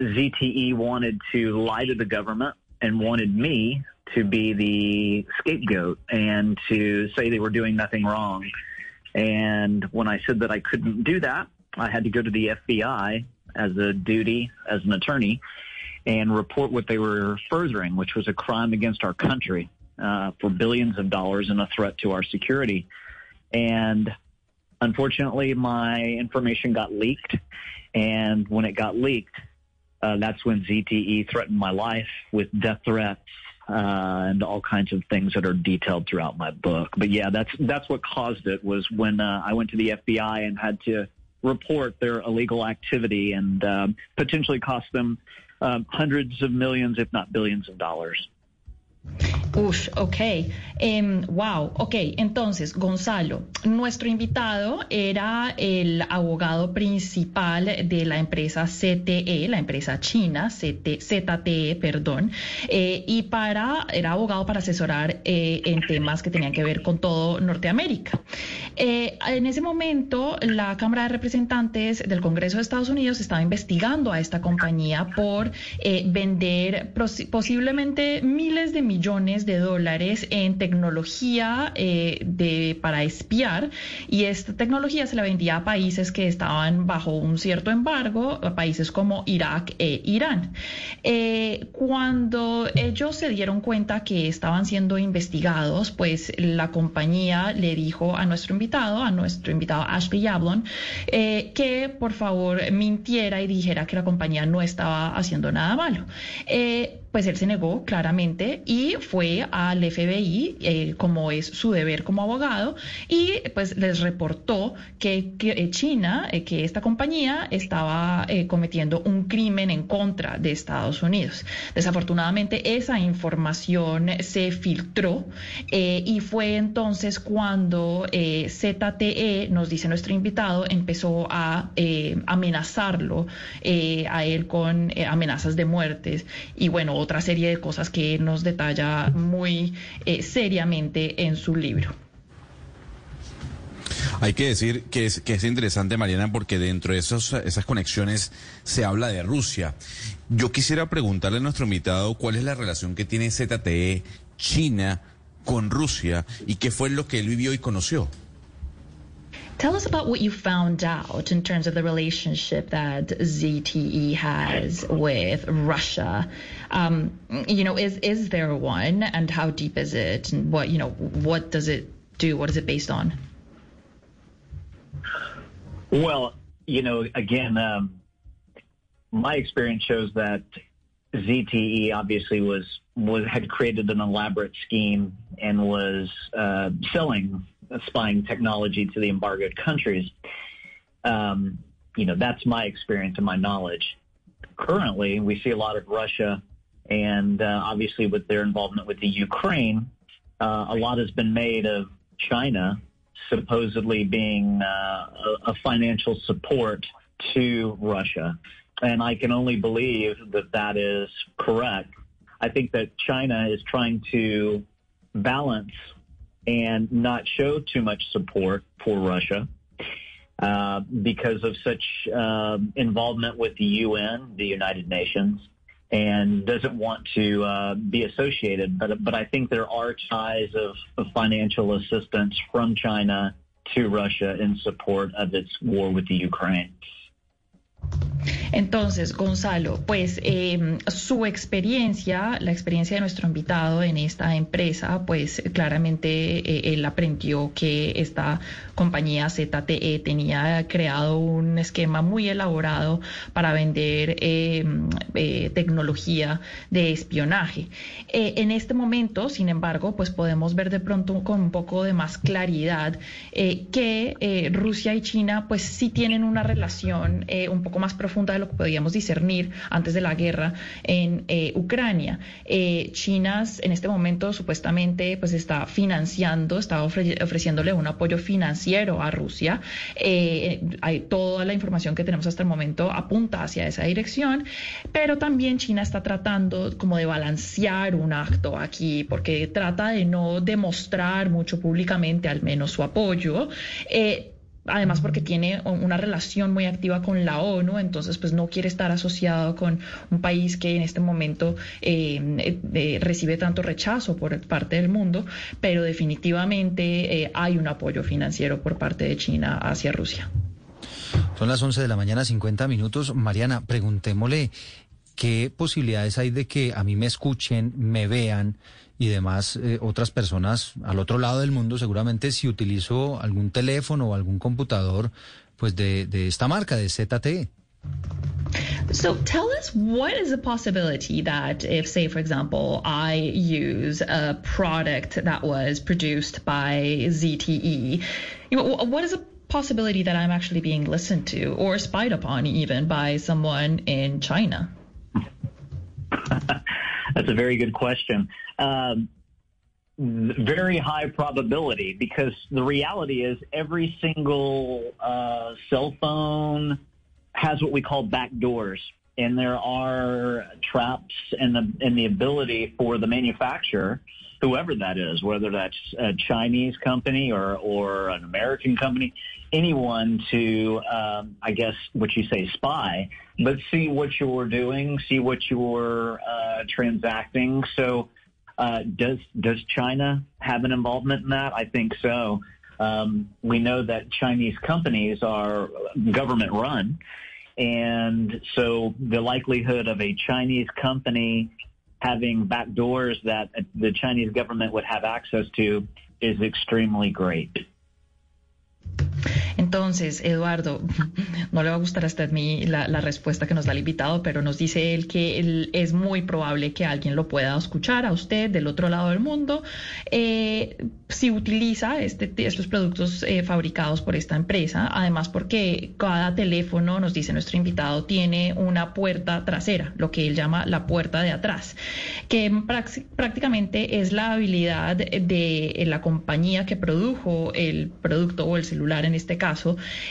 ZTE wanted to lie to the government and wanted me to be the scapegoat and to say they were doing nothing wrong. And when I said that I couldn't do that, I had to go to the FBI as a duty as an attorney and report what they were furthering, which was a crime against our country uh, for billions of dollars and a threat to our security. And unfortunately, my information got leaked. And when it got leaked, uh, that's when ZTE threatened my life with death threats uh, and all kinds of things that are detailed throughout my book. But yeah, that's that's what caused it was when uh, I went to the FBI and had to report their illegal activity and um, potentially cost them um, hundreds of millions, if not billions of dollars. Uf, ok. Em, wow, ok. Entonces, Gonzalo, nuestro invitado era el abogado principal de la empresa CTE, la empresa china, CT, ZTE, perdón, eh, y para, era abogado para asesorar eh, en temas que tenían que ver con todo Norteamérica. Eh, en ese momento, la Cámara de Representantes del Congreso de Estados Unidos estaba investigando a esta compañía por vender posiblemente miles de millones de dólares en tecnología eh, para espiar y esta tecnología se la vendía a países que estaban bajo un cierto embargo, a países como Irak e Irán. Eh, cuando ellos se dieron cuenta que estaban siendo investigados, pues la compañía le dijo a nuestro invitado, a nuestro invitado Ashley Yablon, eh, que por favor mintiera y dijera que la compañía no estaba haciendo nada malo. Pues él se negó claramente y fue al FBI, eh, como es su deber como abogado, y pues les reportó que, que China, eh, que esta compañía estaba eh, cometiendo un crimen en contra de Estados Unidos. Desafortunadamente esa información se filtró y fue entonces cuando ZTE, nos dice nuestro invitado, empezó a amenazarlo a él con amenazas de muertes y bueno, otra serie de cosas que nos detalla muy eh, seriamente en su libro. Hay que decir que es, que es interesante, Mariana, porque dentro de esos, esas conexiones se habla de Rusia. Yo quisiera preguntarle a nuestro invitado cuál es la relación que tiene ZTE China con Rusia y qué fue lo que él vivió y conoció. Tell us about what you found out in terms of the relationship that ZTE has with Russia. Um, you know, is is there one, and how deep is it, and what you know, what does it do? What is it based on? Well, you know, again, um, my experience shows that ZTE obviously was was had created an elaborate scheme and was uh, selling spying technology to the embargoed countries. Um, you know, that's my experience and my knowledge. Currently, we see a lot of Russia, and uh, obviously with their involvement with the Ukraine, uh, a lot has been made of China supposedly being uh, a, a financial support to Russia. And I can only believe that that is correct. I think that China is trying to balance and not show too much support for Russia uh, because of such uh, involvement with the UN, the United Nations, and doesn't want to uh, be associated. But but I think there are ties of, of financial assistance from China to Russia in support of its war with the Ukraine. Entonces, Gonzalo, pues eh, su experiencia, la experiencia de nuestro invitado en esta empresa, pues claramente eh, él aprendió que esta compañía ZTE tenía creado un esquema muy elaborado para vender eh, tecnología de espionaje. en este momento, sin embargo, pues podemos ver de pronto con un poco de más claridad que Rusia y China pues sí tienen una relación un poco más profunda de lo que podíamos discernir antes de la guerra en eh, Ucrania. Eh, China en este momento supuestamente pues está financiando, está ofreciéndole un apoyo financiero a Rusia. Eh, hay toda la información que tenemos hasta el momento apunta hacia esa dirección, pero también China está tratando como de balancear un acto aquí porque trata de no demostrar mucho públicamente al menos su apoyo además porque tiene una relación muy activa con la ONU, entonces pues no quiere estar asociado con un país que en este momento eh, recibe tanto rechazo por parte del mundo, pero definitivamente eh, hay un apoyo financiero por parte de China hacia Rusia. Son las 11 de la mañana, 50 minutos. Mariana, preguntémosle qué posibilidades hay de que a mí me escuchen, me vean y demás eh, otras personas al otro lado del mundo, seguramente si utilizo algún teléfono o algún computador, pues de, de esta marca, de ZTE. So tell us what is the possibility that if, say, for example, I use a product that was produced by ZTE, what is a possibility that I'm actually being listened to or spied upon even by someone in China? That's a very good question. Um, very high probability because the reality is every single uh, cell phone has what we call back doors. And there are traps and the, and the ability for the manufacturer, whoever that is, whether that's a Chinese company or, or an American company, anyone to, um, I guess, what you say, spy, but see what you're doing, see what you're uh, transacting. So, uh, does does China have an involvement in that? I think so. Um, we know that Chinese companies are government run, and so the likelihood of a Chinese company having back doors that the Chinese government would have access to is extremely great. Entonces, Eduardo, no le va a gustar a usted mi, la, respuesta que nos da el invitado, pero nos dice él que es muy probable que alguien lo pueda escuchar a usted del otro lado del mundo eh, si utiliza este, estos productos eh, fabricados por esta empresa. Además, porque cada teléfono, nos dice nuestro invitado, tiene una puerta trasera, lo que él llama la puerta de atrás, que prácticamente es la habilidad de la compañía que produjo el producto o el celular en este caso,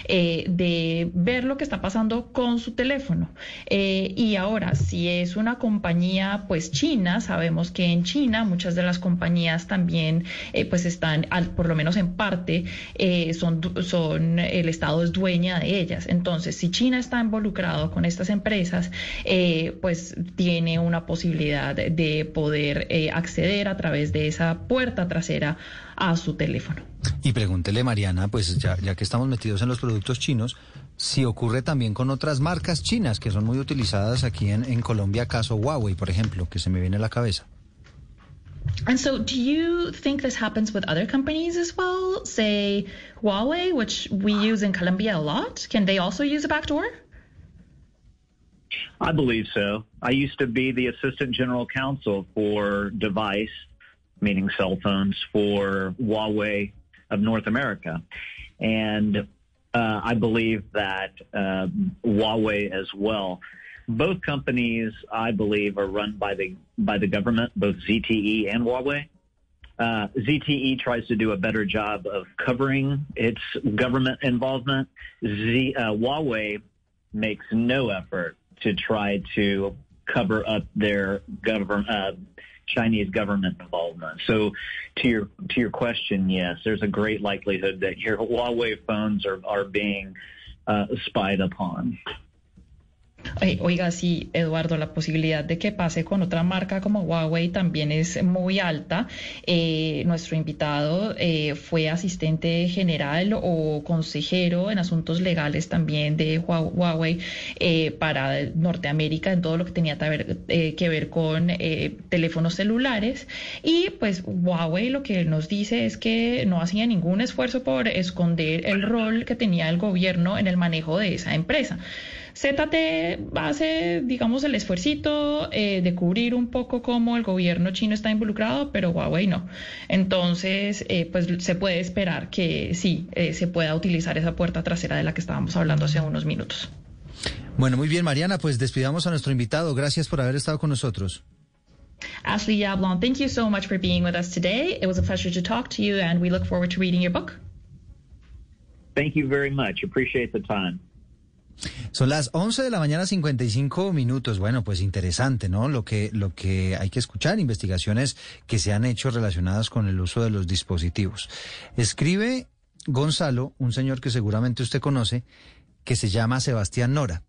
eh, de ver lo que está pasando con su teléfono. Eh, y ahora, si es una compañía pues china, sabemos que en China muchas de las compañías también eh, pues están, por lo menos en parte, son, son, el Estado es dueña de ellas. Entonces, si China está involucrado con estas empresas, pues tiene una posibilidad de poder acceder a través de esa puerta trasera a su teléfono. Y pregúntele, Mariana, pues ya, ya que estamos metidos en los productos chinos, si ocurre también con otras marcas chinas que son muy utilizadas aquí en, en Colombia, caso Huawei, por ejemplo, que se me viene a la cabeza. And so, do you think this happens with other companies as well? Say Huawei, which we use in Colombia a lot. Can they also use a backdoor? I believe so. I used to be the assistant general counsel for Device, meaning cell phones, for Huawei of North America. And uh, I believe that uh, Huawei as well. Both companies, I believe, are run by the by the government, both ZTE and Huawei. Uh, ZTE tries to do a better job of covering its government involvement. Z, uh, Huawei makes no effort to try to cover up their government uh, Chinese government involvement. So, to your to your question, yes, there's a great likelihood that your Huawei phones are are being uh, spied upon. Oiga, sí, Eduardo, la posibilidad de que pase con otra marca como Huawei también es muy alta. Eh, nuestro invitado eh, fue asistente general o consejero en asuntos legales también de Huawei eh, para Norteamérica en todo lo que tenía que ver con teléfonos celulares. Y pues Huawei lo que nos dice es que no hacía ningún esfuerzo por esconder el rol que tenía el gobierno en el manejo de esa empresa. ZT hace, digamos, el esfuercito eh, de cubrir un poco cómo el gobierno chino está involucrado, pero Huawei no. Entonces, eh, pues se puede esperar que sí, eh, se pueda utilizar esa puerta trasera de la que estábamos hablando hace unos minutos. Bueno, muy bien, Mariana, pues despidamos a nuestro invitado. Gracias por haber estado con nosotros. Ashley Yablon, thank you so much for being with us today. It was a pleasure to talk to you, and we look forward to reading your book. Thank you very much. Appreciate the time. Son las 11 de la mañana 55 minutos. Bueno, pues interesante, ¿no? Lo que, lo que hay que escuchar, investigaciones que se han hecho relacionadas con el uso de los dispositivos. Escribe Gonzalo, un señor que seguramente usted conoce, que se llama Sebastián Nora.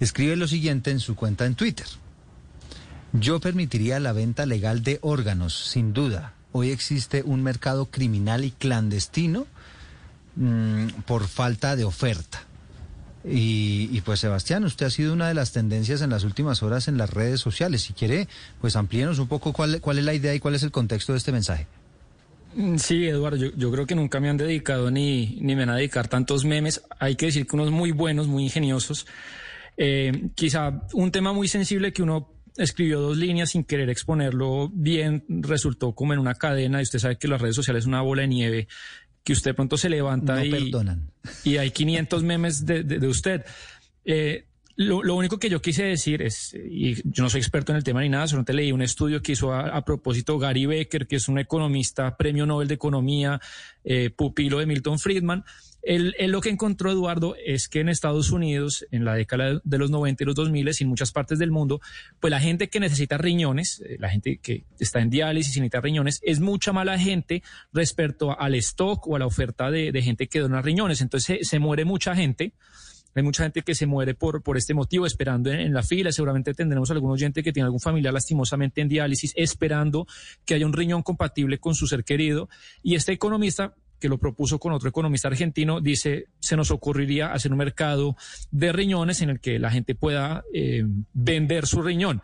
Escribe lo siguiente en su cuenta en Twitter. Yo permitiría la venta legal de órganos, sin duda. Hoy existe un mercado criminal y clandestino mmm, por falta de oferta. Y, pues Sebastián, usted ha sido una de las tendencias en las últimas horas en las redes sociales. Si quiere, pues amplíenos un poco cuál, cuál es la idea y cuál es el contexto de este mensaje. Mm, sí, Eduardo, yo, creo que nunca me han dedicado ni, ni me van a dedicar tantos memes. Hay que decir que unos muy buenos, muy ingeniosos. Eh, quizá un tema muy sensible que uno escribió dos líneas sin querer exponerlo bien, resultó como en una cadena y usted sabe que las redes sociales es una bola de nieve que usted pronto se levanta y, y hay 500 memes de, usted. Eh, lo, único que yo quise decir es, y yo no soy experto en el tema ni nada, solamente leí un estudio que hizo a, propósito Gary Becker, que es un economista, premio Nobel de Economía, eh, pupilo de Milton Friedman, él, lo que encontró, Eduardo, es que en Estados Unidos, en la década de los 90 y los 2000 y en muchas partes del mundo, pues la gente que necesita riñones, eh, la gente que está en diálisis y necesita riñones, es mucha mala gente respecto al stock o a la oferta de, gente que dona riñones. Entonces se, muere mucha gente. Hay mucha gente que se muere por, por este motivo, esperando en, la fila. Seguramente tendremos algún oyente que tiene algún familiar lastimosamente en diálisis, esperando que haya un riñón compatible con su ser querido. Y este economista que lo propuso con otro economista argentino, dice, se nos ocurriría hacer un mercado de riñones en el que la gente pueda eh, vender su riñón.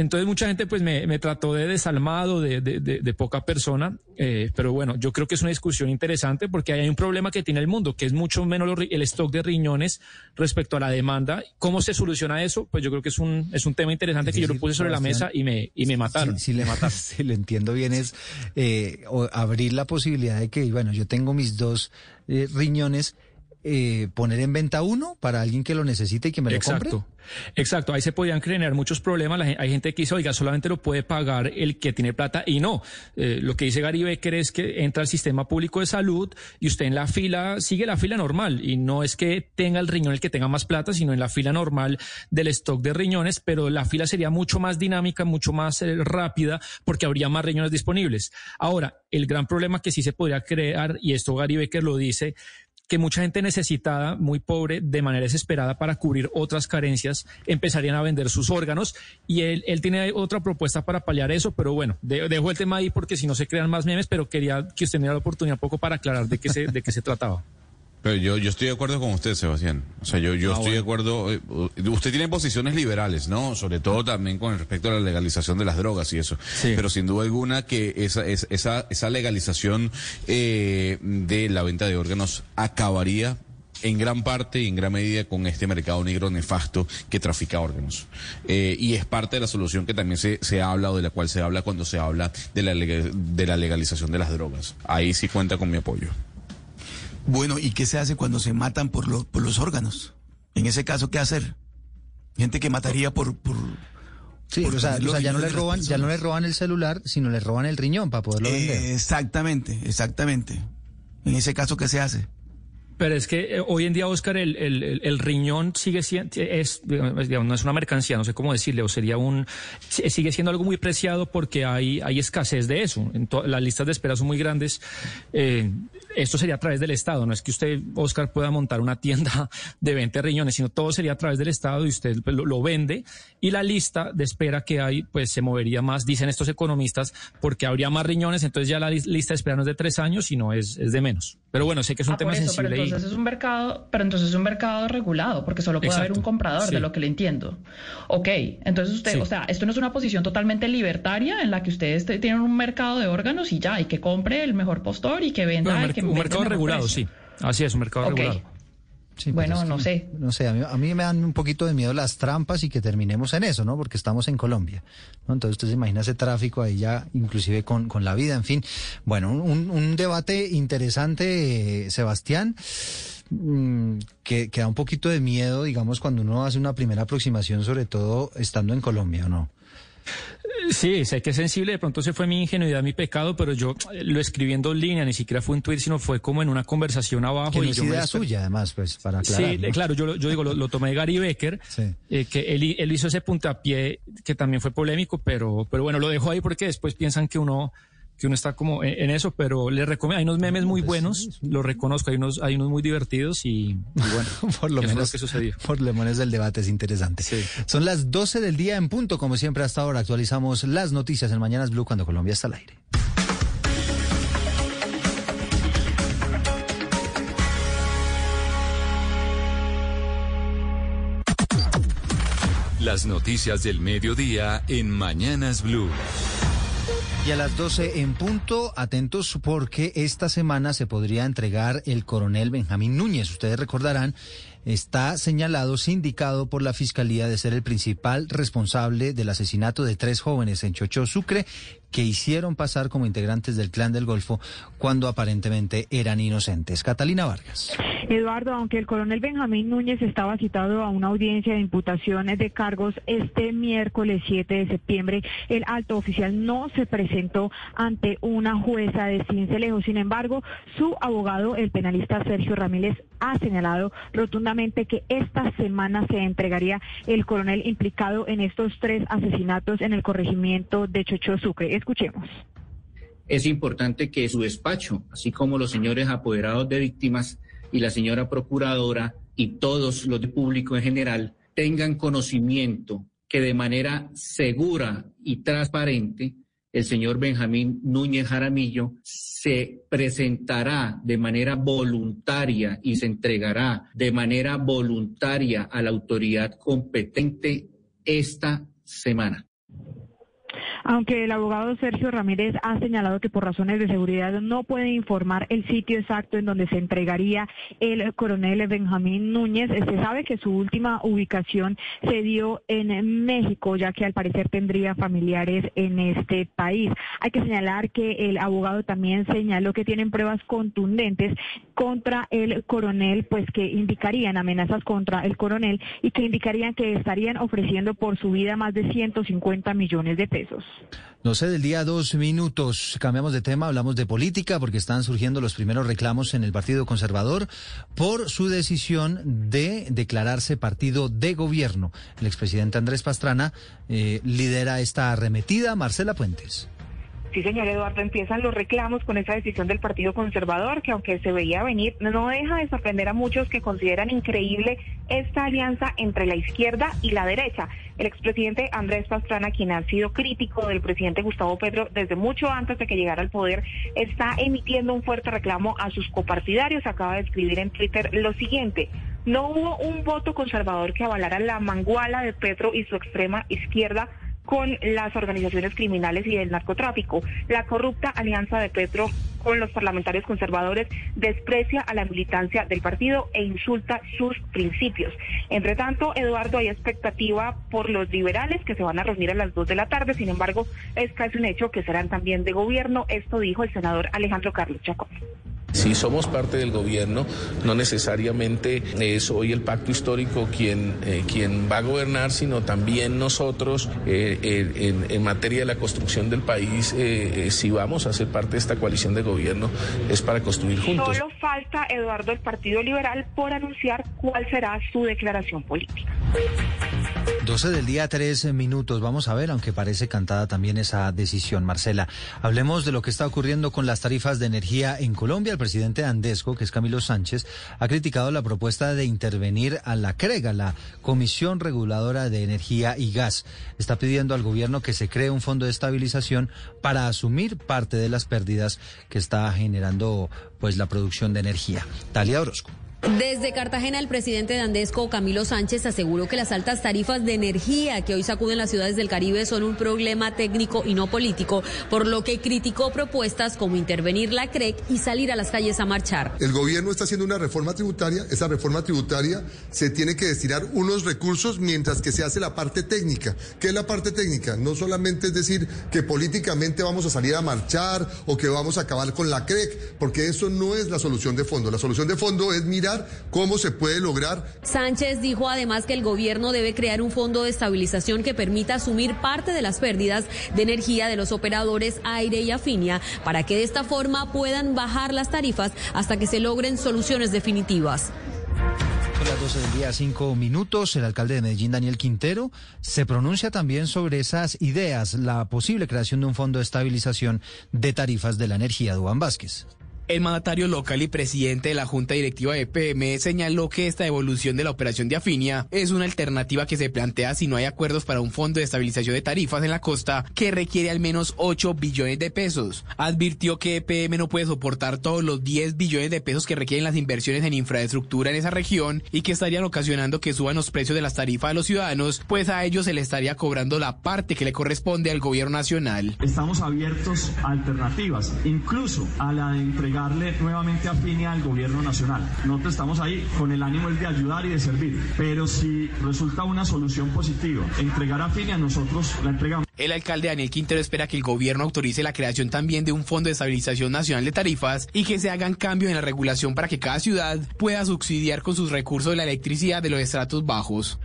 Entonces mucha gente pues me, me trató de desalmado, de, de, de, poca persona, eh, pero bueno, yo creo que es una discusión interesante porque hay un problema que tiene el mundo, que es mucho menos el stock de riñones respecto a la demanda. ¿Cómo se soluciona eso? Pues yo creo que es un, es un tema interesante que yo lo puse sobre la mesa y me, y me mataron. Si, le mataron, si lo entiendo bien, es eh, abrir la posibilidad de que, bueno, yo tengo mis dos eh, riñones eh, poner en venta uno para alguien que lo necesite y que me lo compre. Exacto, ahí se podían generar muchos problemas. hay gente que dice, oiga, solamente lo puede pagar el que tiene plata y no. Eh, lo que dice Gary Becker es que entra al sistema público de salud y usted en la fila sigue la fila normal y no es que tenga el riñón el que tenga más plata, sino en la fila normal del stock de riñones, pero la fila sería mucho más dinámica, mucho más eh, rápida porque habría más riñones disponibles. Ahora, el gran problema que sí se podría crear, y esto Gary Becker lo dice, que mucha gente necesitada, muy pobre, de manera desesperada para cubrir otras carencias, empezarían a vender sus órganos. Y él, él tiene otra propuesta para paliar eso, pero bueno, dejo el tema ahí porque si no se crean más memes, pero quería que usted me diera la oportunidad un poco para aclarar de qué se, de qué se trataba. Pero yo, yo estoy de acuerdo con usted, Sebastián. O sea, yo, yo ah, estoy de acuerdo. Eh, usted tiene posiciones liberales, ¿no? Sobre todo también con respecto a la legalización de las drogas y eso. Pero sin duda alguna que esa, esa, esa legalización eh, de la venta de órganos acabaría en gran parte y en gran medida con este mercado negro nefasto que trafica órganos. Eh, y es parte de la solución que también se, se habla o de la cual se habla cuando se habla de la, de la legalización de las drogas. Ahí sí cuenta con mi apoyo. Bueno, ¿y qué se hace cuando se matan por, por los órganos? En ese caso, ¿qué hacer? Gente que mataría por... por sí, o sea, ya no le roban, ya no le roban el celular, sino le roban el riñón para poderlo vender. Exactamente, exactamente. En ese caso, ¿qué se hace? Pero es que eh, hoy en día, Oscar, el, el, el, riñón sigue siendo, es, digamos, no es una mercancía, no sé cómo decirle, o sería un, sigue siendo algo muy preciado porque hay, hay escasez de eso. En las listas de espera son muy grandes. Eh, esto sería a través del Estado, no es que usted, Oscar, pueda montar una tienda de 20 riñones, sino todo sería a través del Estado y usted lo, lo vende y la lista de espera que hay, pues se movería más, dicen estos economistas, porque habría más riñones, entonces ya la lista de espera no es de tres años, sino es, es de menos. Pero bueno, sé que es un ah, tema sensible entonces es un mercado, pero entonces es un mercado regulado, porque solo puede haber un comprador, de lo que le entiendo. Ok, entonces usted, o sea, esto no es una posición totalmente libertaria en la que ustedes tienen un mercado de órganos y ya, y que compre el mejor postor y que venda el que Un mercado regulado, sí. Así es, un mercado regulado. Pues bueno, no sé. No sé, a mí, me dan un poquito de miedo las trampas y que terminemos en eso, ¿no? Porque estamos en Colombia. Entonces usted se imagina ese tráfico ahí ya, inclusive con, con la vida, en fin. Bueno, un, un debate interesante, Sebastián. Mm, que, que da un poquito de miedo, digamos, cuando uno hace una primera aproximación, sobre todo estando en Colombia, ¿o no? Sí, sé que es sensible, de pronto se fue mi ingenuidad, mi pecado, pero yo lo escribí en dos líneas, ni siquiera fue un tweet, sino fue como en una conversación abajo. Que y yo idea suya, además, pues, para aclarar. Sí, claro, yo, yo digo, lo, tomé de Gary Becker, eh, que él, él, hizo ese puntapié que también fue polémico, pero, pero bueno, lo dejo ahí porque después piensan que uno que uno está como en, eso, pero le recomiendo, hay unos memes muy buenos, lo reconozco, hay unos, hay unos muy divertidos y, bueno, por lo menos que sucedió. Por lo menos el debate es interesante. Son las 12 del día en punto, como siempre hasta ahora actualizamos las noticias en Mañanas Blue cuando Colombia está al aire. Las noticias del mediodía en Mañanas Blue. Y a las 12 en punto, atentos porque esta semana se podría entregar el coronel Benjamín Núñez. Ustedes recordarán, está señalado, sindicado por la Fiscalía de ser el principal responsable del asesinato de tres jóvenes en Chocho Sucre que hicieron pasar como integrantes del Clan del Golfo cuando aparentemente eran inocentes. Catalina Vargas. Eduardo, aunque el coronel Benjamín Núñez estaba citado a una audiencia de imputaciones de cargos este miércoles 7 de septiembre, el alto oficial no se presentó ante una jueza de Cincelejo. Sin embargo, su abogado, el penalista Sergio Ramírez, ha señalado rotundamente que esta semana se entregaría el coronel implicado en estos tres asesinatos en el corregimiento de Chocho Sucre. Escuchemos. Es importante que su despacho, así como los señores apoderados de víctimas y la señora procuradora y todos los de público en general, tengan conocimiento que de manera segura y transparente el señor Benjamín Núñez Jaramillo se presentará de manera voluntaria y se entregará de manera voluntaria a la autoridad competente esta semana. Aunque el abogado Sergio Ramírez ha señalado que por razones de seguridad no puede informar el sitio exacto en donde se entregaría el coronel Benjamín Núñez, se sabe que su última ubicación se dio en México, ya que al parecer tendría familiares en este país. Hay que señalar que el abogado también señaló que tienen pruebas contundentes contra el coronel, pues que indicarían amenazas contra el coronel y que indicarían que estarían ofreciendo por su vida más de 150 millones de pesos. No sé, del día dos minutos. Cambiamos de tema, hablamos de política porque están surgiendo los primeros reclamos en el Partido Conservador por su decisión de declararse partido de gobierno. El expresidente Andrés Pastrana eh, lidera esta arremetida. Marcela Puentes. Sí, señor Eduardo, empiezan los reclamos con esa decisión del Partido Conservador, que aunque se veía venir, no deja de sorprender a muchos que consideran increíble esta alianza entre la izquierda y la derecha. El expresidente Andrés Pastrana, quien ha sido crítico del presidente Gustavo Petro desde mucho antes de que llegara al poder, está emitiendo un fuerte reclamo a sus copartidarios. Acaba de escribir en Twitter lo siguiente. No hubo un voto conservador que avalara la manguala de Petro y su extrema izquierda con las organizaciones criminales y el narcotráfico. La corrupta alianza de Petro con los parlamentarios conservadores desprecia a la militancia del partido e insulta sus principios. Entre tanto, Eduardo, hay expectativa por los liberales que se van a reunir a las dos de la tarde. Sin embargo, es casi un hecho que serán también de gobierno. Esto dijo el senador Alejandro Carlos Chacón. Si somos parte del gobierno, no necesariamente es hoy el pacto histórico quien, eh, quien va a gobernar, sino también nosotros eh, en, materia de la construcción del país, eh, si vamos a ser parte de esta coalición de gobierno, es para construir juntos. Solo falta, Eduardo, el Partido Liberal por anunciar cuál será su declaración política. 12 del día, tres minutos. Vamos a ver, aunque parece cantada también esa decisión, Marcela. Hablemos de lo que está ocurriendo con las tarifas de energía en Colombia. El presidente de Andesco, que es Camilo Sánchez, ha criticado la propuesta de intervenir a la CREGA, la Comisión Reguladora de Energía y Gas. Está pidiendo al gobierno que se cree un fondo de estabilización para asumir parte de las pérdidas que está generando pues la producción de energía. Talia Orozco. Desde Cartagena, el presidente de Andesco, Camilo Sánchez, aseguró que las altas tarifas de energía que hoy sacuden las ciudades del Caribe son un problema técnico y no político, por lo que criticó propuestas como intervenir la CREC y salir a las calles a marchar. El gobierno está haciendo una reforma tributaria, esa reforma tributaria se tiene que destinar unos recursos mientras que se hace la parte técnica. ¿Qué es la parte técnica? No solamente es decir que políticamente vamos a salir a marchar o que vamos a acabar con la CREC, porque eso no es la solución de fondo. La solución de fondo es mirar cómo se puede lograr. Sánchez dijo además que el gobierno debe crear un fondo de estabilización que permita asumir parte de las pérdidas de energía de los operadores Aire y Afinia para que de esta forma puedan bajar las tarifas hasta que se logren soluciones definitivas. Son las 12 del día, cinco minutos. El alcalde de Medellín, Daniel Quintero, se pronuncia también sobre esas ideas, la posible creación de un fondo de estabilización de tarifas de la energía. Duan Vázquez. El mandatario local y presidente de la Junta Directiva de PM señaló que esta evolución de la operación de Afinia es una alternativa que se plantea si no hay acuerdos para un fondo de estabilización de tarifas en la costa que requiere al menos 8 billones de pesos. Advirtió que EPM no puede soportar todos los 10 billones de pesos que requieren las inversiones en infraestructura en esa región y que estarían ocasionando que suban los precios de las tarifas a los ciudadanos, pues a ellos se les estaría cobrando la parte que le corresponde al gobierno nacional. Estamos abiertos a alternativas, incluso a la de entregar darle nuevamente afinia al gobierno nacional. Nosotros estamos ahí con el ánimo de ayudar y de servir, pero si resulta una solución positiva, entregar afinia, nosotros la entregamos. El alcalde Daniel Quintero espera que el gobierno autorice la creación también de un fondo de estabilización nacional de tarifas y que se hagan cambios en la regulación para que cada ciudad pueda subsidiar con sus recursos la electricidad de los estratos bajos.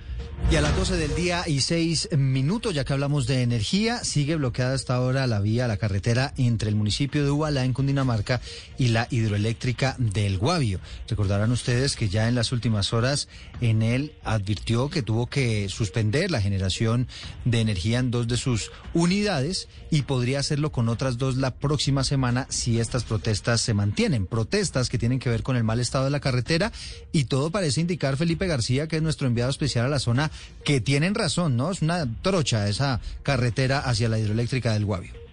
Y a las 12 del día y 6 minutos, ya que hablamos de energía, sigue bloqueada hasta ahora la vía, la carretera entre el municipio de Ubalá en Cundinamarca y la hidroeléctrica del Guavio. Recordarán ustedes que ya en las últimas horas en él advirtió que tuvo que suspender la generación de energía en dos de sus unidades y podría hacerlo con otras dos la próxima semana si estas protestas se mantienen. Protestas que tienen que ver con el mal estado de la carretera y todo parece indicar Felipe García, que es nuestro enviado especial a la zona que tienen razón, ¿no? Es una trocha esa carretera hacia la hidroeléctrica del Guavio.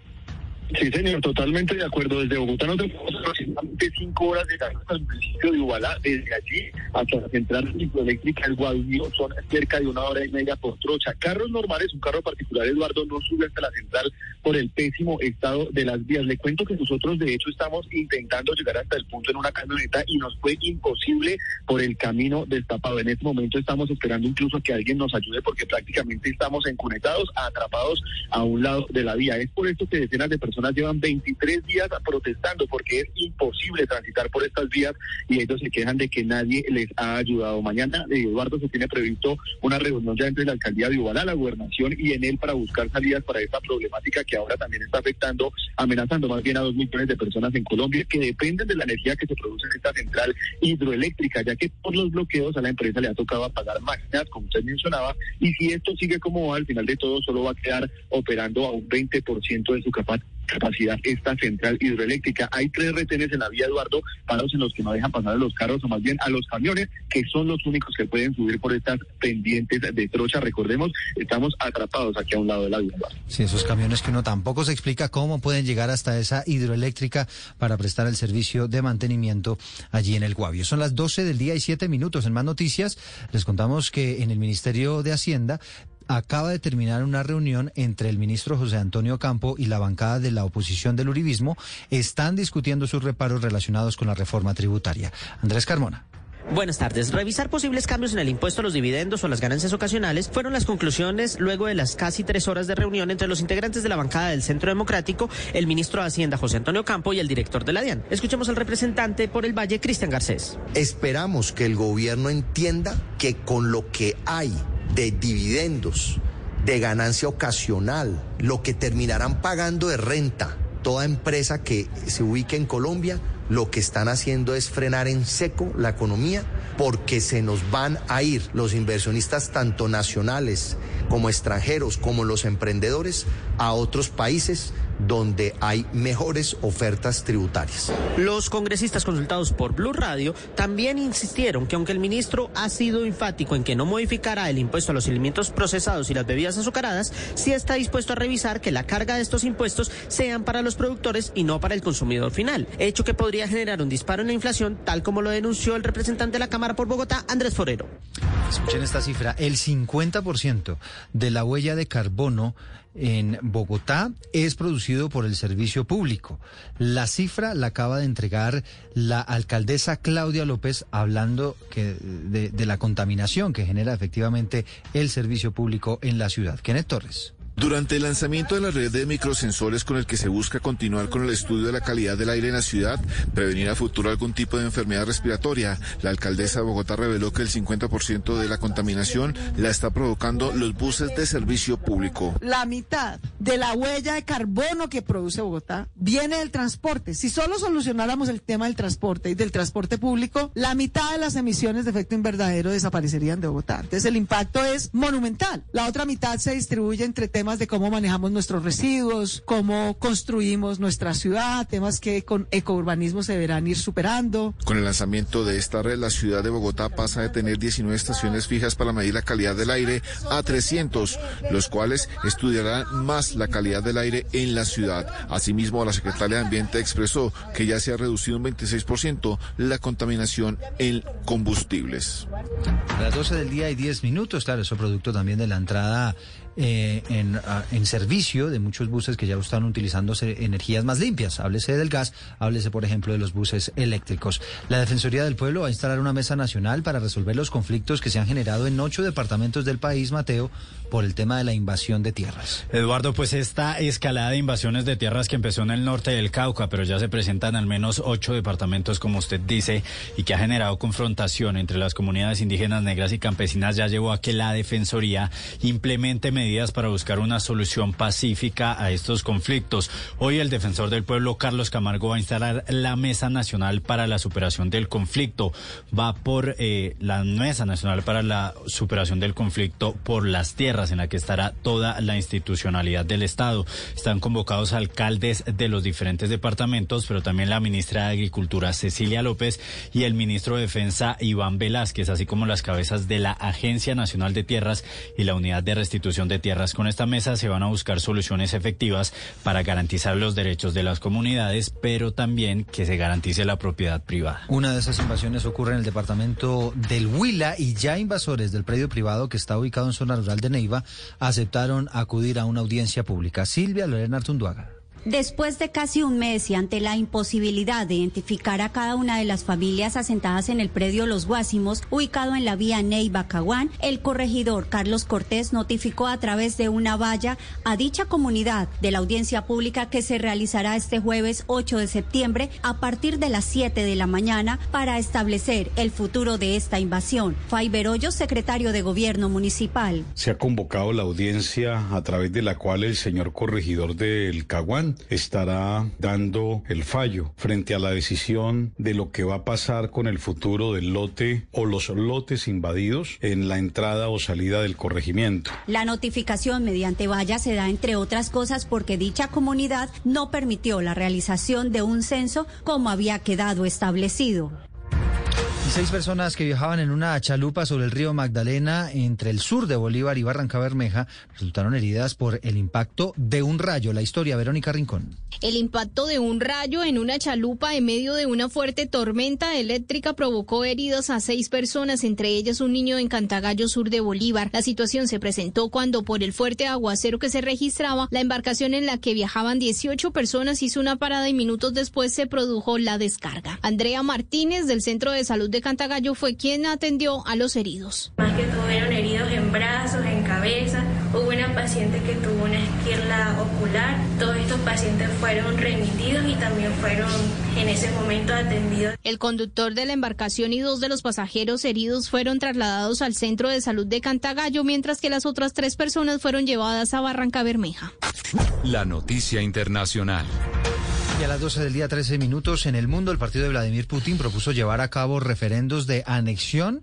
Sí, señor, totalmente de acuerdo. Desde Bogotá no tenemos aproximadamente cinco horas de hasta el municipio de Iguala. Desde allí hasta la central hidroeléctrica El Guadalío son cerca de una hora y media por trocha. Carros normales, un carro particular, Eduardo, no sube hasta la central por el pésimo estado de las vías. Le cuento que nosotros, de hecho, estamos intentando llegar hasta el punto en una camioneta y nos fue imposible por el camino destapado. En este momento estamos esperando incluso que alguien nos ayude porque prácticamente estamos encunetados, atrapados a un lado de la vía. Es por esto que decenas de personas llevan 23 días protestando porque es imposible transitar por estas vías y ellos se quejan de que nadie les ha ayudado. Mañana, eh, Eduardo, se tiene previsto una reunión ya entre la alcaldía de Iguala, la gobernación y en él para buscar salidas para esta problemática que ahora también está afectando, amenazando más bien a dos millones de personas en Colombia que dependen de la energía que se produce en esta central hidroeléctrica, ya que por los bloqueos a la empresa le ha tocado pagar máquinas, como usted mencionaba, y si esto sigue como va, al final de todo solo va a quedar operando a un 20% de su capacidad capacidad esta central hidroeléctrica. Hay tres retenes en la vía Eduardo, paros en los que no dejan pasar a los carros o más bien a los camiones, que son los únicos que pueden subir por estas pendientes de trocha. Recordemos, estamos atrapados aquí a un lado de la vía. Sí, esos camiones que uno tampoco se explica cómo pueden llegar hasta esa hidroeléctrica para prestar el servicio de mantenimiento allí en el Guavio. Son las 12 del día y 7 minutos. En más noticias, les contamos que en el Ministerio de Hacienda acaba de terminar una reunión entre el ministro José Antonio Campo y la bancada de la oposición del Uribismo. Están discutiendo sus reparos relacionados con la reforma tributaria. Andrés Carmona. Buenas tardes. Revisar posibles cambios en el impuesto a los dividendos o las ganancias ocasionales fueron las conclusiones luego de las casi tres horas de reunión entre los integrantes de la bancada del Centro Democrático, el ministro de Hacienda José Antonio Campo y el director de la DIAN. Escuchemos al representante por el Valle, Cristian Garcés. Esperamos que el gobierno entienda que con lo que hay de dividendos, de ganancia ocasional, lo que terminarán pagando de renta toda empresa que se ubique en Colombia, lo que están haciendo es frenar en seco la economía porque se nos van a ir los inversionistas tanto nacionales como extranjeros como los emprendedores a otros países donde hay mejores ofertas tributarias. Los congresistas consultados por Blue Radio también insistieron que aunque el ministro ha sido enfático en que no modificará el impuesto a los alimentos procesados y las bebidas azucaradas, sí está dispuesto a revisar que la carga de estos impuestos sean para los productores y no para el consumidor final, hecho que podría generar un disparo en la inflación, tal como lo denunció el representante de la Cámara por Bogotá, Andrés Forero. Escuchen esta cifra, el 50% de la huella de carbono en Bogotá es producido por el servicio público. La cifra la acaba de entregar la alcaldesa Claudia López hablando que de, la contaminación que genera efectivamente el servicio público en la ciudad. Kenneth Torres. Durante el lanzamiento de la red de microsensores con el que se busca continuar con el estudio de la calidad del aire en la ciudad, prevenir a futuro algún tipo de enfermedad respiratoria, la alcaldesa de Bogotá reveló que el 50% de la contaminación la está provocando los buses de servicio público. La mitad de la huella de carbono que produce Bogotá viene del transporte. Si solo solucionáramos el tema del transporte y del transporte público, la mitad de las emisiones de efecto invernadero desaparecerían de Bogotá. Entonces el impacto es monumental. La otra mitad se distribuye entre temas de cómo manejamos nuestros residuos, cómo construimos nuestra ciudad, temas que con ecourbanismo se deberán ir superando. Con el lanzamiento de esta red, la ciudad de Bogotá pasa de tener 19 estaciones fijas para medir la calidad del aire a 300, los cuales estudiarán más la calidad del aire en la ciudad. Asimismo, la secretaria de Ambiente expresó que ya se ha reducido un 26% la contaminación en combustibles. A las 12 del día y 10 minutos, claro, eso producto también de la entrada eh, en, a, en, servicio de muchos buses que ya están utilizando energías más limpias. Háblese del gas, háblese, por ejemplo, de los buses eléctricos. La Defensoría del Pueblo va a instalar una mesa nacional para resolver los conflictos que se han generado en ocho departamentos del país, Mateo, por el tema de la invasión de tierras. Eduardo, pues esta escalada de invasiones de tierras que empezó en el norte del Cauca, pero ya se presentan al menos ocho departamentos, como usted dice, y que ha generado confrontación entre las comunidades indígenas, negras y campesinas, ya llevó a que la Defensoría implemente medidas para buscar una solución pacífica a estos conflictos. Hoy el defensor del pueblo, Carlos Camargo, va a instalar la Mesa Nacional para la Superación del Conflicto. Va por eh, la Mesa Nacional para la Superación del Conflicto por las tierras, en la que estará toda la institucionalidad del Estado. Están convocados alcaldes de los diferentes departamentos, pero también la ministra de Agricultura, Cecilia López, y el ministro de Defensa, Iván Velázquez, así como las cabezas de la Agencia Nacional de Tierras y la Unidad de Restitución de tierras. Con esta mesa se van a buscar soluciones efectivas para garantizar los derechos de las comunidades, pero también que se garantice la propiedad privada. Una de esas invasiones ocurre en el departamento del Huila y ya invasores del predio privado que está ubicado en zona rural de Neiva aceptaron acudir a una audiencia pública. Silvia Lorena Artunduaga. Después de casi un mes y ante la imposibilidad de identificar a cada una de las familias asentadas en el predio Los Guásimos, ubicado en la vía Neiva-Caguán, el corregidor Carlos Cortés notificó a través de una valla a dicha comunidad de la audiencia pública que se realizará este jueves 8 de septiembre a partir de las 7 de la mañana para establecer el futuro de esta invasión. Faiber Hoyos, secretario de Gobierno Municipal. Se ha convocado la audiencia a través de la cual el señor corregidor del Caguán estará dando el fallo frente a la decisión de lo que va a pasar con el futuro del lote o los lotes invadidos en la entrada o salida del corregimiento. La notificación mediante valla se da entre otras cosas porque dicha comunidad no permitió la realización de un censo como había quedado establecido. Seis personas que viajaban en una chalupa sobre el río Magdalena entre el sur de Bolívar y Barranca Bermeja resultaron heridas por el impacto de un rayo. La historia, Verónica Rincón. El impacto de un rayo en una chalupa en medio de una fuerte tormenta eléctrica provocó heridas a seis personas, entre ellas un niño en Cantagallo, sur de Bolívar. La situación se presentó cuando, por el fuerte aguacero que se registraba, la embarcación en la que viajaban 18 personas hizo una parada y minutos después se produjo la descarga. Andrea Martínez, del Centro de Salud de Cantagallo fue quien atendió a los heridos. Más que tuvieron heridos en brazos, en cabeza. Hubo una paciente que tuvo una esquirla ocular. Todos estos pacientes fueron remitidos y también fueron en ese momento atendidos. El conductor de la embarcación y dos de los pasajeros heridos fueron trasladados al Centro de Salud de Cantagallo, mientras que las otras tres personas fueron llevadas a Barranca Bermeja. La noticia internacional. Y a las 12 del día, 13 minutos, en el mundo, el partido de Vladimir Putin propuso llevar a cabo referendos de anexión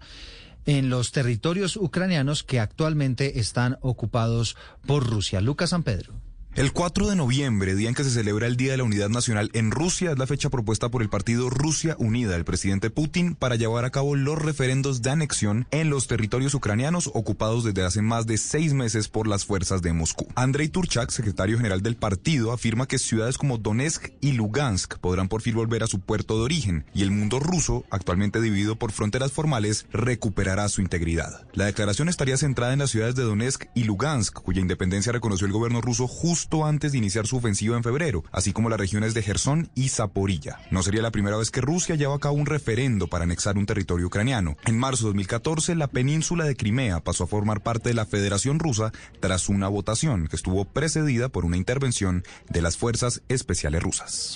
en los territorios ucranianos que actualmente están ocupados por Rusia. Lucas San Pedro. El 4 de noviembre, día en que se celebra el Día de la Unidad Nacional en Rusia, es la fecha propuesta por el partido Rusia Unida del presidente Putin para llevar a cabo los referendos de anexión en los territorios ucranianos ocupados desde hace más de seis meses por las fuerzas de Moscú. Andrei Turchak, secretario general del partido, afirma que ciudades como Donetsk y Lugansk podrán por fin volver a su puerto de origen y el mundo ruso, actualmente dividido por fronteras formales, recuperará su integridad. La declaración estaría centrada en las ciudades de Donetsk y Lugansk, cuya independencia reconoció el gobierno ruso justo antes de iniciar su ofensiva en febrero, así como las regiones de Gerson y Zaporilla. No sería la primera vez que Rusia lleva a cabo un referendo para anexar un territorio ucraniano. En marzo de 2014, la península de Crimea pasó a formar parte de la Federación Rusa tras una votación que estuvo precedida por una intervención de las fuerzas especiales rusas.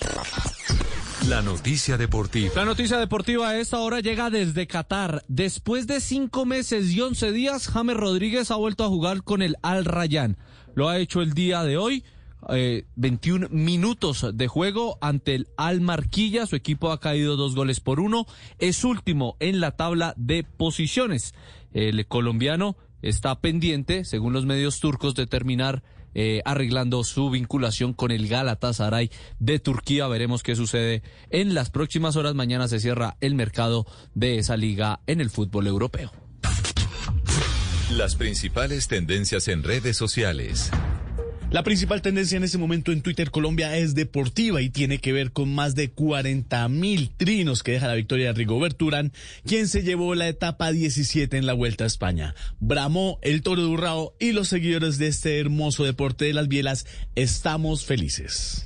La noticia deportiva. La noticia deportiva a esta hora llega desde Qatar. Después de cinco meses y once días, James Rodríguez ha vuelto a jugar con el Al Rayyan. Lo ha hecho el día de hoy. 21 eh, minutos de juego ante el Al Marquilla. Su equipo ha caído dos goles por uno. Es último en la tabla de posiciones. El colombiano está pendiente, según los medios turcos, de terminar eh, arreglando su vinculación con el Galatasaray de Turquía. Veremos qué sucede en las próximas horas. Mañana se cierra el mercado de esa liga en el fútbol europeo. Las principales tendencias en redes sociales. La principal tendencia en este momento en Twitter Colombia es deportiva y tiene que ver con más de 40 mil trinos que deja la victoria de Rigobert Urán, quien se llevó la etapa 17 en la Vuelta a España. Bramó el toro de y los seguidores de este hermoso deporte de las bielas estamos felices.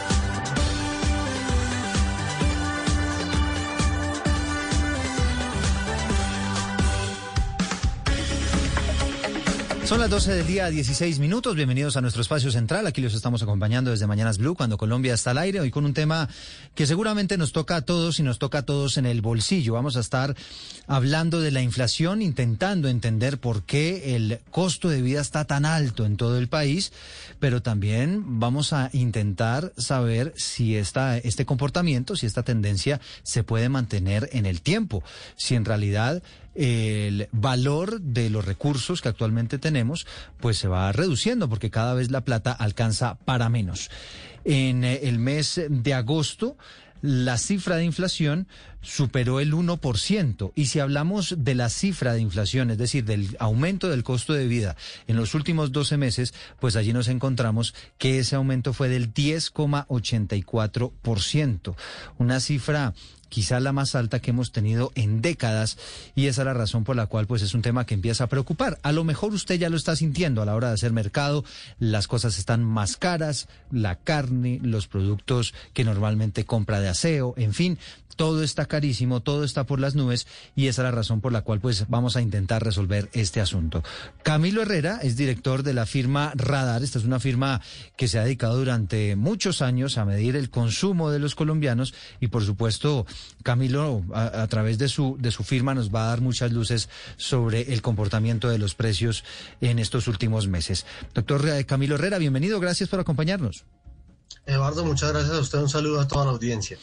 Son las 12 del día, 16 minutos. Bienvenidos a nuestro espacio central. Aquí los estamos acompañando desde Mañanas Blue, cuando Colombia está al aire. Hoy con un tema que seguramente nos toca a todos y nos toca a todos en el bolsillo. Vamos a estar hablando de la inflación, intentando entender por qué el costo de vida está tan alto en todo el país, pero también vamos a intentar saber si esta, este comportamiento, si esta tendencia se puede mantener en el tiempo. Si en realidad el valor de los recursos que actualmente tenemos pues se va reduciendo porque cada vez la plata alcanza para menos. En eh, el mes de agosto la cifra de inflación superó el 1%. Y si hablamos de la cifra de inflación, es decir, del aumento del costo de vida en los últimos 12 meses, pues allí nos encontramos que ese aumento fue del 10,84%. Una cifra quizá la más alta que hemos tenido en décadas y esa es la razón por la cual pues es un tema que empieza a preocupar. A lo mejor usted ya lo está sintiendo a la hora de hacer mercado, las cosas están más caras, la carne, los productos que normalmente compra de aseo, en fin, todo está carísimo, todo está por las nubes y esa es la razón por la cual pues vamos a intentar resolver este asunto. Camilo Herrera es director de la firma Radar, esta es una firma que se ha dedicado durante muchos años a medir el consumo de los colombianos y por supuesto Camilo a, a través de su de su firma nos va a dar muchas luces sobre el comportamiento de los precios en estos últimos meses. Doctor eh, Camilo Herrera, bienvenido, gracias por acompañarnos. Eduardo, muchas gracias a usted. Un saludo a toda la audiencia.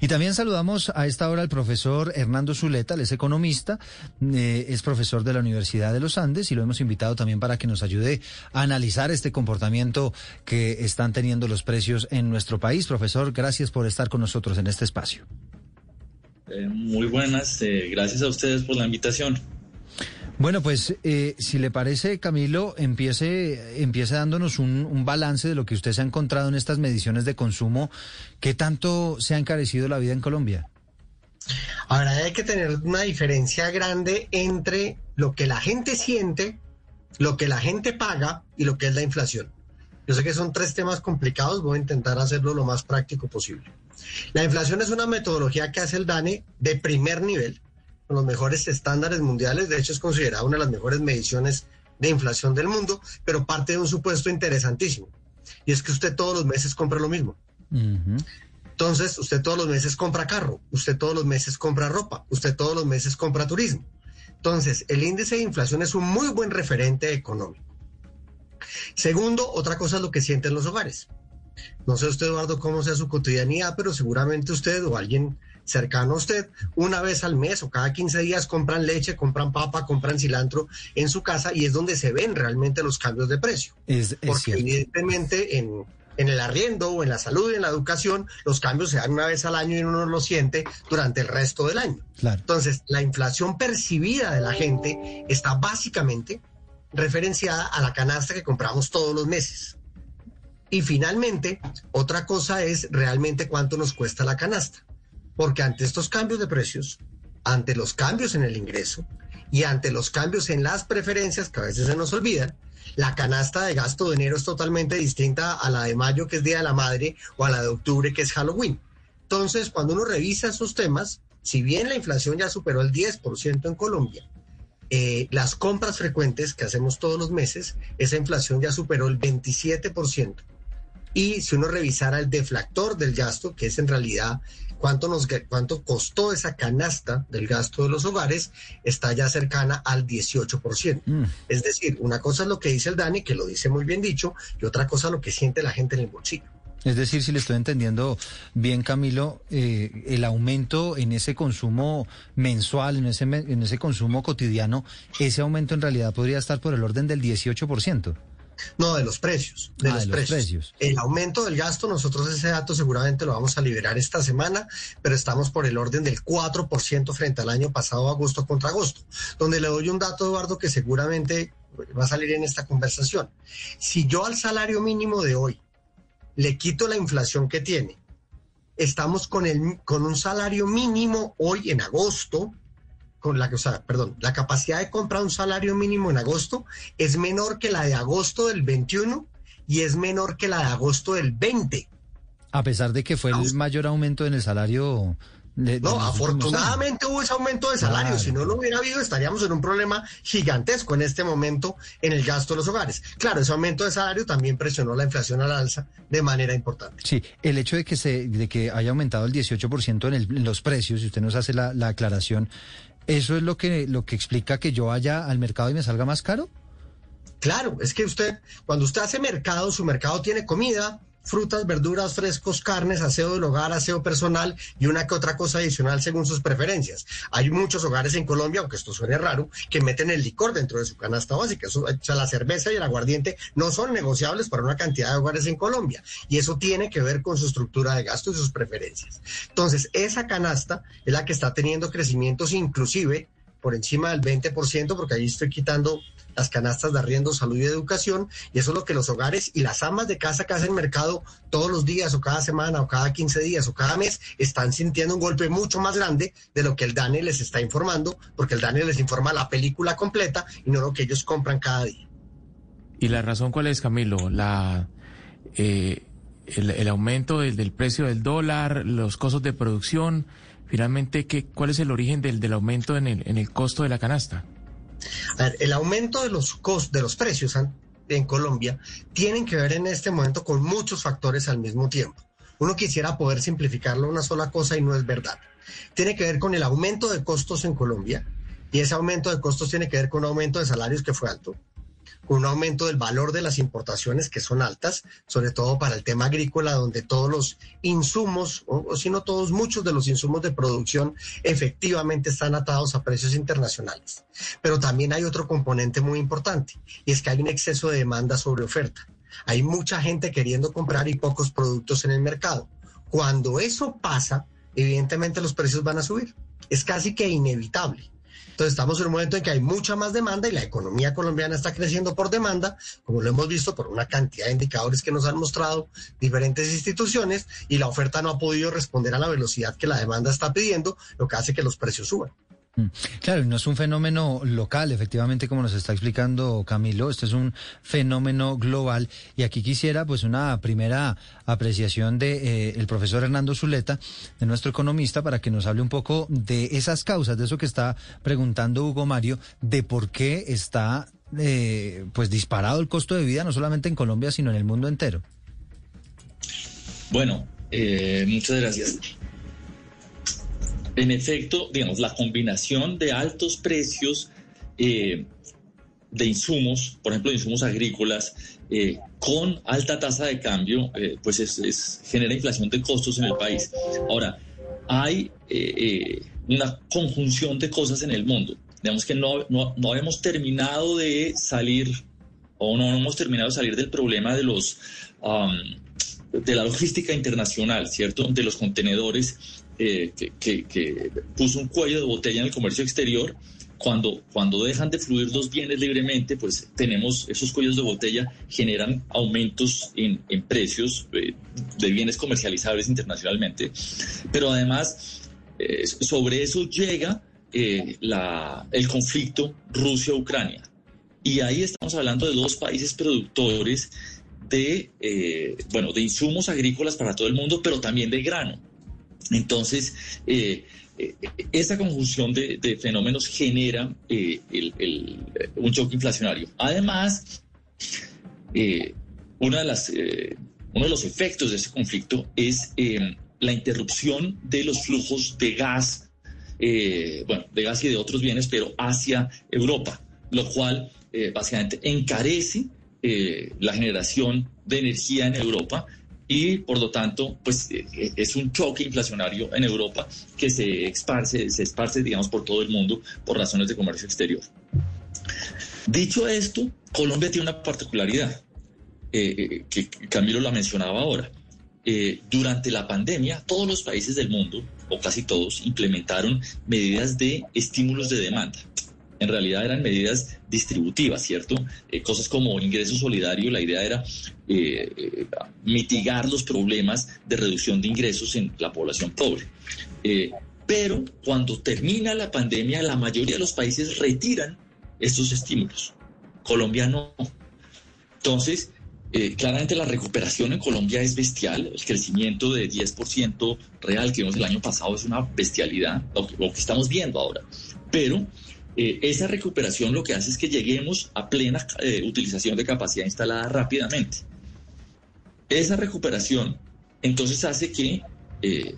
Y también saludamos a esta hora al profesor Hernando Zuleta, él es economista, eh, es profesor de la Universidad de los Andes y lo hemos invitado también para que nos ayude a analizar este comportamiento que están teniendo los precios en nuestro país. Profesor, gracias por estar con nosotros en este espacio. Eh, muy buenas, eh, gracias a ustedes por la invitación. Bueno, pues eh, si le parece, Camilo, empiece, empiece dándonos un, un, balance de lo que usted se ha encontrado en estas mediciones de consumo. ¿Qué tanto se ha encarecido la vida en Colombia? Ahora hay que tener una diferencia grande entre lo que la gente siente, lo que la gente paga y lo que es la inflación. Yo sé que son tres temas complicados, voy a intentar hacerlo lo más práctico posible. La inflación es una metodología que hace el DANE de primer nivel, con los mejores estándares mundiales, de hecho es considerada una de las mejores mediciones de inflación del mundo, pero parte de un supuesto interesantísimo, y es que usted todos los meses compra lo mismo. Uh -huh. Entonces, usted todos los meses compra carro, usted todos los meses compra ropa, usted todos los meses compra turismo. Entonces, el índice de inflación es un muy buen referente económico. Segundo, otra cosa es lo que sienten los hogares. No sé usted, Eduardo, cómo sea su cotidianidad, pero seguramente usted o alguien cercano a usted, una vez al mes o cada 15 días compran leche, compran papa, compran cilantro en su casa y es donde se ven realmente los cambios de precio. Es, es Porque cierto. evidentemente en, en el arriendo o en la salud y en la educación, los cambios se dan una vez al año y uno lo siente durante el resto del año. Claro. Entonces, la inflación percibida de la gente está básicamente referenciada a la canasta que compramos todos los meses. Y finalmente, otra cosa es realmente cuánto nos cuesta la canasta. Porque ante estos cambios de precios, ante los cambios en el ingreso y ante los cambios en las preferencias que a veces se nos olvidan, la canasta de gasto de enero es totalmente distinta a la de mayo, que es Día de la Madre, o a la de octubre, que es Halloween. Entonces, cuando uno revisa esos temas, si bien la inflación ya superó el 10% en Colombia, eh, las compras frecuentes que hacemos todos los meses, esa inflación ya superó el 27%. Y si uno revisara el deflactor del gasto, que es en realidad cuánto, nos, cuánto costó esa canasta del gasto de los hogares, está ya cercana al 18%. Mm. Es decir, una cosa es lo que dice el Dani, que lo dice muy bien dicho, y otra cosa lo que siente la gente en el bolsillo. Es decir, si le estoy entendiendo bien, Camilo, eh, el aumento en ese consumo mensual, en ese, en ese consumo cotidiano, ese aumento en realidad podría estar por el orden del 18%. No, de los precios. De, ah, los, de precios. los, precios. El aumento del gasto, nosotros ese dato seguramente lo vamos a liberar esta semana, pero estamos por el orden del 4% frente al año pasado, agosto contra agosto. Donde le doy un dato, Eduardo, que seguramente va a salir en esta conversación. Si yo al salario mínimo de hoy le quito la inflación que tiene, estamos con, el, con un salario mínimo hoy en agosto con la, o sea, perdón, la capacidad de comprar un salario mínimo en agosto es menor que la de agosto del 21 y es menor que la de agosto del 20. A pesar de que fue el mayor aumento en el salario no, afortunadamente hubo ese aumento de salario. Si no lo hubiera habido, estaríamos en un problema gigantesco en este momento en el gasto de los hogares. Claro, ese aumento de salario también presionó la inflación al alza de manera importante. Sí, el hecho de que se, de que haya aumentado el 18% en, el, en los precios, si usted nos hace la, la aclaración, ¿eso es lo que, lo que explica que yo vaya al mercado y me salga más caro? Claro, es que usted, cuando usted hace mercado, su mercado tiene comida, frutas, verduras, frescos, carnes, aseo del hogar, aseo personal y una que otra cosa adicional según sus preferencias. Hay muchos hogares en Colombia, aunque esto suene raro, que meten el licor dentro de su canasta básica. o sea, la cerveza y el aguardiente no son negociables para una cantidad de hogares en Colombia. Y eso tiene que ver con su estructura de gasto y sus preferencias. Entonces, esa canasta es la que está teniendo crecimientos inclusive por encima del 20%, porque ahí estoy quitando las canastas de arriendo, salud y educación, y eso es lo que los hogares y las amas de casa que hacen mercado todos los días o cada semana o cada 15 días o cada mes están sintiendo un golpe mucho más grande de lo que el DANE les está informando, porque el DANE les informa la película completa y no lo que ellos compran cada día. ¿Y la razón cuál es, Camilo? La, eh, el, aumento del, precio del dólar, los costos de producción, finalmente, ¿qué, ¿cuál es el origen del, del aumento en el, en el costo de la canasta? A ver, el aumento de los costos, de los precios en Colombia tienen que ver en este momento con muchos factores al mismo tiempo. Uno quisiera poder simplificarlo una sola cosa y no es verdad. Tiene que ver con el aumento de costos en Colombia y ese aumento de costos tiene que ver con un aumento de salarios que fue alto un aumento del valor de las importaciones que son altas, sobre todo para el tema agrícola, donde todos los insumos, o, si no todos, muchos de los insumos de producción efectivamente están atados a precios internacionales. Pero también hay otro componente muy importante, y es que hay un exceso de demanda sobre oferta. Hay mucha gente queriendo comprar y pocos productos en el mercado. Cuando eso pasa, evidentemente los precios van a subir. Es casi que inevitable. Entonces estamos en un momento en que hay mucha más demanda y la economía colombiana está creciendo por demanda, como lo hemos visto por una cantidad de indicadores que nos han mostrado diferentes instituciones y la oferta no ha podido responder a la velocidad que la demanda está pidiendo, lo que hace que los precios suban. Mm. Claro, no es un fenómeno local, efectivamente, como nos está explicando Camilo, este es un fenómeno global y aquí quisiera pues una primera apreciación de eh, el profesor Hernando Zuleta, de nuestro economista, para que nos hable un poco de esas causas, de eso que está preguntando Hugo Mario, de por qué está eh, pues disparado el costo de vida, no solamente en Colombia, sino en el mundo entero. Bueno, eh, muchas gracias. En efecto, digamos, la combinación de altos precios eh, de insumos, por ejemplo, de insumos agrícolas, eh, con alta tasa de cambio, eh, pues es, genera inflación de costos en el país. Ahora, hay una conjunción de cosas en el mundo. Digamos que no, no, no hemos terminado de salir o no hemos terminado de salir del problema de los de la logística internacional, ¿cierto? De los contenedores eh, que, puso un cuello de botella en el comercio exterior. Cuando, cuando dejan de fluir los bienes libremente, pues tenemos esos cuellos de botella, generan aumentos en, precios eh, de bienes comercializables internacionalmente. Pero además, eh, sobre eso llega la, el conflicto Rusia-Ucrania. Y ahí estamos hablando de dos países productores de, bueno, de insumos agrícolas para todo el mundo, pero también de grano. Entonces, eh, eh, esta conjunción de, fenómenos genera eh, un choque inflacionario. Además, una de las, uno de los efectos de ese conflicto es la interrupción de los flujos de gas, bueno, de gas y de otros bienes, pero hacia Europa, lo cual básicamente encarece la generación de energía en Europa y por lo tanto, pues eh, eh, es un choque inflacionario en Europa que se esparce, se esparce, digamos, por todo el mundo por razones de comercio exterior. Dicho esto, Colombia tiene una particularidad eh, que Camilo la mencionaba ahora. durante la pandemia, todos los países del mundo, o casi todos, implementaron medidas de estímulos de demanda en realidad eran medidas distributivas, ¿cierto? Cosas como ingreso solidario, la idea era eh, eh, mitigar los problemas de reducción de ingresos en la población pobre. pero cuando termina la pandemia, la mayoría de los países retiran estos estímulos. Colombia no. Entonces, eh, claramente la recuperación en Colombia es bestial, el crecimiento de 10% real que vimos el año pasado es una bestialidad, lo que, estamos viendo ahora. Pero eh, esa recuperación lo que hace es que lleguemos a plena eh, utilización de capacidad instalada rápidamente. Esa recuperación entonces hace que el,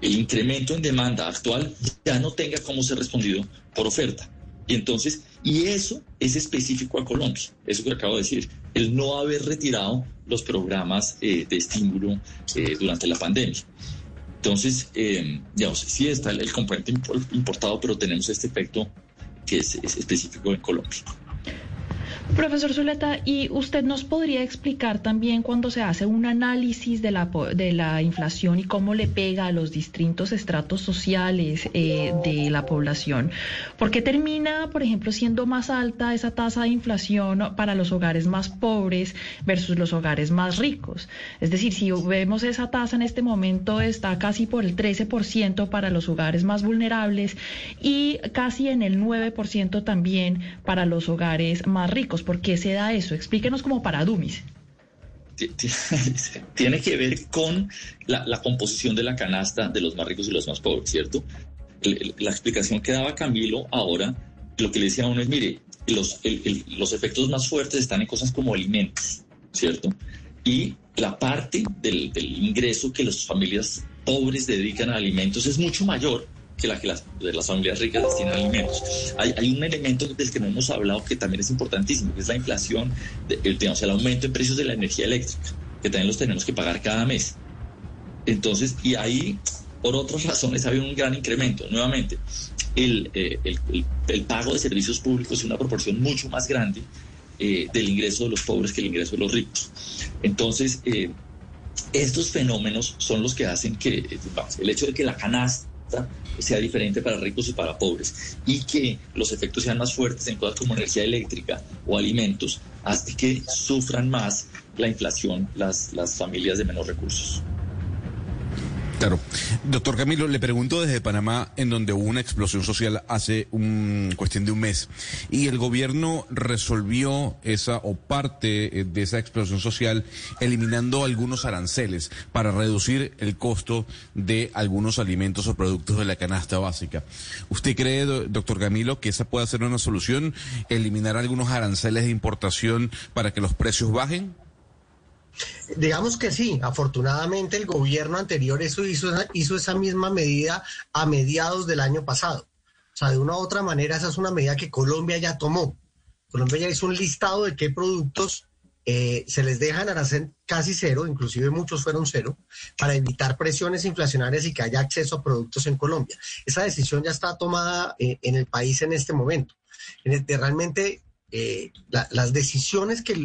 el incremento en demanda actual ya no tenga cómo ser respondido por oferta. Y entonces, y eso es específico a Colombia, eso que acabo de decir, el no haber retirado los programas eh, de estímulo eh, durante la pandemia. Entonces, eh, digamos, sí está el, componente importado, pero tenemos este efecto que es específico en Colombia. Profesor Zuleta, ¿y usted nos podría explicar también cuando se hace un análisis de la, de la inflación y cómo le pega a los distintos estratos sociales eh, de la población? ¿Por qué termina, por ejemplo, siendo más alta esa tasa de inflación para los hogares más pobres versus los hogares más ricos? Es decir, si vemos esa tasa en este momento está casi por el 13% para los hogares más vulnerables y casi en el 9% también para los hogares más ricos. ¿Por qué se da eso? Explíquenos como para Dumis. Tiene que ver con la, composición de la canasta de los más ricos y los más pobres, ¿cierto? La explicación que daba Camilo ahora, lo que le decía a uno es, mire, los, los efectos más fuertes están en cosas como alimentos, ¿cierto? Y la parte del, del ingreso que las familias pobres dedican a alimentos es mucho mayor que la que las, de las familias ricas destinan alimentos. Hay, hay, un elemento del que no hemos hablado que también es importantísimo, que es la inflación, el, digamos, el aumento en precios de la energía eléctrica, que también los tenemos que pagar cada mes. Entonces, y ahí, por otras razones, ha habido un gran incremento. Nuevamente, el, eh, el, el, pago de servicios públicos es una proporción mucho más grande eh, del ingreso de los pobres que el ingreso de los ricos. Entonces, eh, estos fenómenos son los que hacen que, el hecho de que la canasta sea diferente para ricos y para pobres y que los efectos sean más fuertes en cosas como energía eléctrica o alimentos, hasta que sufran más la inflación las, las familias de menos recursos. Claro. Doctor Camilo, le pregunto desde Panamá, en donde hubo una explosión social hace un cuestión de un mes, y el gobierno resolvió esa o parte eh, de esa explosión social eliminando algunos aranceles para reducir el costo de algunos alimentos o productos de la canasta básica. ¿Usted cree, doctor Camilo, que esa puede ser una solución, eliminar algunos aranceles de importación para que los precios bajen? Digamos que sí, afortunadamente el gobierno anterior hizo, hizo esa misma medida a mediados del año pasado. O sea, de una u otra manera esa es una medida que Colombia ya tomó. Colombia ya hizo un listado de qué productos eh, se les dejan arancel casi cero, inclusive muchos fueron cero, para evitar presiones inflacionarias y que haya acceso a productos en Colombia. Esa decisión ya está tomada eh, en el país en este momento. En realmente eh, las decisiones que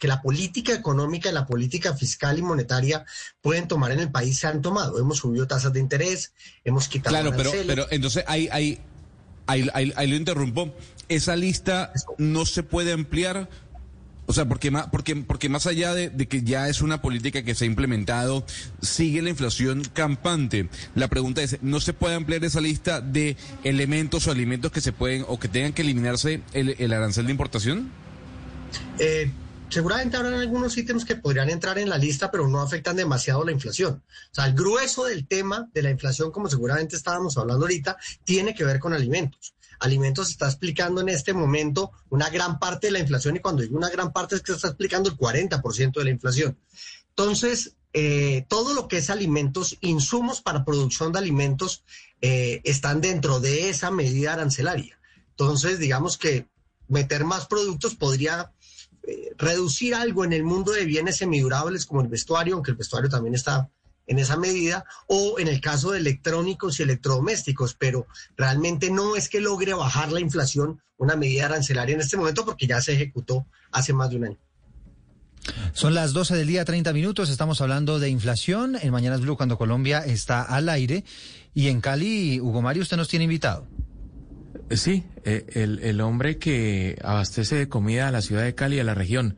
que la política económica y la política fiscal y monetaria pueden tomar en el país se han tomado. Hemos subido tasas de interés, hemos quitado. Claro, pero, pero entonces ahí, ahí, ahí, lo interrumpo. Esa lista no se puede ampliar. O sea, porque más, porque, porque más allá de, de, que ya es una política que se ha implementado, sigue la inflación campante. La pregunta es, ¿no se puede ampliar esa lista de elementos o alimentos que se pueden o que tengan que eliminarse el, el arancel de importación? Eh, seguramente habrán algunos ítems que podrían entrar en la lista, pero no afectan demasiado la inflación. O sea, el grueso del tema de la inflación, como seguramente estábamos hablando ahorita, tiene que ver con alimentos. Alimentos está explicando en este momento una gran parte de la inflación y cuando digo una gran parte es que está explicando el 40% de la inflación. Entonces, eh, todo lo que es alimentos, insumos para producción de alimentos, eh, están dentro de esa medida arancelaria. Entonces, digamos que meter más productos podría reducir algo en el mundo de bienes semidurables como el vestuario, aunque el vestuario también está en esa medida, o en el caso de electrónicos y electrodomésticos, pero realmente no es que logre bajar la inflación una medida arancelaria en este momento porque ya se ejecutó hace más de un año. Son las 12 del día, 30 minutos. Estamos hablando de inflación en Mañanas Blue cuando Colombia está al aire. Y en Cali, Hugo Mario, usted nos tiene invitado. Sí, eh, el, el, hombre que abastece de comida a la ciudad de Cali y a la región.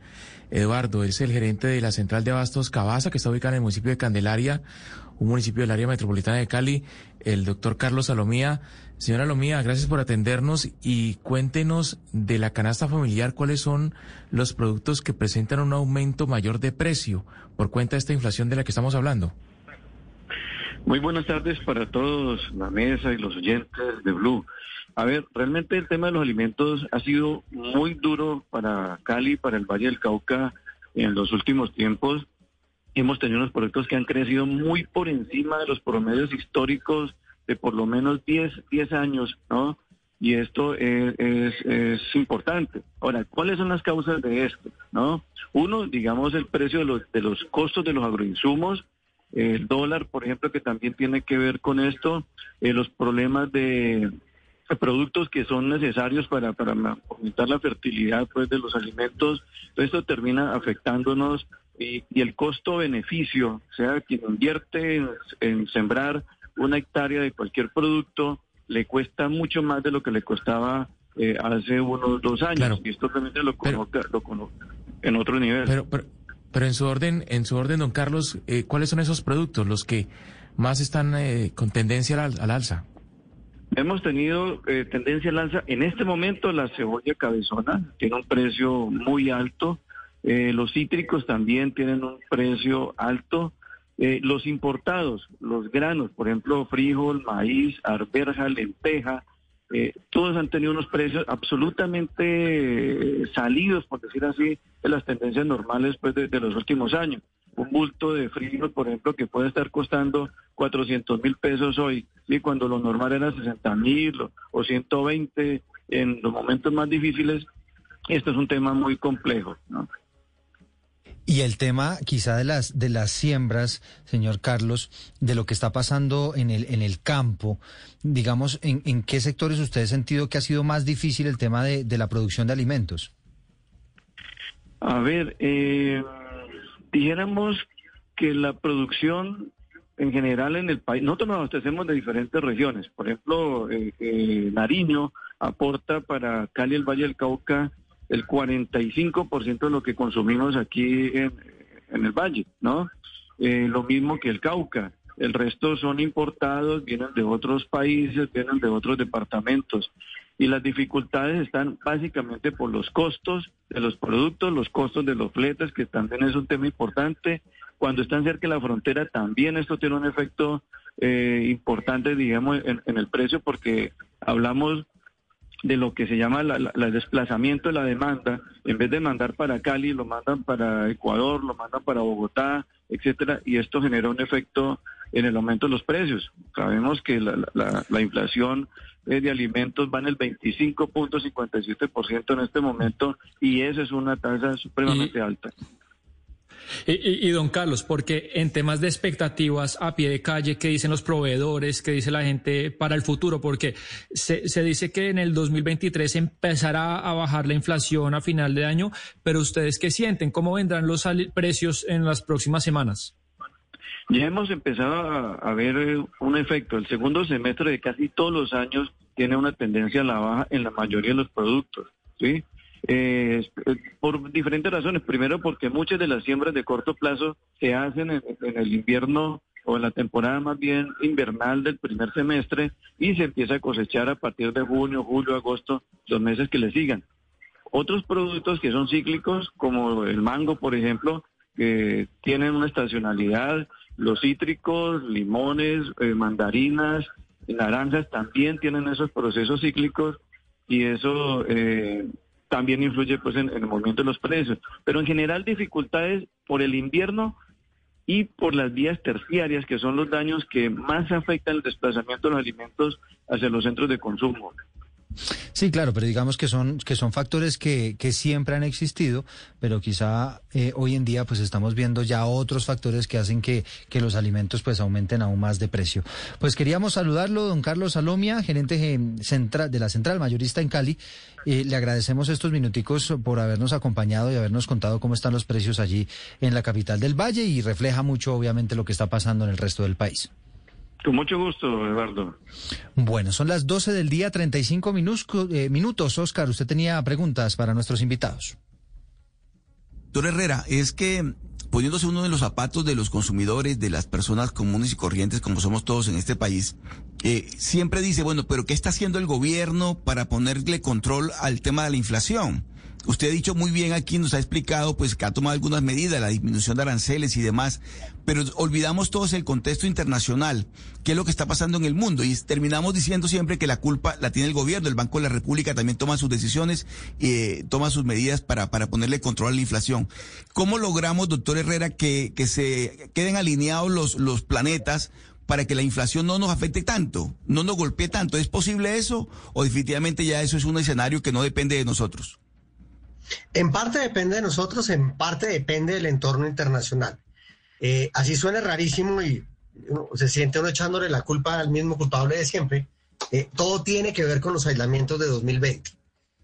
Eduardo, es el gerente de la central de abastos Cabaza, que está ubicada en el municipio de Candelaria. un municipio del área metropolitana de Cali, el doctor Carlos Salomía. Señora Salomía, gracias por atendernos y cuéntenos de la canasta familiar cuáles son los productos que presentan un aumento mayor de precio por cuenta de esta inflación de la que estamos hablando. Muy buenas tardes para todos, la mesa y los oyentes de Blue. A ver, realmente el tema de los alimentos ha sido muy duro para Cali, para el Valle del Cauca en los últimos tiempos. Hemos tenido unos productos que han crecido muy por encima de los promedios históricos de por lo menos 10, 10 años, ¿no? Y esto es, importante. Ahora, ¿cuáles son las causas de esto? ¿No? Uno, digamos, el precio de los, de los costos de los agroinsumos, el dólar, por ejemplo, que también tiene que ver con esto, eh, los problemas de productos que son necesarios para, para aumentar la fertilidad pues, de los alimentos. esto termina afectándonos y, el costo-beneficio, o sea, quien invierte en, sembrar una hectárea de cualquier producto, le cuesta mucho más de lo que le costaba eh, hace unos dos años. Y esto realmente lo conozco, lo en otro nivel. Pero, pero, en su orden, en su orden, don Carlos, eh, ¿cuáles son esos productos los que más están eh, con tendencia al, al alza? Hemos tenido eh, tendencia al alza. En este momento la cebolla cabezona tiene un precio muy alto. Eh, los cítricos también tienen un precio alto. Eh, los importados, los granos, por ejemplo, frijol, maíz, arberja, lenteja, todos han tenido unos precios absolutamente salidos, por decir así, de las tendencias normales pues, de los últimos años un bulto de frijol, por ejemplo, que puede estar costando 400 mil pesos hoy, y cuando lo normal era 60 mil o 120 en los momentos más difíciles, esto es un tema muy complejo. ¿no? Y el tema quizá de las de las siembras, señor Carlos, de lo que está pasando en el en el campo, digamos, ¿en, en qué sectores usted ha sentido que ha sido más difícil el tema de, de la producción de alimentos? A ver, eh, dijéramos que la producción en general en el país, nosotros nos abastecemos de diferentes regiones. Por ejemplo, eh, eh, Nariño aporta para Cali, el Valle del Cauca, el 45% de lo que consumimos aquí en, el Valle, ¿no? Eh, lo mismo que el Cauca. El resto son importados, vienen de otros países, vienen de otros departamentos. Y las dificultades están básicamente por los costos de los productos, los costos de los fletes, que también es un tema importante. Cuando están cerca de la frontera, también esto tiene un efecto eh, importante, digamos, en, el precio, porque hablamos de lo que se llama el desplazamiento de la demanda. En vez de mandar para Cali, lo mandan para Ecuador, lo mandan para Bogotá, etcétera, y esto genera un efecto en el aumento de los precios. Sabemos que la inflación eh, de alimentos van el 25.57% en este momento y esa es una tasa supremamente alta. Y, don Carlos, porque en temas de expectativas a pie de calle, ¿qué dicen los proveedores? ¿Qué dice la gente para el futuro? Porque se, se dice que en el 2023 empezará a bajar la inflación a final de año, pero ustedes qué sienten? ¿Cómo vendrán los precios en las próximas semanas? Ya hemos empezado a, ver eh, un efecto. El segundo semestre de casi todos los años tiene una tendencia a la baja en la mayoría de los productos, ¿sí? Eh, eh, por diferentes razones. Primero, porque muchas de las siembras de corto plazo se hacen en, el invierno o en la temporada más bien invernal del primer semestre y se empieza a cosechar a partir de junio, julio, agosto, los meses que le sigan. Otros productos que son cíclicos, como el mango, por ejemplo, que tienen una estacionalidad los cítricos, limones, eh, mandarinas, naranjas también tienen esos procesos cíclicos y eso eh, también influye pues en, el movimiento de los precios. Pero en general dificultades por el invierno y por las vías terciarias, que son los daños que más afectan el desplazamiento de los alimentos hacia los centros de consumo. Sí, claro, pero digamos que son, que son factores que, que siempre han existido, pero quizá eh, hoy en día pues estamos viendo ya otros factores que hacen que, que los alimentos pues aumenten aún más de precio. Pues queríamos saludarlo, don Carlos Salomia, gerente central, de la Central Mayorista en Cali. Eh, le agradecemos estos minuticos por habernos acompañado y habernos contado cómo están los precios allí en la capital del Valle y refleja mucho obviamente lo que está pasando en el resto del país. Con mucho gusto, Eduardo. Bueno, son las 12 del día, 35 minutos. Eh, minutos. Oscar, usted tenía preguntas para nuestros invitados. Doctor Herrera, es que poniéndose uno de los zapatos de los consumidores, de las personas comunes y corrientes, como somos todos en este país, eh, siempre dice, bueno, pero ¿qué está haciendo el gobierno para ponerle control al tema de la inflación? Usted ha dicho muy bien aquí, nos ha explicado pues que ha tomado algunas medidas, la disminución de aranceles y demás, pero olvidamos todos el contexto internacional, qué es lo que está pasando en el mundo y terminamos diciendo siempre que la culpa la tiene el gobierno, el Banco de la República también toma sus decisiones, eh, toma sus medidas para, para ponerle control a la inflación. ¿Cómo logramos, doctor Herrera, que, que se queden alineados los, los planetas para que la inflación no nos afecte tanto, no nos golpee tanto? ¿Es posible eso o definitivamente ya eso es un escenario que no depende de nosotros? En parte depende de nosotros, en parte depende del entorno internacional. Eh, así suena rarísimo y se siente uno echándole la culpa al mismo culpable de siempre. Eh, todo tiene que ver con los aislamientos de 2020.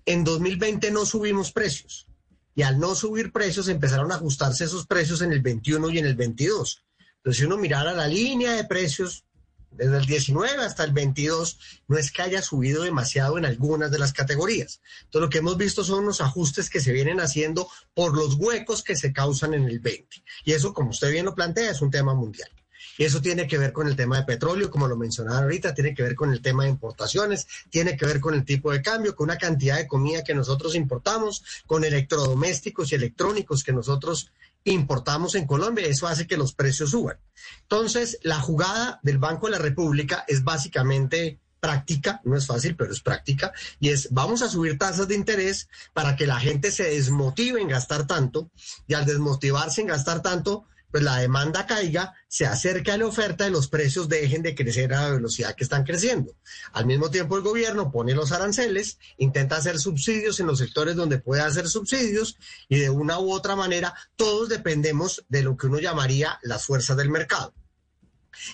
En 2020 no subimos precios y al no subir precios empezaron a ajustarse esos precios en el 21 y en el 22. Entonces, si uno mirara la línea de precios desde el 19 hasta el 22, no es que haya subido demasiado en algunas de las categorías. Entonces, lo que hemos visto son unos ajustes que se vienen haciendo por los huecos que se causan en el 20. Y eso, como usted bien lo plantea, es un tema mundial. Y eso tiene que ver con el tema de petróleo, como lo mencionaba ahorita, tiene que ver con el tema de importaciones, tiene que ver con el tipo de cambio, con una cantidad de comida que nosotros importamos, con electrodomésticos y electrónicos que nosotros importamos en Colombia. Eso hace que los precios suban. Entonces, la jugada del Banco de la República es básicamente práctica, no es fácil, pero es práctica, y es vamos a subir tasas de interés para que la gente se desmotive en gastar tanto, y al desmotivarse en gastar tanto, pues la demanda caiga, se acerca a la oferta y los precios dejen de crecer a la velocidad que están creciendo. Al mismo tiempo el gobierno pone los aranceles, intenta hacer subsidios en los sectores donde puede hacer subsidios y de una u otra manera todos dependemos de lo que uno llamaría las fuerzas del mercado.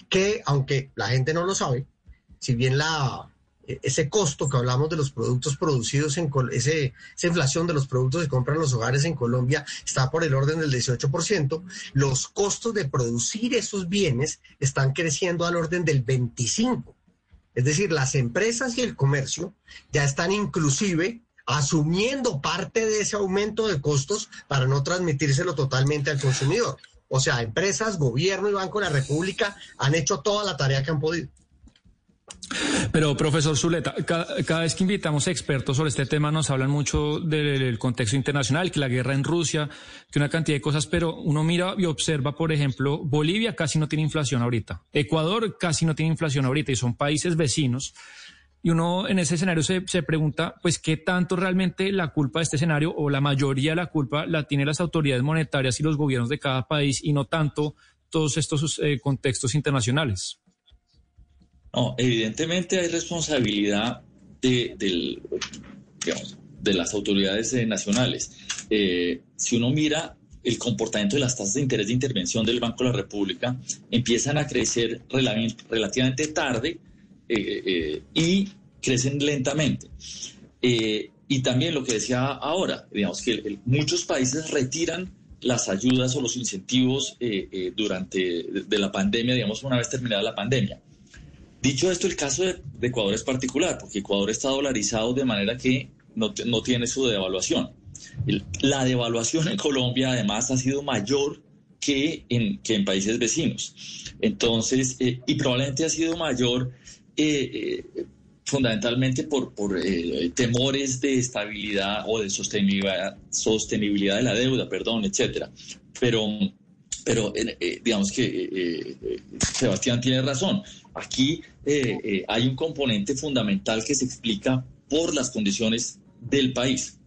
Que aunque la gente no lo sabe, si bien la ese costo que hablamos de los productos producidos en ese, esa inflación de los productos que compran los hogares en Colombia está por el orden del 18%, los costos de producir esos bienes están creciendo al orden del 25%. Es decir, las empresas y el comercio ya están inclusive asumiendo parte de ese aumento de costos para no transmitírselo totalmente al consumidor. O sea, empresas, gobierno y Banco de la República han hecho toda la tarea que han podido. Pero, profesor Zuleta, cada, vez que invitamos expertos sobre este tema nos hablan mucho del, contexto internacional, que la guerra en Rusia, que una cantidad de cosas, pero uno mira y observa, por ejemplo, Bolivia casi no tiene inflación ahorita, Ecuador casi no tiene inflación ahorita y son países vecinos. Y uno en ese escenario se, pregunta, pues, ¿qué tanto realmente la culpa de este escenario o la mayoría de la culpa la tienen las autoridades monetarias y los gobiernos de cada país y no tanto todos estos eh, contextos internacionales? No, evidentemente hay responsabilidad de, las autoridades eh, nacionales. Eh, si uno mira el comportamiento de las tasas de interés de intervención del Banco de la República, empiezan a crecer relativamente tarde eh, y crecen lentamente. y también lo que decía ahora, digamos que muchos países retiran las ayudas o los incentivos durante de la pandemia, digamos, una vez terminada la pandemia. Dicho esto, el caso de, Ecuador es particular, porque Ecuador está dolarizado de manera que no, tiene su devaluación. la devaluación en Colombia, además, ha sido mayor que en, que en países vecinos. Entonces, eh, y probablemente ha sido mayor eh, eh, fundamentalmente por, por temores de estabilidad o de sostenibilidad, sostenibilidad de la deuda, perdón, etcétera. Pero pero digamos que Sebastián tiene razón. Aquí eh, eh, hay un componente fundamental que se explica por las condiciones del país.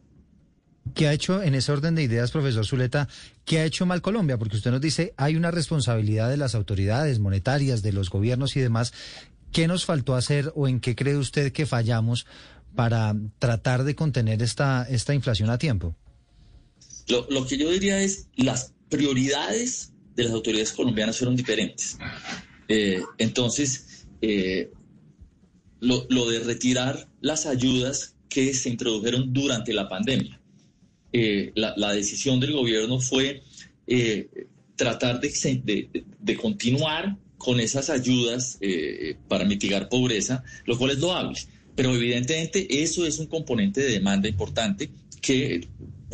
¿Qué ha hecho en ese orden de ideas, profesor Zuleta? ¿Qué ha hecho mal Colombia? Porque usted nos dice, hay una responsabilidad de las autoridades monetarias, de los gobiernos y demás. ¿Qué nos faltó hacer o en qué cree usted que fallamos para tratar de contener esta, esta inflación a tiempo? Lo, que yo diría es, las prioridades de las autoridades colombianas fueron diferentes. Eh, entonces, eh, lo, de retirar las ayudas que se introdujeron durante la pandemia. Eh, la, decisión del gobierno fue tratar de, continuar con esas ayudas para mitigar pobreza, lo cual es loable. Pero evidentemente eso es un componente de demanda importante que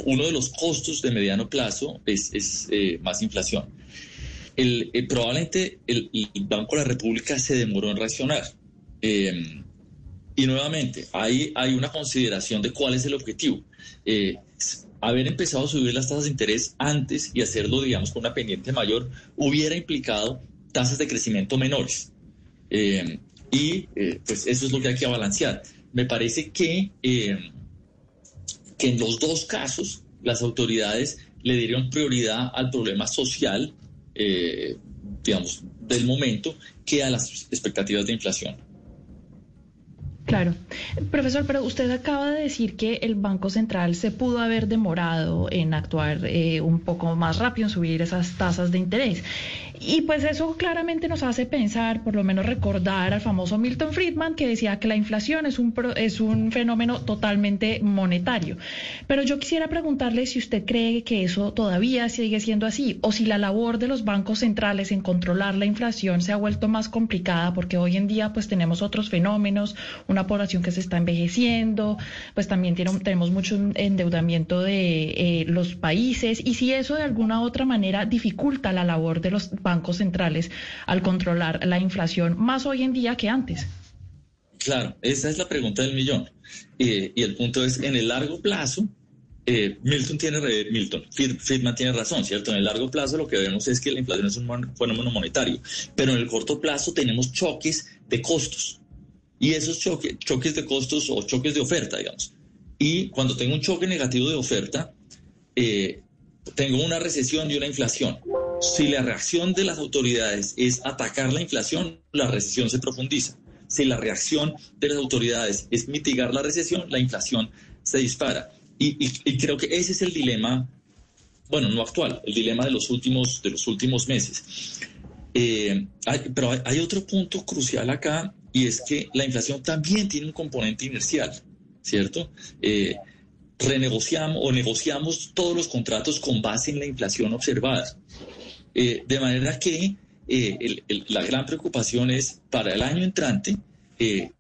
uno de los costos de mediano plazo es, eh, más inflación. El, probablemente el, Banco de la República se demoró en reaccionar. Em, y nuevamente, hay una consideración de cuál es el objetivo. Eh, haber empezado a subir las tasas de interés antes y hacerlo, digamos, con una pendiente mayor, hubiera implicado tasas de crecimiento menores. Em, y pues eso es lo que hay que balancear. Me parece que em, que en los dos casos las autoridades le dieron prioridad al problema social, eh, digamos, del momento que a las expectativas de inflación. Claro. Profesor, pero usted acaba de decir que el Banco Central se pudo haber demorado en actuar eh, un poco más rápido, en subir esas tasas de interés. Y pues eso claramente nos hace pensar, por lo menos recordar al famoso Milton Friedman que decía que la inflación es un, es un fenómeno totalmente monetario. Pero yo quisiera preguntarle si usted cree que eso todavía sigue siendo así o si la labor de los bancos centrales en controlar la inflación se ha vuelto más complicada porque hoy en día pues tenemos otros fenómenos, una población que se está envejeciendo, pues también tenemos mucho endeudamiento de eh, los países y si eso de alguna otra manera dificulta la labor de los bancos bancos centrales al controlar la inflación más hoy en día que antes? Claro, esa es la pregunta del millón. y el punto es, en el largo plazo, eh, Milton tiene Milton, Friedman tiene razón, ¿cierto? En el largo plazo lo que vemos es que la inflación es un fenómeno monetario, pero en el corto plazo tenemos choques de costos. Y esos choques de costos o choques de oferta, digamos. Y cuando tengo un choque negativo de oferta, eh, tengo una recesión y una inflación. Si la reacción de las autoridades es atacar la inflación, la recesión se profundiza. Si la reacción de las autoridades es mitigar la recesión, la inflación se dispara. Y, creo que ese es el dilema, bueno, no actual, el dilema de los últimos, de los últimos meses. Eh, pero hay, otro punto crucial acá y es que la inflación también tiene un componente inercial, ¿cierto? Eh, renegociamos o negociamos todos los contratos con base en la inflación observada. Eh, de manera que eh, la gran preocupación es para el año entrante, eh,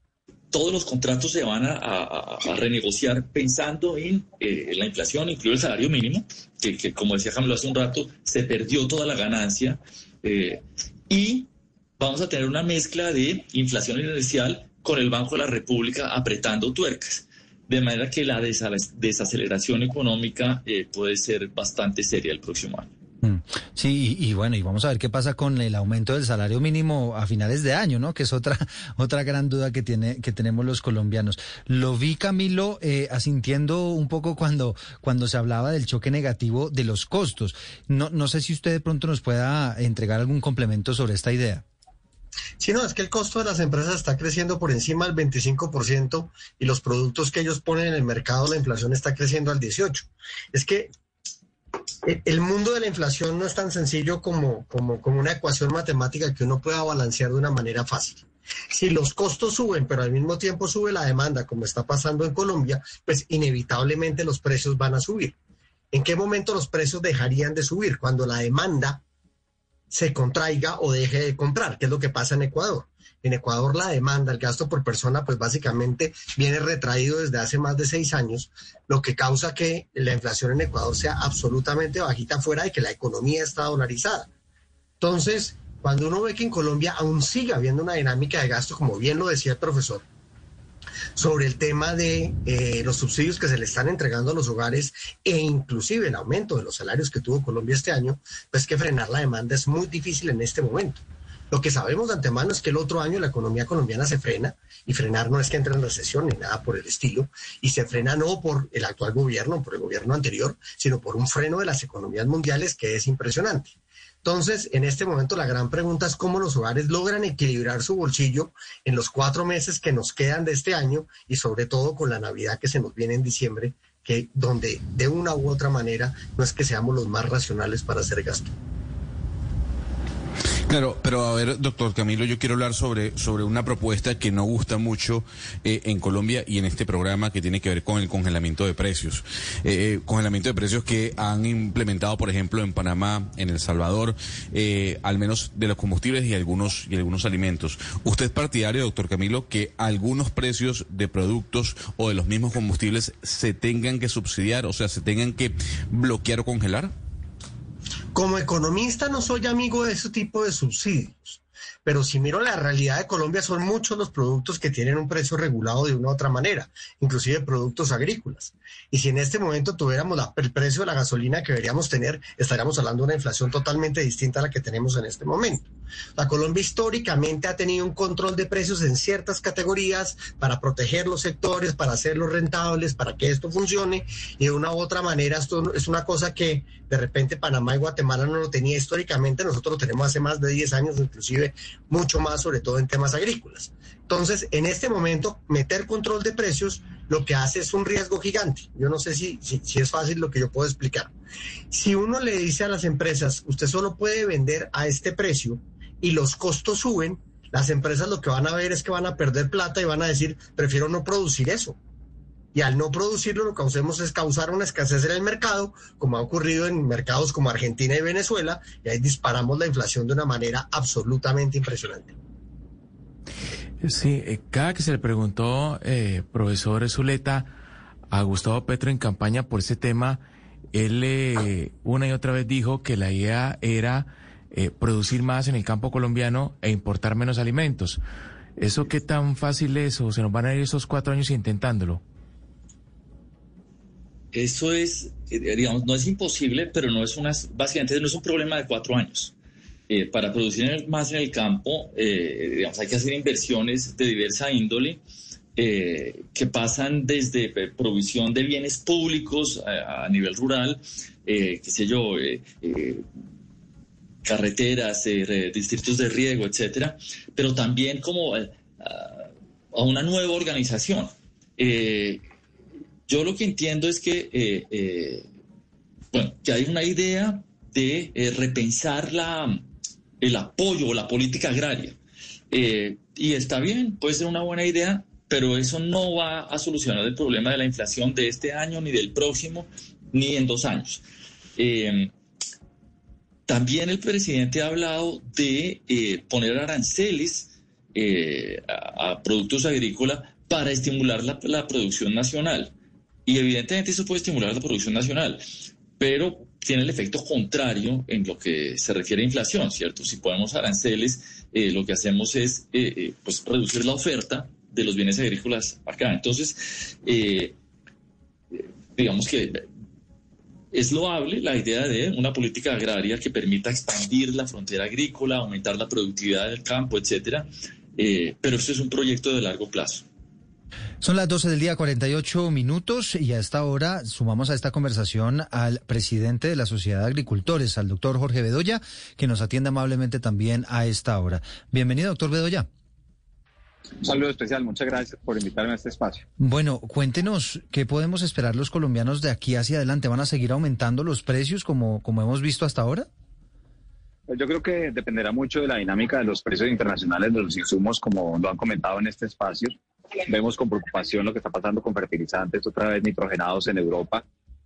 todos los contratos se van a, renegociar pensando en la inflación, incluido el salario mínimo, que, como decía Jamilo hace un rato, se perdió toda la ganancia. y vamos a tener una mezcla de inflación inercial con el Banco de la República apretando tuercas. De manera que la desaceleración económica puede ser bastante seria el próximo año. Mm. Sí, y, bueno, y vamos a ver qué pasa con el aumento del salario mínimo a finales de año, ¿no? Que es otra otra gran duda que tiene que tenemos los colombianos. Lo vi Camilo eh, asintiendo un poco cuando cuando se hablaba del choque negativo de los costos. No no sé si usted de pronto nos pueda entregar algún complemento sobre esta idea. Sí, no, es que el costo de las empresas está creciendo por encima del 25% y los productos que ellos ponen en el mercado, la inflación está creciendo al 18%. Es que el mundo de la inflación no es tan sencillo como, como, como una ecuación matemática que uno pueda balancear de una manera fácil. Si los costos suben, pero al mismo tiempo sube la demanda, como está pasando en Colombia, pues inevitablemente los precios van a subir. ¿En qué momento los precios dejarían de subir? Cuando la demanda se contraiga o deje de comprar, que es lo que pasa en Ecuador. En Ecuador la demanda, el gasto por persona, pues básicamente viene retraído desde hace más de seis años, lo que causa que la inflación en Ecuador sea absolutamente bajita fuera de que la economía está dolarizada. Entonces, cuando uno ve que en Colombia aún sigue habiendo una dinámica de gasto, como bien lo decía el profesor, sobre el tema de eh, los subsidios que se le están entregando a los hogares e inclusive el aumento de los salarios que tuvo Colombia este año, pues que frenar la demanda es muy difícil en este momento. Lo que sabemos de antemano es que el otro año la economía colombiana se frena, y frenar no es que entre en recesión ni nada por el estilo, y se frena no por el actual gobierno, por el gobierno anterior, sino por un freno de las economías mundiales que es impresionante. Entonces, en este momento la gran pregunta es cómo los hogares logran equilibrar su bolsillo en los cuatro meses que nos quedan de este año y sobre todo con la Navidad que se nos viene en diciembre, que donde de una u otra manera no es que seamos los más racionales para hacer gasto. Claro, pero a ver, doctor Camilo, yo quiero hablar sobre, sobre una propuesta que no gusta mucho eh, en Colombia y en este programa que tiene que ver con el congelamiento de precios. Eh, congelamiento de precios que han implementado, por ejemplo, en Panamá, en El Salvador, eh, al menos de los combustibles y algunos, y algunos alimentos. ¿Usted es partidario, doctor Camilo, que algunos precios de productos o de los mismos combustibles se tengan que subsidiar, o sea, se tengan que bloquear o congelar? Como economista no soy amigo de ese tipo de subsidios, pero si miro la realidad de Colombia son muchos los productos que tienen un precio regulado de una u otra manera, inclusive productos agrícolas. Y si en este momento tuviéramos el precio de la gasolina que deberíamos tener, estaríamos hablando de una inflación totalmente distinta a la que tenemos en este momento. La Colombia históricamente ha tenido un control de precios en ciertas categorías para proteger los sectores, para hacerlos rentables, para que esto funcione. Y de una u otra manera, esto es una cosa que de repente Panamá y Guatemala no lo tenía históricamente, nosotros lo tenemos hace más de 10 años, inclusive mucho más, sobre todo en temas agrícolas. Entonces, en este momento, meter control de precios lo que hace es un riesgo gigante. Yo no sé si, es fácil lo que yo puedo explicar. Si uno le dice a las empresas, usted solo puede vender a este precio y los costos suben, las empresas lo que van a ver es que van a perder plata y van a decir, prefiero no producir eso. Y al no producirlo, lo que hacemos es causar una escasez en el mercado, como ha ocurrido en mercados como Argentina y Venezuela, y ahí disparamos la inflación de una manera absolutamente impresionante. Sí, eh, cada que se le preguntó, eh, profesor Zuleta, a Gustavo Petro en campaña por ese tema, él eh, una y otra vez dijo que la idea era eh, producir más en el campo colombiano e importar menos alimentos. ¿Eso qué tan fácil es se nos van a ir esos cuatro años intentándolo? Eso es, eh, digamos, no es imposible, pero no es una, básicamente no es un problema de cuatro años. Eh, para producir más en el campo, eh, digamos, hay que hacer inversiones de diversa índole eh, que pasan desde provisión de bienes públicos a, nivel rural, qué sé yo, carreteras, distritos de riego, etcétera, pero también como a, a una nueva organización. yo lo que entiendo es que, bueno, que hay una idea de repensar la el apoyo o la política agraria. Eh, y está bien, puede ser una buena idea, pero eso no va a solucionar el problema de la inflación de este año, ni del próximo, ni en dos años. Eh, también el presidente ha hablado de eh, poner aranceles a, productos agrícolas para estimular la, la producción nacional. Y evidentemente eso puede estimular la producción nacional, pero tiene el efecto contrario en lo que se refiere a inflación, ¿cierto? Si ponemos aranceles, eh, lo que hacemos es eh, eh, pues reducir la oferta de los bienes agrícolas acá. Entonces, eh, digamos que es loable la idea de una política agraria que permita expandir la frontera agrícola, aumentar la productividad del campo, etcétera, pero esto es un proyecto de largo plazo. Son las 12 del día, 48 minutos, y a esta hora sumamos a esta conversación al presidente de la Sociedad de Agricultores, al doctor Jorge Bedoya, que nos atiende amablemente también a esta hora. Bienvenido, doctor Bedoya. Un saludo especial, muchas gracias por invitarme a este espacio. Bueno, cuéntenos, ¿qué podemos esperar los colombianos de aquí hacia adelante? ¿Van a seguir aumentando los precios como, como hemos visto hasta ahora? Pues yo creo que dependerá mucho de la dinámica de los precios internacionales de los insumos, como lo han comentado en este espacio. Vemos con preocupación lo que está pasando con fertilizantes, otra vez nitrogenados en Europa,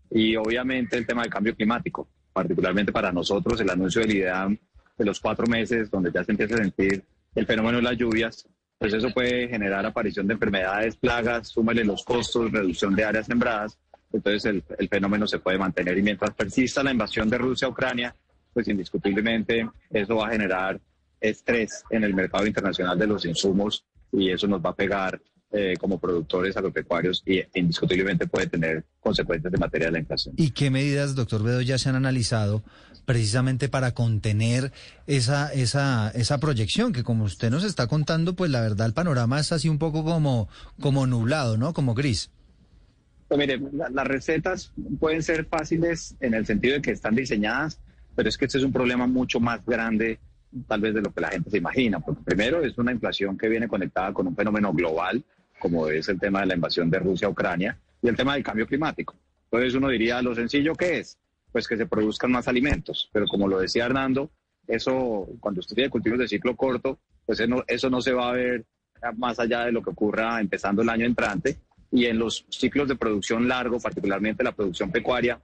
y obviamente el tema del cambio climático, particularmente para nosotros, el anuncio del IDEAM de los cuatro meses, donde ya se empieza a sentir el fenómeno de las lluvias, pues eso puede generar aparición de enfermedades, plagas, súmale los costos, reducción de áreas sembradas, entonces el, el fenómeno se puede mantener. Y mientras persista la invasión de Rusia a Ucrania, pues indiscutiblemente eso va a generar estrés en el mercado internacional de los insumos y eso nos va a pegar eh, como productores agropecuarios y indiscutiblemente puede tener consecuencias de materia de la inflación. ¿Y qué medidas, doctor Bedo, ya se han analizado precisamente para contener esa, esa, esa proyección? Que como usted nos está contando, pues la verdad el panorama es así un poco como, como nublado, ¿no? Como gris. Pues mire, la, las recetas pueden ser fáciles en el sentido de que están diseñadas, pero es que este es un problema mucho más grande tal vez de lo que la gente se imagina. Porque primero es una inflación que viene conectada con un fenómeno global, como es el tema de la invasión de Rusia a Ucrania, y el tema del cambio climático. Entonces uno diría, lo sencillo que es, pues que se produzcan más alimentos. Pero como lo decía Hernando, eso cuando usted tiene cultivos de ciclo corto, pues eso no, se va a ver más allá de lo que ocurra empezando el año entrante. Y en los ciclos de producción largo, particularmente la producción pecuaria,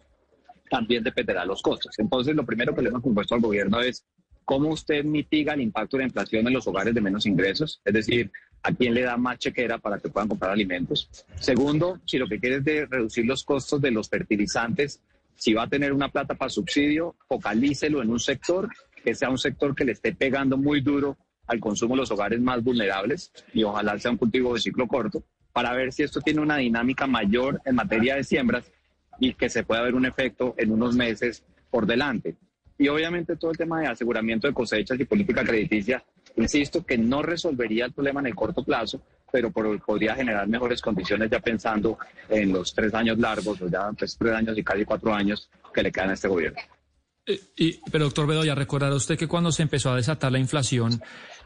también dependerá los costos. Entonces, lo primero que le hemos propuesto al gobierno es cómo usted mitiga el impacto de la inflación en los hogares de menos ingresos, es decir, a quién le da más chequera para que puedan comprar alimentos. Segundo, si lo que quiere es reducir los costos de los fertilizantes, si va a tener una plata para subsidio, focalícelo en un sector que sea un sector que le esté pegando muy duro al consumo de los hogares más vulnerables y ojalá sea un cultivo de ciclo corto para ver si esto tiene una dinámica mayor en materia de siembras y que se pueda ver un efecto en unos meses por delante. Y obviamente todo el tema de aseguramiento de cosechas y política crediticia, insisto que no resolvería el problema en el corto plazo, pero podría generar mejores condiciones ya pensando en los tres años largos, o ya pues, tres años y casi cuatro años que le quedan a este gobierno. Eh, y, pero doctor Bedoya, recordará usted que cuando se empezó a desatar la inflación,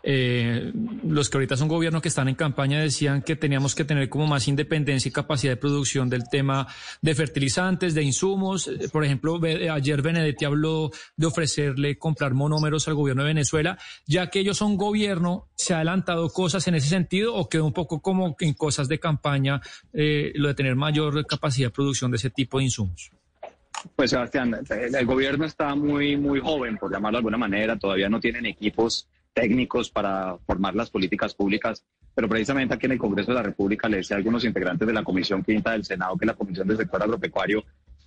eh, los que ahorita son gobiernos que están en campaña decían que teníamos que tener como más independencia y capacidad de producción del tema de fertilizantes, de insumos. Eh, por ejemplo, ayer Benedetti habló de ofrecerle comprar monómeros al gobierno de Venezuela, ya que ellos son gobierno, ¿se ha adelantado cosas en ese sentido o quedó un poco como en cosas de campaña eh, lo de tener mayor capacidad de producción de ese tipo de insumos? Pues Sebastián, el gobierno está muy, muy joven, por llamarlo de alguna manera, todavía no tienen equipos técnicos para formar las políticas públicas, pero precisamente aquí en el Congreso de la República le decía a algunos integrantes de la Comisión Quinta del Senado, que la Comisión del Sector Agropecuario,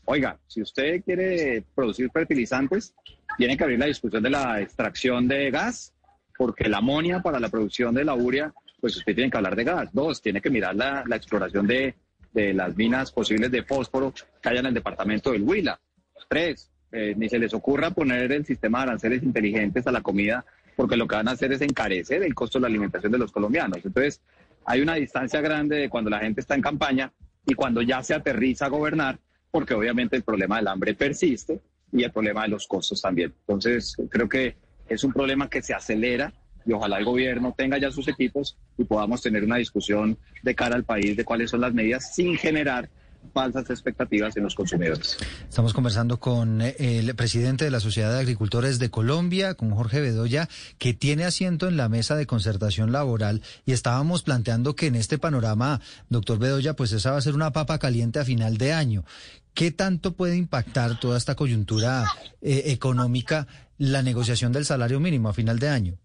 oiga, si usted quiere producir fertilizantes, tiene que abrir la discusión de la extracción de gas, porque la amonia para la producción de la urea, pues usted tiene que hablar de gas. Dos, tiene que mirar la, exploración de, de, las minas posibles de fósforo que hay en el departamento del Huila. Tres, eh, ni se les ocurra poner el sistema de aranceles inteligentes a la comida porque lo que van a hacer es encarecer el costo de la alimentación de los colombianos. Entonces, hay una distancia grande de cuando la gente está en campaña y cuando ya se aterriza a gobernar, porque obviamente el problema del hambre persiste y el problema de los costos también. Entonces, creo que es un problema que se acelera y ojalá el gobierno tenga ya sus equipos y podamos tener una discusión de cara al país de cuáles son las medidas sin generar falsas expectativas en los consumidores. Estamos conversando con eh, el presidente de la Sociedad de Agricultores de Colombia, con Jorge Bedoya, que tiene asiento en la mesa de concertación laboral y estábamos planteando que en este panorama, doctor Bedoya, pues esa va a ser una papa caliente a final de año. ¿Qué tanto puede impactar toda esta coyuntura eh, económica la negociación del salario mínimo a final de año?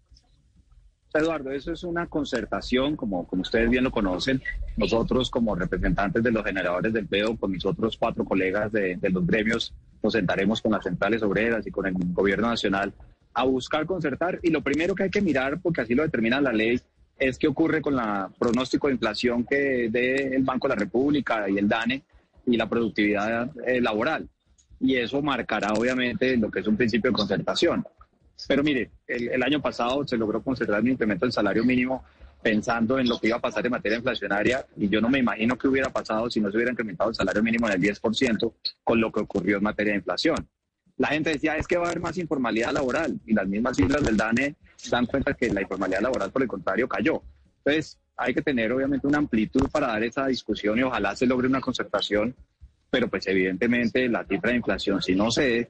Eduardo, eso es una concertación, como, como ustedes bien lo conocen. Nosotros, como representantes de los generadores del empleo, con mis otros cuatro colegas de, de, los gremios, nos sentaremos con las centrales obreras y con el gobierno nacional a buscar concertar. Y lo primero que hay que mirar, porque así lo determina la ley, es qué ocurre con la pronóstico de inflación que dé el Banco de la República y el DANE y la productividad eh, laboral. Y eso marcará, obviamente, lo que es un principio de concertación. Pero mire, el, año pasado se logró concentrar un incremento del salario mínimo pensando en lo que iba a pasar en materia inflacionaria y yo no me imagino qué hubiera pasado si no se hubiera incrementado el salario mínimo en el 10% con lo que ocurrió en materia de inflación. La gente decía, es que va a haber más informalidad laboral y las mismas cifras del DANE dan cuenta que la informalidad laboral, por el contrario, cayó. Entonces, hay que tener obviamente una amplitud para dar esa discusión y ojalá se logre una concertación, pero pues evidentemente la cifra de inflación, si no se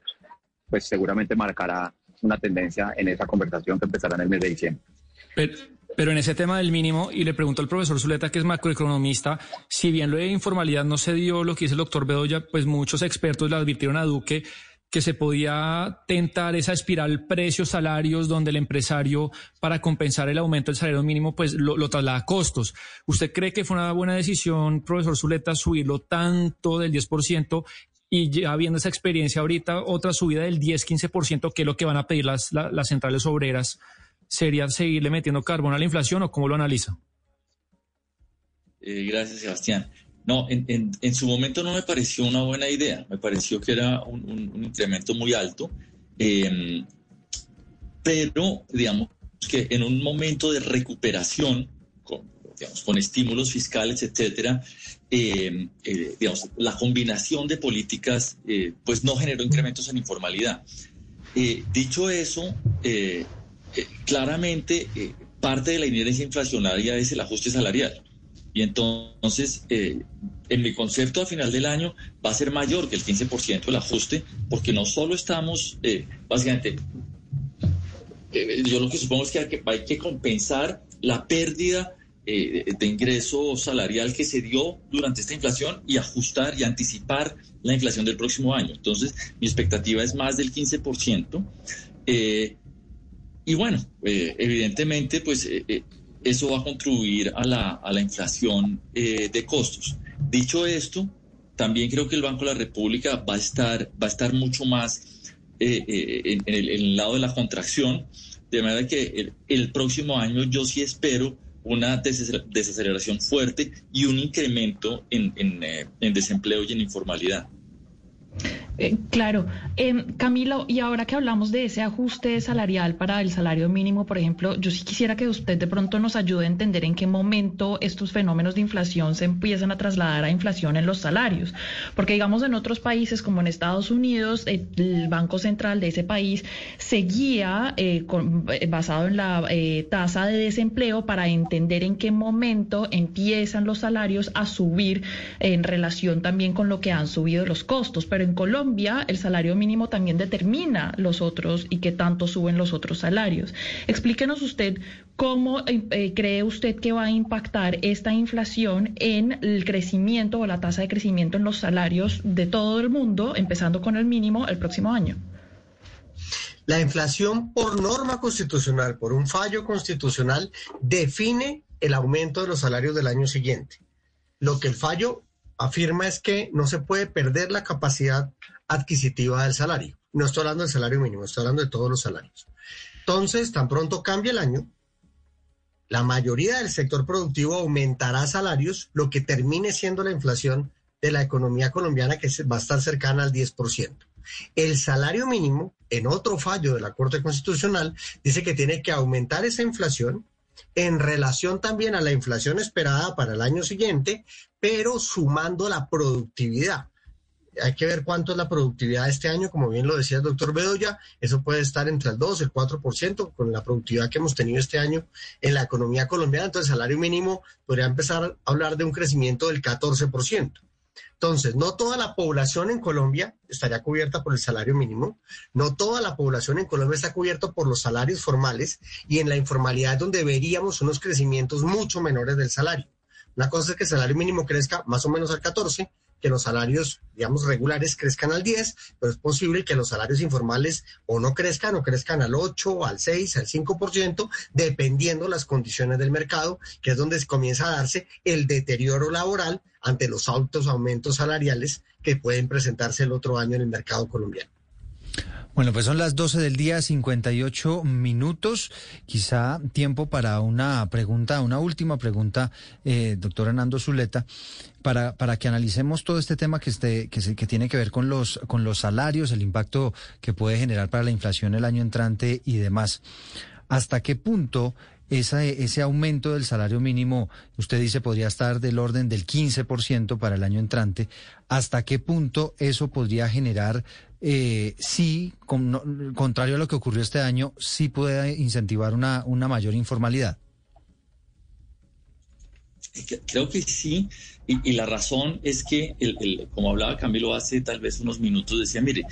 pues seguramente marcará una tendencia en esa conversación que empezará en el mes de diciembre. Pero, en ese tema del mínimo, y le pregunto al profesor Zuleta, que es macroeconomista, si bien lo de informalidad no se dio lo que dice el doctor Bedoya, pues muchos expertos le advirtieron a Duque que se podía tentar esa espiral precios salarios donde el empresario para compensar el aumento del salario mínimo pues lo, lo, traslada a costos. ¿Usted cree que fue una buena decisión, profesor Zuleta, subirlo tanto del 10% y ya viendo esa experiencia ahorita, otra subida del 10-15%, que es lo que van a pedir las, las, centrales obreras, ¿sería seguirle metiendo carbón a la inflación o cómo lo analiza? Eh, gracias, Sebastián. No, en, en, su momento no me pareció una buena idea, me pareció que era un, incremento muy alto, em, pero digamos que en un momento de recuperación, con estímulos fiscales, etcétera, eh, eh, digamos, la combinación de políticas eh, pues no generó incrementos en informalidad. dicho eso, claramente parte de la inherencia inflacionaria es el ajuste salarial. Y entonces, en mi concepto a final del año va a ser mayor que el 15% el ajuste, porque no solo estamos básicamente eh, yo lo que supongo es que, hay que compensar la pérdida eh, de ingreso salarial que se dio durante esta inflación y ajustar y anticipar la inflación del próximo año. Entonces, mi expectativa es más del 15%. Eh, y bueno, evidentemente, pues eso va a contribuir a la, a la inflación de costos. Dicho esto, también creo que el Banco de la República va a estar, va a estar mucho más en, el, lado de la contracción de manera que el, próximo año yo sí espero una desaceleración fuerte y un incremento en, en eh, desempleo y en informalidad. Eh, claro. Eh, Camilo, y ahora que hablamos de ese ajuste salarial para el salario mínimo, por ejemplo, yo sí quisiera que usted de pronto nos ayude a entender en qué momento estos fenómenos de inflación se empiezan a trasladar a inflación en los salarios. Porque digamos en otros países como en Estados Unidos, el Banco Central de ese país seguía eh, eh, basado en la tasa de desempleo para entender en qué momento empiezan los salarios a subir en relación también con lo que han subido los costos. Pero en Colombia el salario mínimo también determina los otros y qué tanto suben los otros salarios. Explíquenos usted cómo eh, eh, cree usted que va a impactar esta inflación en el crecimiento o la tasa de crecimiento en los salarios de todo el mundo, empezando con el mínimo el próximo año. La inflación por norma constitucional, por un fallo constitucional, define el aumento de los salarios del año siguiente. Lo que el fallo afirma es que no se puede perder la capacidad adquisitiva del salario. No estoy hablando del salario mínimo, estoy hablando de todos los salarios. Entonces, tan pronto cambie el año, la mayoría del sector productivo aumentará salarios, lo que termine siendo la inflación de la economía colombiana, que va a estar cercana al 10%. El salario mínimo, en otro fallo de la Corte Constitucional, dice que tiene que aumentar esa inflación en relación también a la inflación esperada para el año siguiente, pero sumando la productividad. Hay que ver cuánto es la productividad de este año, como bien lo decía el doctor Bedoya, eso puede estar entre el 2 y el 4% con la productividad que hemos tenido este año en la economía colombiana, entonces el salario mínimo podría empezar a hablar de un crecimiento del 14%. Entonces, no toda la población en Colombia estaría cubierta por el salario mínimo, no toda la población en Colombia está cubierta por los salarios formales y en la informalidad donde veríamos unos crecimientos mucho menores del salario. Una cosa es que el salario mínimo crezca más o menos al 14, que los salarios, digamos, regulares crezcan al 10, pero es posible que los salarios informales o no crezcan o crezcan al 8, al 6, al 5%, dependiendo las condiciones del mercado, que es donde comienza a darse el deterioro laboral ante los altos aumentos salariales que pueden presentarse el otro año en el mercado colombiano. Bueno, pues son las 12 del día, 58 minutos. Quizá tiempo para una pregunta, una última pregunta, eh, doctor Hernando Zuleta, para, para que analicemos todo este tema que, este, que, que tiene que ver con los, con los salarios, el impacto que puede generar para la inflación el año entrante y demás. ¿Hasta qué punto ese aumento del salario mínimo, usted dice, podría estar del orden del 15% para el año entrante. ¿Hasta qué punto eso podría generar, eh, sí, contrario a lo que ocurrió este año, sí puede incentivar una, una mayor informalidad? Creo que sí, y, la razón es que, el, como hablaba Camilo hace tal vez unos minutos, decía, mire,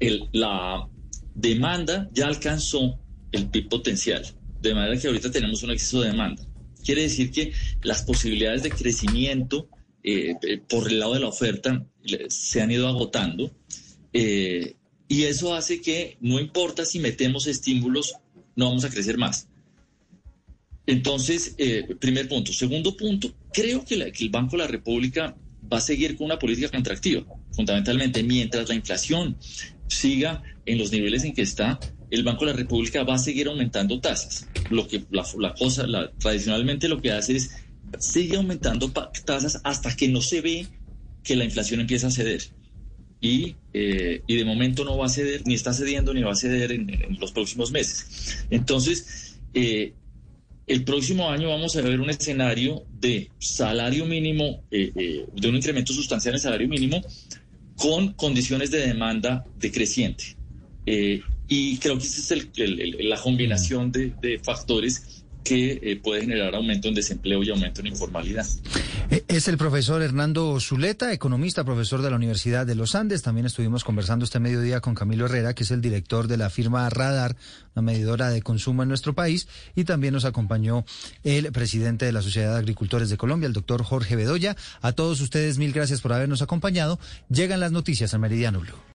el, la demanda ya alcanzó el PIB potencial de manera que ahorita tenemos un exceso de demanda. Quiere decir que las posibilidades de crecimiento eh, eh, por el lado de la oferta se han ido agotando eh, y eso hace que no importa si metemos estímulos, no vamos a crecer más. Entonces, primer punto. Segundo punto, creo que, el Banco de la República va a seguir con una política contractiva, fundamentalmente mientras la inflación siga en los niveles en que está, el Banco de la República va a seguir aumentando tasas. Lo que la, cosa, tradicionalmente lo que hace es sigue aumentando tasas hasta que no se ve que la inflación empieza a ceder. Y, eh, y, de momento no va a ceder, ni está cediendo, ni va a ceder en, los próximos meses. Entonces, eh, el próximo año vamos a ver un escenario de salario mínimo, eh, de un incremento sustancial en salario mínimo, con condiciones de demanda decreciente. Y creo que esa es la combinación de, factores que eh, puede generar aumento en desempleo y aumento en informalidad. Eh, es el profesor Hernando Zuleta, economista, profesor de la Universidad de los Andes. También estuvimos conversando este mediodía con Camilo Herrera, que es el director de la firma Radar, una medidora de consumo en nuestro país. Y también nos acompañó el presidente de la Sociedad de Agricultores de Colombia, el doctor Jorge Bedoya. A todos ustedes, mil gracias por habernos acompañado. Llegan las noticias al Meridiano Blue.